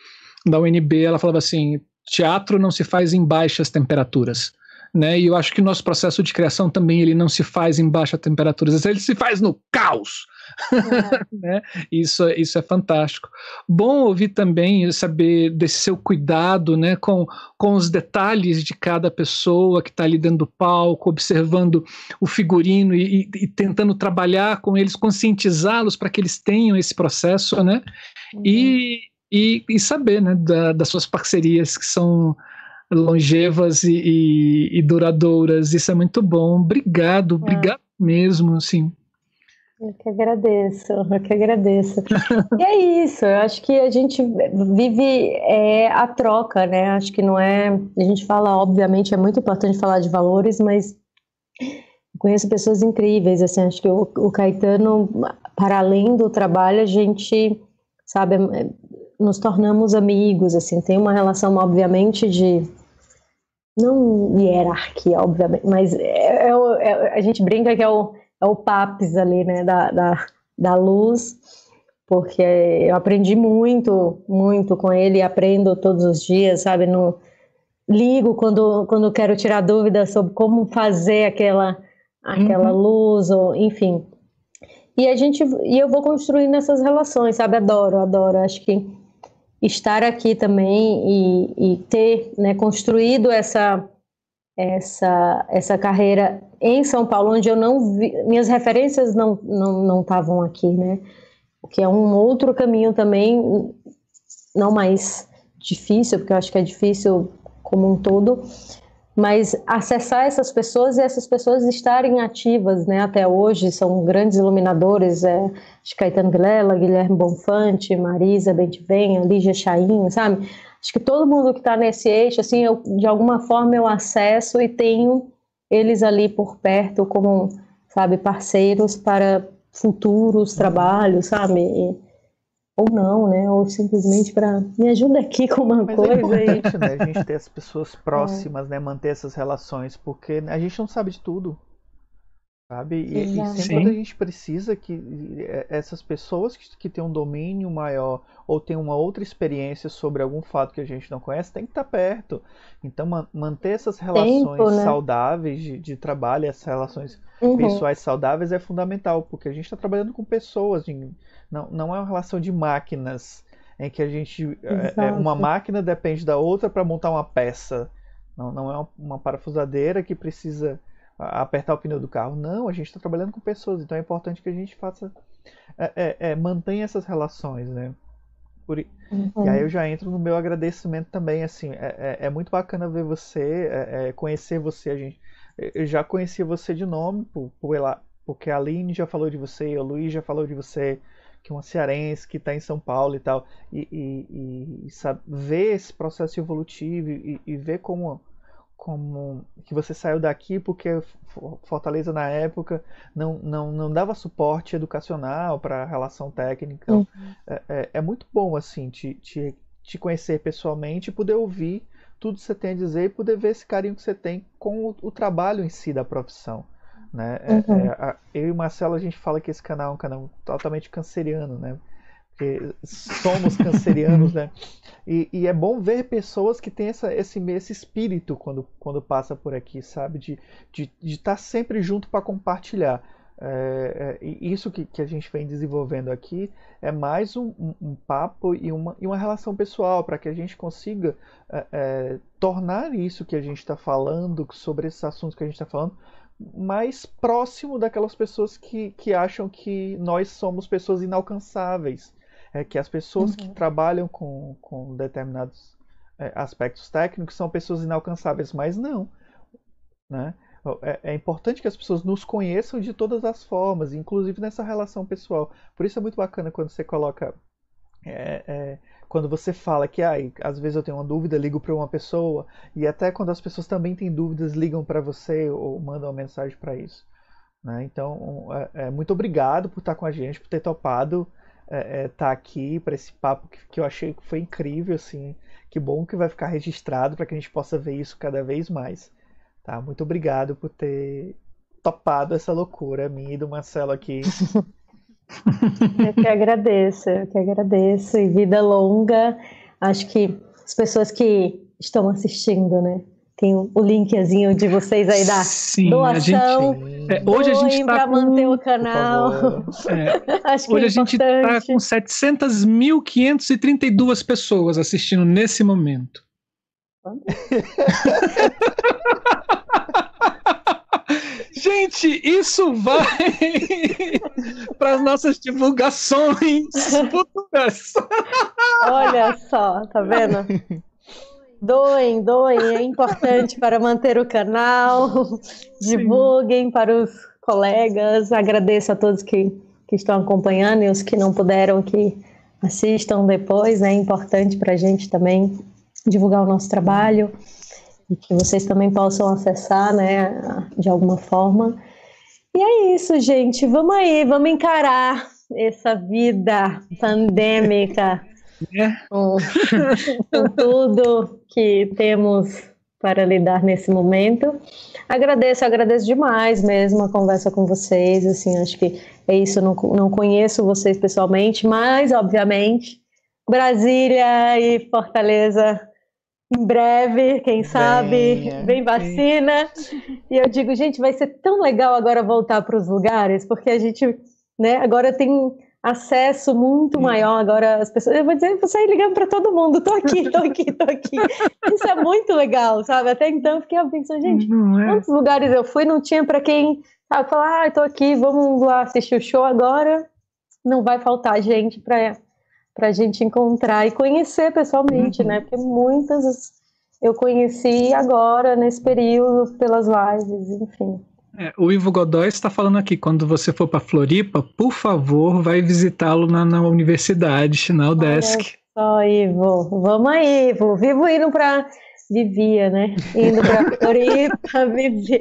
da UNB, ela falava assim: teatro não se faz em baixas temperaturas. Né? E eu acho que o nosso processo de criação também ele não se faz em baixas temperaturas, ele se faz no caos. É. né? isso, isso é fantástico. Bom ouvir também saber desse seu cuidado né, com, com os detalhes de cada pessoa que está ali dentro do palco, observando o figurino e, e, e tentando trabalhar com eles, conscientizá-los para que eles tenham esse processo, né? Uhum. E, e, e saber né, da, das suas parcerias que são longevas e, e, e, duradouras. Isso é muito bom. Obrigado, é. obrigado mesmo, sim. Eu que agradeço, eu que agradeço. e é isso, eu acho que a gente vive é, a troca, né? Acho que não é. A gente fala, obviamente, é muito importante falar de valores, mas conheço pessoas incríveis, assim, acho que o, o Caetano, para além do trabalho, a gente, sabe, é, nos tornamos amigos, assim, tem uma relação, obviamente, de não hierarquia, obviamente, mas é, é, é, a gente brinca que é o, é o papis ali, né, da, da, da luz, porque eu aprendi muito, muito com ele, aprendo todos os dias, sabe, no, ligo quando, quando quero tirar dúvidas sobre como fazer aquela, aquela uhum. luz, ou enfim. E a gente, e eu vou construindo essas relações, sabe, adoro, adoro, acho que estar aqui também e, e ter né, construído essa, essa, essa carreira em São Paulo, onde eu não vi, minhas referências não não não estavam aqui, né? O que é um outro caminho também, não mais difícil, porque eu acho que é difícil como um todo, mas acessar essas pessoas e essas pessoas estarem ativas, né, até hoje, são grandes iluminadores, é, de Caetano Vilela, Guilherme Bonfante, Marisa Bentivenha, Lígia Chaim, sabe? Acho que todo mundo que está nesse eixo, assim, eu, de alguma forma eu acesso e tenho eles ali por perto como, sabe, parceiros para futuros trabalhos, sabe? E, ou não, né? Ou simplesmente para me ajuda aqui com uma Mas coisa. É importante, né? A gente ter as pessoas próximas, é. né? Manter essas relações, porque a gente não sabe de tudo. Sabe? E, e sempre quando a gente precisa que é, essas pessoas que, que têm um domínio maior ou têm uma outra experiência sobre algum fato que a gente não conhece, tem que estar perto. Então, man, manter essas relações Tempo, né? saudáveis de, de, trabalho, essas relações uhum. pessoais saudáveis é fundamental, porque a gente está trabalhando com pessoas, não, não é uma relação de máquinas em que a gente. É, é uma máquina depende da outra para montar uma peça. Não, não é uma, uma parafusadeira que precisa apertar o pneu do carro. Não, a gente está trabalhando com pessoas, então é importante que a gente faça. É, é, é, mantenha essas relações, né? Por, uhum. E aí eu já entro no meu agradecimento também, assim, é, é, é muito bacana ver você, é, conhecer você, a gente. Eu já conhecia você de nome, por, por ela, porque a Aline já falou de você, o Luiz já falou de você, que é uma cearense que está em São Paulo e tal, e, e, e sabe, ver esse processo evolutivo e, e, ver como, como que você saiu daqui porque Fortaleza na época não, não, não dava suporte educacional para a relação técnica. Uhum. É, é, é, muito bom assim te, te, te conhecer pessoalmente e poder ouvir tudo que você tem a dizer e poder ver esse carinho que você tem com o, o trabalho em si da profissão. Né? É, uhum. É, a, eu e o Marcelo, a gente fala que esse canal é um canal totalmente canceriano, né? Somos cancerianos, né? E, e, é bom ver pessoas que têm essa, esse, esse espírito quando, quando passa por aqui, sabe? De estar de, de tá sempre junto para compartilhar. É, é, isso que, que a gente vem desenvolvendo aqui é mais um, um, um papo e uma, e uma relação pessoal para que a gente consiga é, é tornar isso que a gente está falando, sobre esses assuntos que a gente está falando, mais próximo daquelas pessoas que, que acham que nós somos pessoas inalcançáveis. É que as pessoas uhum. que trabalham com, com determinados é, aspectos técnicos são pessoas inalcançáveis, mas não. Né? É, é, importante que as pessoas nos conheçam de todas as formas, inclusive nessa relação pessoal. Por isso é muito bacana quando você coloca. É, é, quando você fala que ah, às vezes eu tenho uma dúvida, ligo para uma pessoa, e até quando as pessoas também têm dúvidas, ligam para você ou mandam uma mensagem para isso. Né? Então, é, é, muito obrigado por estar com a gente, por ter topado estar tá aqui para esse papo que, que eu achei que foi incrível. Assim. Que bom que vai ficar registrado para que a gente possa ver isso cada vez mais. Tá? Muito obrigado por ter topado essa loucura minha e do Marcelo aqui. Eu que agradeço, eu que agradeço. E vida longa. Acho que as pessoas que estão assistindo, né? Tem o linkzinho de vocês aí da Sim, doação. Gente, é, hoje a gente está manter o canal. É, que hoje é a gente está com 700.532 pessoas assistindo nesse momento. Gente, isso vai para as nossas divulgações futuras. Olha só, tá vendo? Doem, doem, é importante para manter o canal. Divulguem Sim. para os colegas. Agradeço a todos que, que estão acompanhando e os que não puderam que assistam depois. É importante para a gente também divulgar o nosso trabalho e que vocês também possam acessar, né, de alguma forma. E é isso, gente. Vamos aí, vamos encarar essa vida pandêmica é. com, com tudo que temos para lidar nesse momento. Agradeço, agradeço demais mesmo a conversa com vocês. Assim, acho que é isso. Não, não conheço vocês pessoalmente, mas obviamente Brasília e Fortaleza em breve, quem sabe, vem vacina. E eu digo, gente, vai ser tão legal agora voltar para os lugares, porque a gente, né, agora tem acesso muito maior agora as pessoas, eu vou dizer, sair ligando para todo mundo, tô aqui, tô aqui, tô aqui. Isso é muito legal, sabe? Até então eu fiquei pensando, gente, é. quantos lugares eu fui, não tinha para quem, sabe, falar, ah, tô aqui, vamos lá assistir o show agora. Não vai faltar gente para para a gente encontrar e conhecer pessoalmente, uhum. né? Porque muitas eu conheci agora, nesse período, pelas lives, enfim. É, o Ivo Godoy está falando aqui, quando você for para Floripa, por favor, vai visitá-lo na, na, universidade, na UDESC. Só, Ivo. Vamos aí, Ivo. Vivo indo para... Vivia, né? Indo para Floripa, vivi,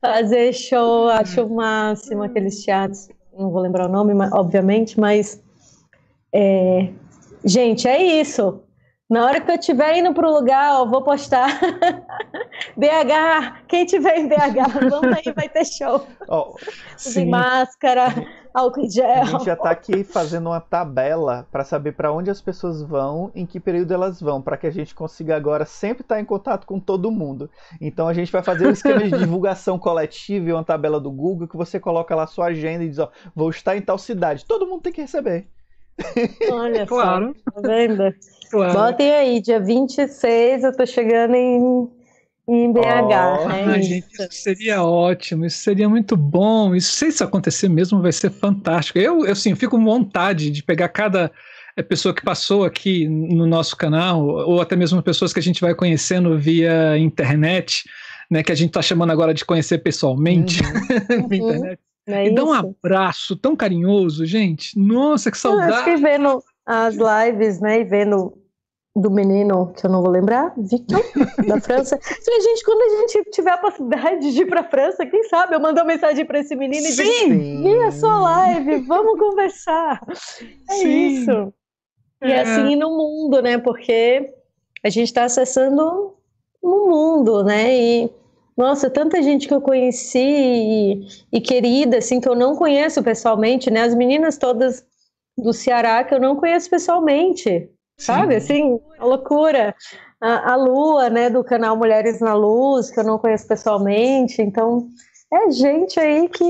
fazer show, acho o máximo, aqueles teatros, não vou lembrar o nome, obviamente, mas é, gente, é isso. Na hora que eu estiver indo para o lugar, ó, vou postar BH, quem tiver em BH, vamos aí, vai ter show. Oh, de máscara, álcool em gel. A gente já está aqui fazendo uma tabela para saber para onde as pessoas vão, em que período elas vão, para que a gente consiga agora sempre estar tá em contato com todo mundo. Então a gente vai fazer um esquema de divulgação coletiva e uma tabela do Google que você coloca lá a sua agenda e diz, ó, vou estar em tal cidade. Todo mundo tem que receber. Olha claro. só, tá vendo? Claro. Botem aí, dia 26 eu tô chegando em, em BH. Oh, é gente, isso. seria ótimo, isso seria muito bom. Isso, se isso acontecer mesmo, vai ser fantástico. Eu, eu sim, fico com vontade de pegar cada é, pessoa que passou aqui no nosso canal, ou até mesmo pessoas que a gente vai conhecendo via internet, né, que a gente está chamando agora de conhecer pessoalmente uhum. via internet. É e dá um abraço tão carinhoso, gente. Nossa, que saudade. Eu acho que vendo as lives, né, e vendo do menino, que eu não vou lembrar, Victor, da França. Falei, gente, quando a gente tiver a possibilidade de ir pra França, quem sabe eu mando uma mensagem para esse menino e digo, vi a sua live, vamos conversar. É Sim. isso. E é. assim no mundo, né, porque a gente está acessando o mundo, né, e nossa, tanta gente que eu conheci e, e, querida, assim, que eu não conheço pessoalmente, né? As meninas todas do Ceará que eu não conheço pessoalmente, Sim. Sabe? Assim, loucura. A, a Lua, né, do canal Mulheres na Luz, que eu não conheço pessoalmente. Então, é gente aí que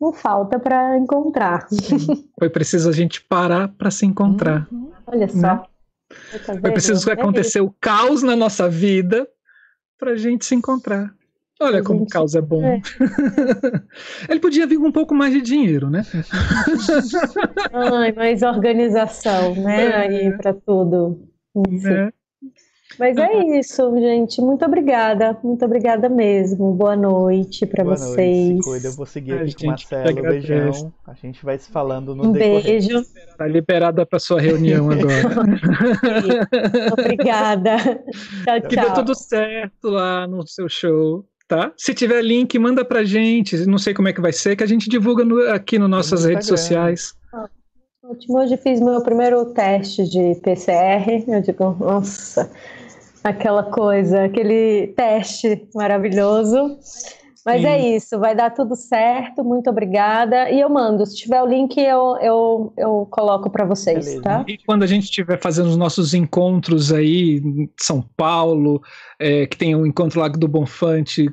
não falta para encontrar. Sim. Foi preciso a gente parar para se encontrar. Uhum. Olha só. Né? Foi preciso é acontecer o caos na nossa vida para a gente se encontrar. Olha como o caos é bom. É. Ele podia vir com um pouco mais de dinheiro, né? Ai, mais organização, né? É. Aí para tudo. É. Mas é isso, gente. Muito obrigada. Muito obrigada mesmo. Boa noite para vocês. Noite, cuida. Eu vou seguir aqui com o Marcelo. Beijão. A gente vai se falando no Um decorrer. beijo. Tá liberada para sua reunião agora. Obrigada. Tchau, tchau. Que dê tudo certo lá no seu show. Tá? Se tiver link, manda pra gente. Não sei como é que vai ser, que a gente divulga no, aqui nas nossas redes sociais. Ótimo. Hoje fiz meu primeiro teste de PCR. Eu digo, nossa, aquela coisa, aquele teste maravilhoso. Mas Sim. é isso, vai dar tudo certo, muito obrigada. E eu mando, se tiver o link, eu, eu, eu coloco para vocês, Beleza. tá? E quando a gente estiver fazendo os nossos encontros aí em São Paulo, é, que tem o um encontro lá do Bonfante,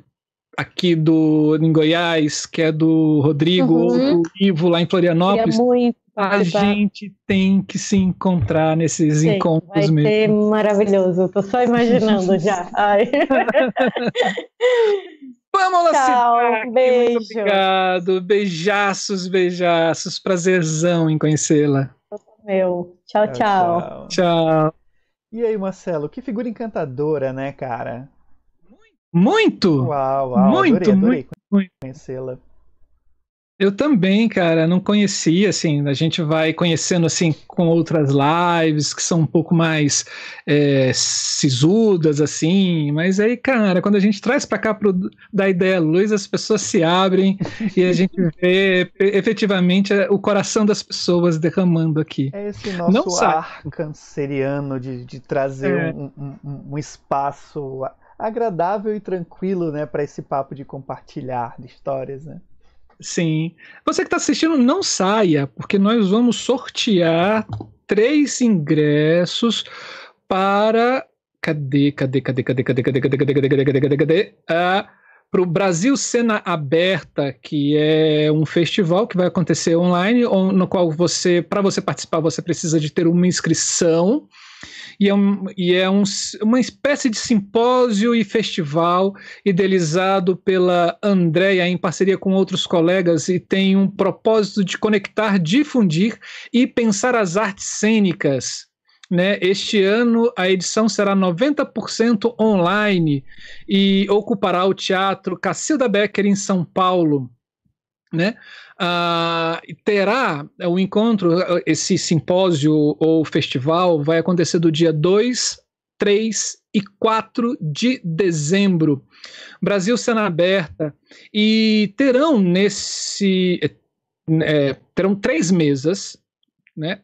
aqui do em Goiás, que é do Rodrigo, uhum. ou do Ivo lá em Florianópolis. É muito a gente tem que se encontrar nesses Sim, encontros vai mesmo. Vai ser maravilhoso, tô só imaginando já. Ai. Vamos lá, Tchau, beijo. Muito obrigado. Beijaços, beijaços. Prazerzão em conhecê-la. Meu. Tchau, tchau, tchau. Tchau. E aí, Marcelo, que figura encantadora, né, cara? Muito! Uau, uau. Muito, adorei, adorei muito. conhecê-la. Eu também, cara, não conhecia, assim, a gente vai conhecendo, assim, com outras lives que são um pouco mais é, sisudas, assim, mas aí, cara, quando a gente traz para cá pro, da ideia luz, as pessoas se abrem e a gente vê efetivamente o coração das pessoas derramando aqui. É esse nosso não ar canceriano de, de trazer é. um, um, um espaço agradável e tranquilo, né, para esse papo de compartilhar de histórias, né? Sim. Você que está assistindo, não saia, porque nós vamos sortear três ingressos para. Cadê, cadê, cadê, cadê, cadê, cadê, cadê, cadê, cadê, cadê, cadê, cadê, cadê? Ah, para o Brasil Cena Aberta, que é um festival que vai acontecer online, no qual você, para você participar, você precisa de ter uma inscrição e é, um, e é um, uma espécie de simpósio e festival idealizado pela Andrea em parceria com outros colegas e tem um propósito de conectar, difundir e pensar as artes cênicas. Né? Este ano a edição será 90% online e ocupará o Teatro Cacilda Becker em São Paulo. Né? Uh, terá o encontro, esse simpósio ou festival vai acontecer do dia 2, 3 e 4 de dezembro. Brasil Cena Aberta. E terão nesse. É, terão três mesas né,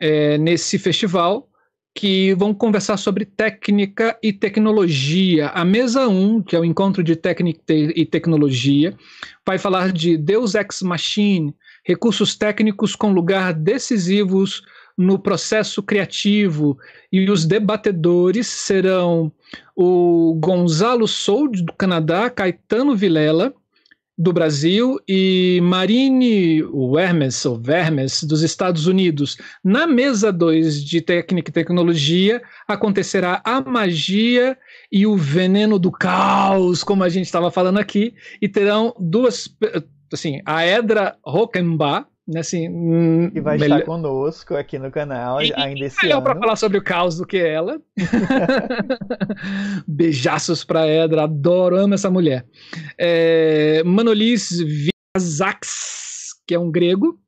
é, nesse festival que vão conversar sobre técnica e tecnologia. A mesa 1, que é o encontro de técnica e tecnologia, vai falar de Deus Ex Machine, recursos técnicos com lugar decisivos no processo criativo. E os debatedores serão o Gonzalo Sold, do Canadá, Caetano Vilela, do Brasil e Marine Vermes, ou Vermes, dos Estados Unidos. Na mesa 2 de técnica e tecnologia acontecerá a magia e o veneno do caos, como a gente estava falando aqui, e terão duas, assim, a Edra Rockenbach, assim, hum, que vai melhor... estar conosco aqui no canal e, ainda esse melhor ano. para falar sobre o caos do que ela. Beijaços para Edra, adoro, amo essa mulher. É, Manolis Viazax, que é um grego,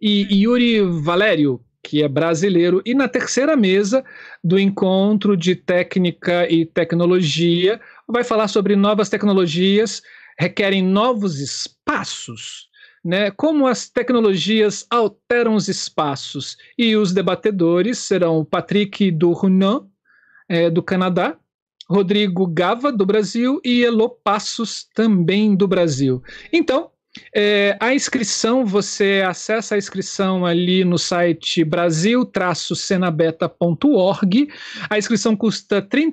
e Yuri Valério, que é brasileiro. E na terceira mesa do encontro de técnica e tecnologia, vai falar sobre novas tecnologias requerem novos espaços né, como as tecnologias alteram os espaços. E os debatedores serão Patrick Durnan, é, do Canadá, Rodrigo Gava, do Brasil, e Elo Passos, também do Brasil. Então, É, a inscrição, você acessa a inscrição ali no site brasil-senabeta.org. A inscrição custa R$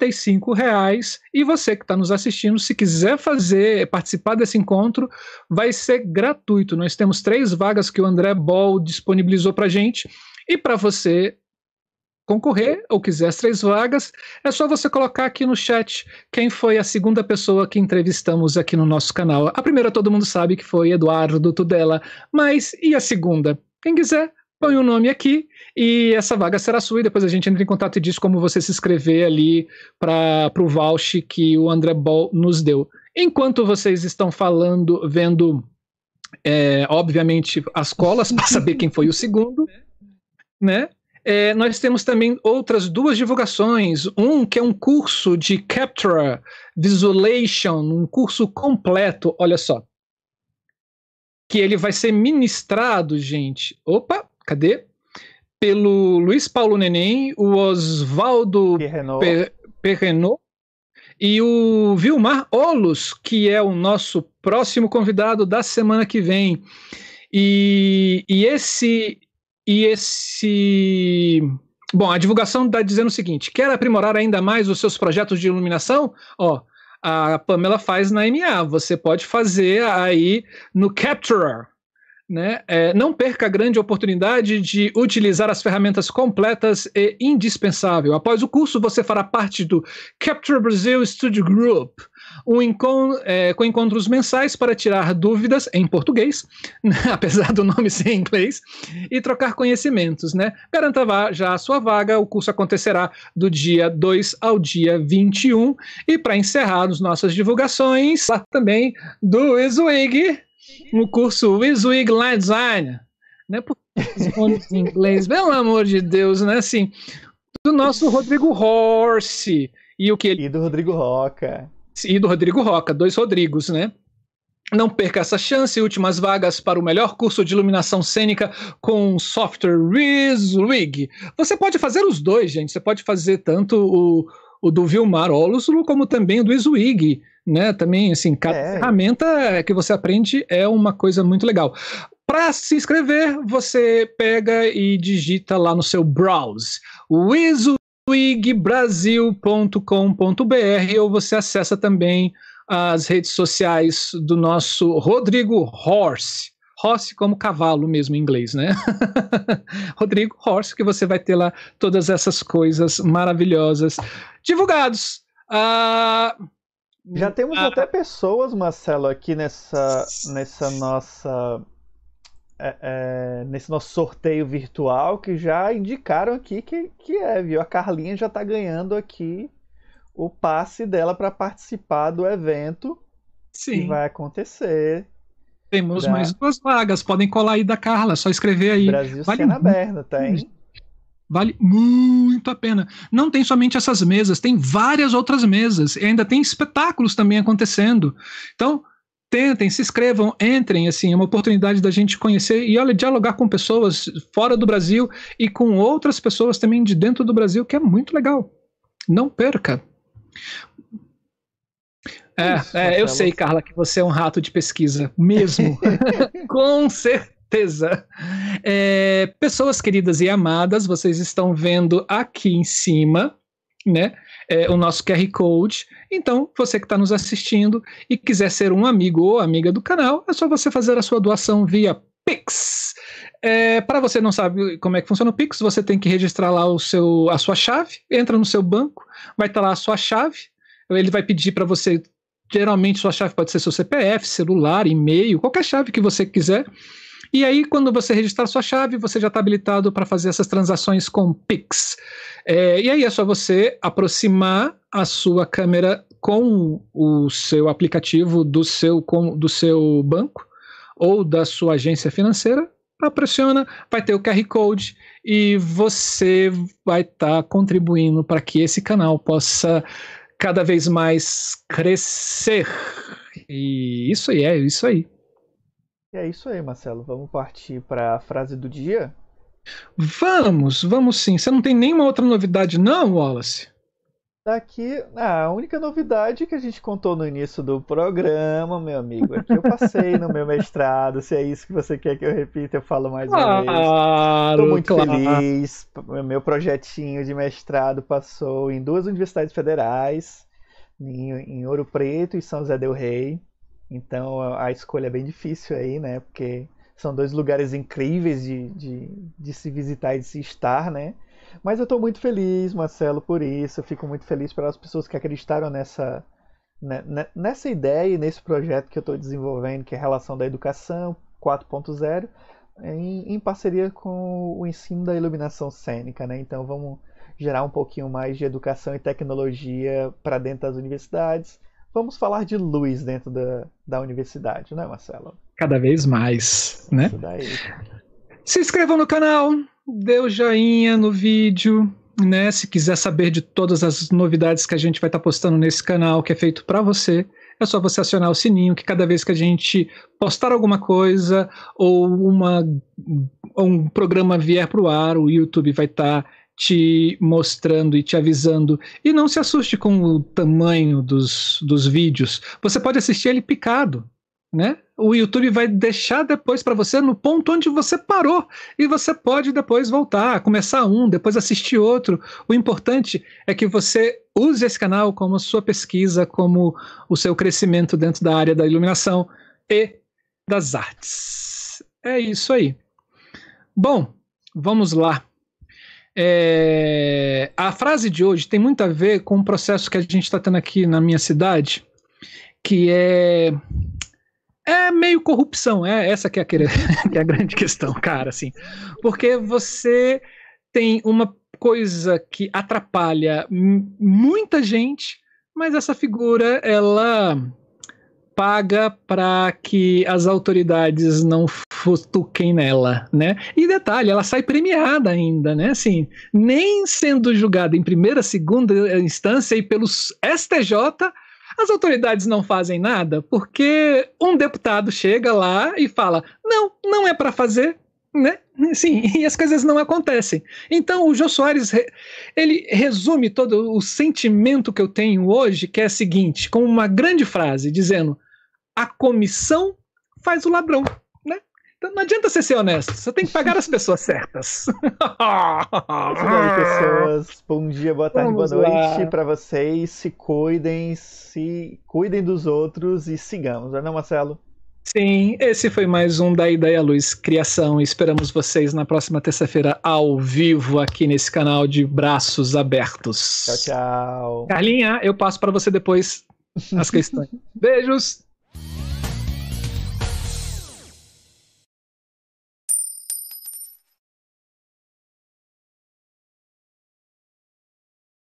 reais e você que está nos assistindo, se quiser fazer, participar desse encontro, vai ser gratuito. Nós temos três vagas que o André Ball disponibilizou para gente. E para você concorrer ou quiser as três vagas, é só você colocar aqui no chat quem foi a segunda pessoa que entrevistamos aqui no nosso canal. A primeira todo mundo sabe que foi Eduardo Tudela, mas e a segunda? Quem quiser, põe o um nome aqui e essa vaga será sua e depois a gente entra em contato e diz como você se inscrever ali para o voucher que o André Ball nos deu. Enquanto vocês estão falando, vendo, é, obviamente, as colas para saber quem foi o segundo, né? É, nós temos também outras duas divulgações. Um que é um curso de Capture Visualization, um curso completo, olha só. Que ele vai ser ministrado, gente. Opa, cadê? Pelo Luiz Paulo Neném, o Oswaldo Perrenot e o Vilmar Olos, que é o nosso próximo convidado da semana que vem. E, e esse e esse. Bom, a divulgação está dizendo o seguinte: quer aprimorar ainda mais os seus projetos de iluminação? Ó, a Pamela faz na MA. Você pode fazer aí no Capturer. Né? É, não perca a grande oportunidade de utilizar as ferramentas completas e indispensável. Após o curso, você fará parte do Capture Brazil Studio Group, um encont é, com encontros mensais para tirar dúvidas em português, né, apesar do nome ser em inglês, e trocar conhecimentos. Né? Garanta já a sua vaga, o curso acontecerá do dia 2 ao dia 21. E para encerrar as nossas divulgações, também do Iswig, no curso Line Design. Né, por em inglês, pelo amor de Deus, né? Assim, do nosso Rodrigo Horse e o que ele... E do Rodrigo Roca e do Rodrigo Roca, dois Rodrigos, né? Não perca essa chance, últimas vagas para o melhor curso de iluminação cênica com software RizWig. Você pode fazer os dois, gente. Você pode fazer tanto o, o do Vilmar Oluslo como também o do Iswig, né? Também, assim, cada é. ferramenta que você aprende é uma coisa muito legal. Para se inscrever, você pega e digita lá no seu browse wigbrasil.com.br ou você acessa também as redes sociais do nosso Rodrigo Horse. Horse como cavalo mesmo em inglês, né? Rodrigo Horse, que você vai ter lá todas essas coisas maravilhosas divulgados. Uh, Já temos uh, até pessoas, Marcelo, aqui nessa, nessa nossa é, é, nesse nosso sorteio virtual que já indicaram aqui que, que é, viu? A Carlinha já está ganhando aqui o passe dela para participar do evento Sim. que vai acontecer. Temos da... mais duas vagas, podem colar aí da Carla, só escrever aí. Brasil vale Cena Aberta, tem. Vale muito a pena. Não tem somente essas mesas, tem várias outras mesas. E ainda tem espetáculos também acontecendo. Então, tentem, se inscrevam, entrem, assim, é uma oportunidade da gente conhecer e olha, dialogar com pessoas fora do Brasil e com outras pessoas também de dentro do Brasil, que é muito legal. Não perca. É, Isso, é eu sei, Carla, que você é um rato de pesquisa, mesmo. com certeza. É, pessoas queridas e amadas, vocês estão vendo aqui em cima, né? é, o nosso QR Code. Então, você que está nos assistindo e quiser ser um amigo ou amiga do canal, é só você fazer a sua doação via Pix. É, para você não sabe como é que funciona o Pix, você tem que registrar lá o seu, a sua chave, entra no seu banco, vai estar tá lá a sua chave, ele vai pedir para você geralmente sua chave pode ser seu CPF, celular, e-mail, qualquer chave que você quiser. E aí, quando você registrar sua chave, você já está habilitado para fazer essas transações com Pix. É, e aí é só você aproximar a sua câmera com o seu aplicativo do seu, com, do seu banco ou da sua agência financeira, pressiona, vai ter o QR Code e você vai estar tá contribuindo para que esse canal possa cada vez mais crescer. E isso aí, é isso aí. É isso aí, Marcelo. Vamos partir para a frase do dia? Vamos, vamos sim. Você não tem nenhuma outra novidade, não, Wallace? Daqui, ah, a única novidade que a gente contou no início do programa, meu amigo, é que eu passei no meu mestrado. Se é isso que você quer que eu repita, eu falo mais uma vez. Estou muito claro. feliz. Meu projetinho de mestrado passou em duas universidades federais, em, em Ouro Preto e São José del Rei. Então a escolha é bem difícil aí, né? Porque são dois lugares incríveis de, de, de se visitar e de se estar, né? Mas eu estou muito feliz, Marcelo, por isso. Eu fico muito feliz pelas pessoas que acreditaram nessa, né, né, nessa ideia e nesse projeto que eu estou desenvolvendo, que é a relação da educação 4.0, em, em, parceria com o ensino da iluminação cênica. Né? Então vamos gerar um pouquinho mais de educação e tecnologia para dentro das universidades. Vamos falar de luz dentro da, da universidade, né, Marcelo? Cada vez mais, né? Se inscrevam no canal, dê o joinha no vídeo, né? Se quiser saber de todas as novidades que a gente vai estar tá postando nesse canal, que é feito para você, é só você acionar o sininho, que cada vez que a gente postar alguma coisa ou uma, um programa vier para o ar, o YouTube vai estar tá te mostrando e te avisando. E não se assuste com o tamanho dos, dos vídeos. Você pode assistir ele picado né? O YouTube vai deixar depois para você no ponto onde você parou e você pode depois voltar, começar um, depois assistir outro. O importante é que você use esse canal como sua pesquisa, como o seu crescimento dentro da área da iluminação e das artes. É isso aí. Bom, vamos lá. É... A frase de hoje tem muito a ver com um processo que a gente está tendo aqui na minha cidade, que é é meio corrupção, é essa que é, a, que é a grande questão, cara, assim. Porque você tem uma coisa que atrapalha muita gente, mas essa figura, ela paga para que as autoridades não futuquem nela, né? E detalhe, ela sai premiada ainda, né? Assim, nem sendo julgada em primeira, segunda instância e pelos STJ, as autoridades não fazem nada porque um deputado chega lá e fala: não, não é para fazer, né? Sim, e as coisas não acontecem. Então o Jô Soares ele resume todo o sentimento que eu tenho hoje, que é o seguinte, com uma grande frase dizendo: a comissão faz o ladrão. Então não adianta você ser honesto, você tem que pagar as pessoas certas. pessoas, bom dia, boa tarde, Vamos boa noite para vocês. Se cuidem, se cuidem dos outros e sigamos, não é, Marcelo? Sim, esse foi mais um da Ideia Luz Criação. Esperamos vocês na próxima terça-feira ao vivo aqui nesse canal de braços abertos. Tchau, tchau. Carlinha, eu passo para você depois as questões. Beijos.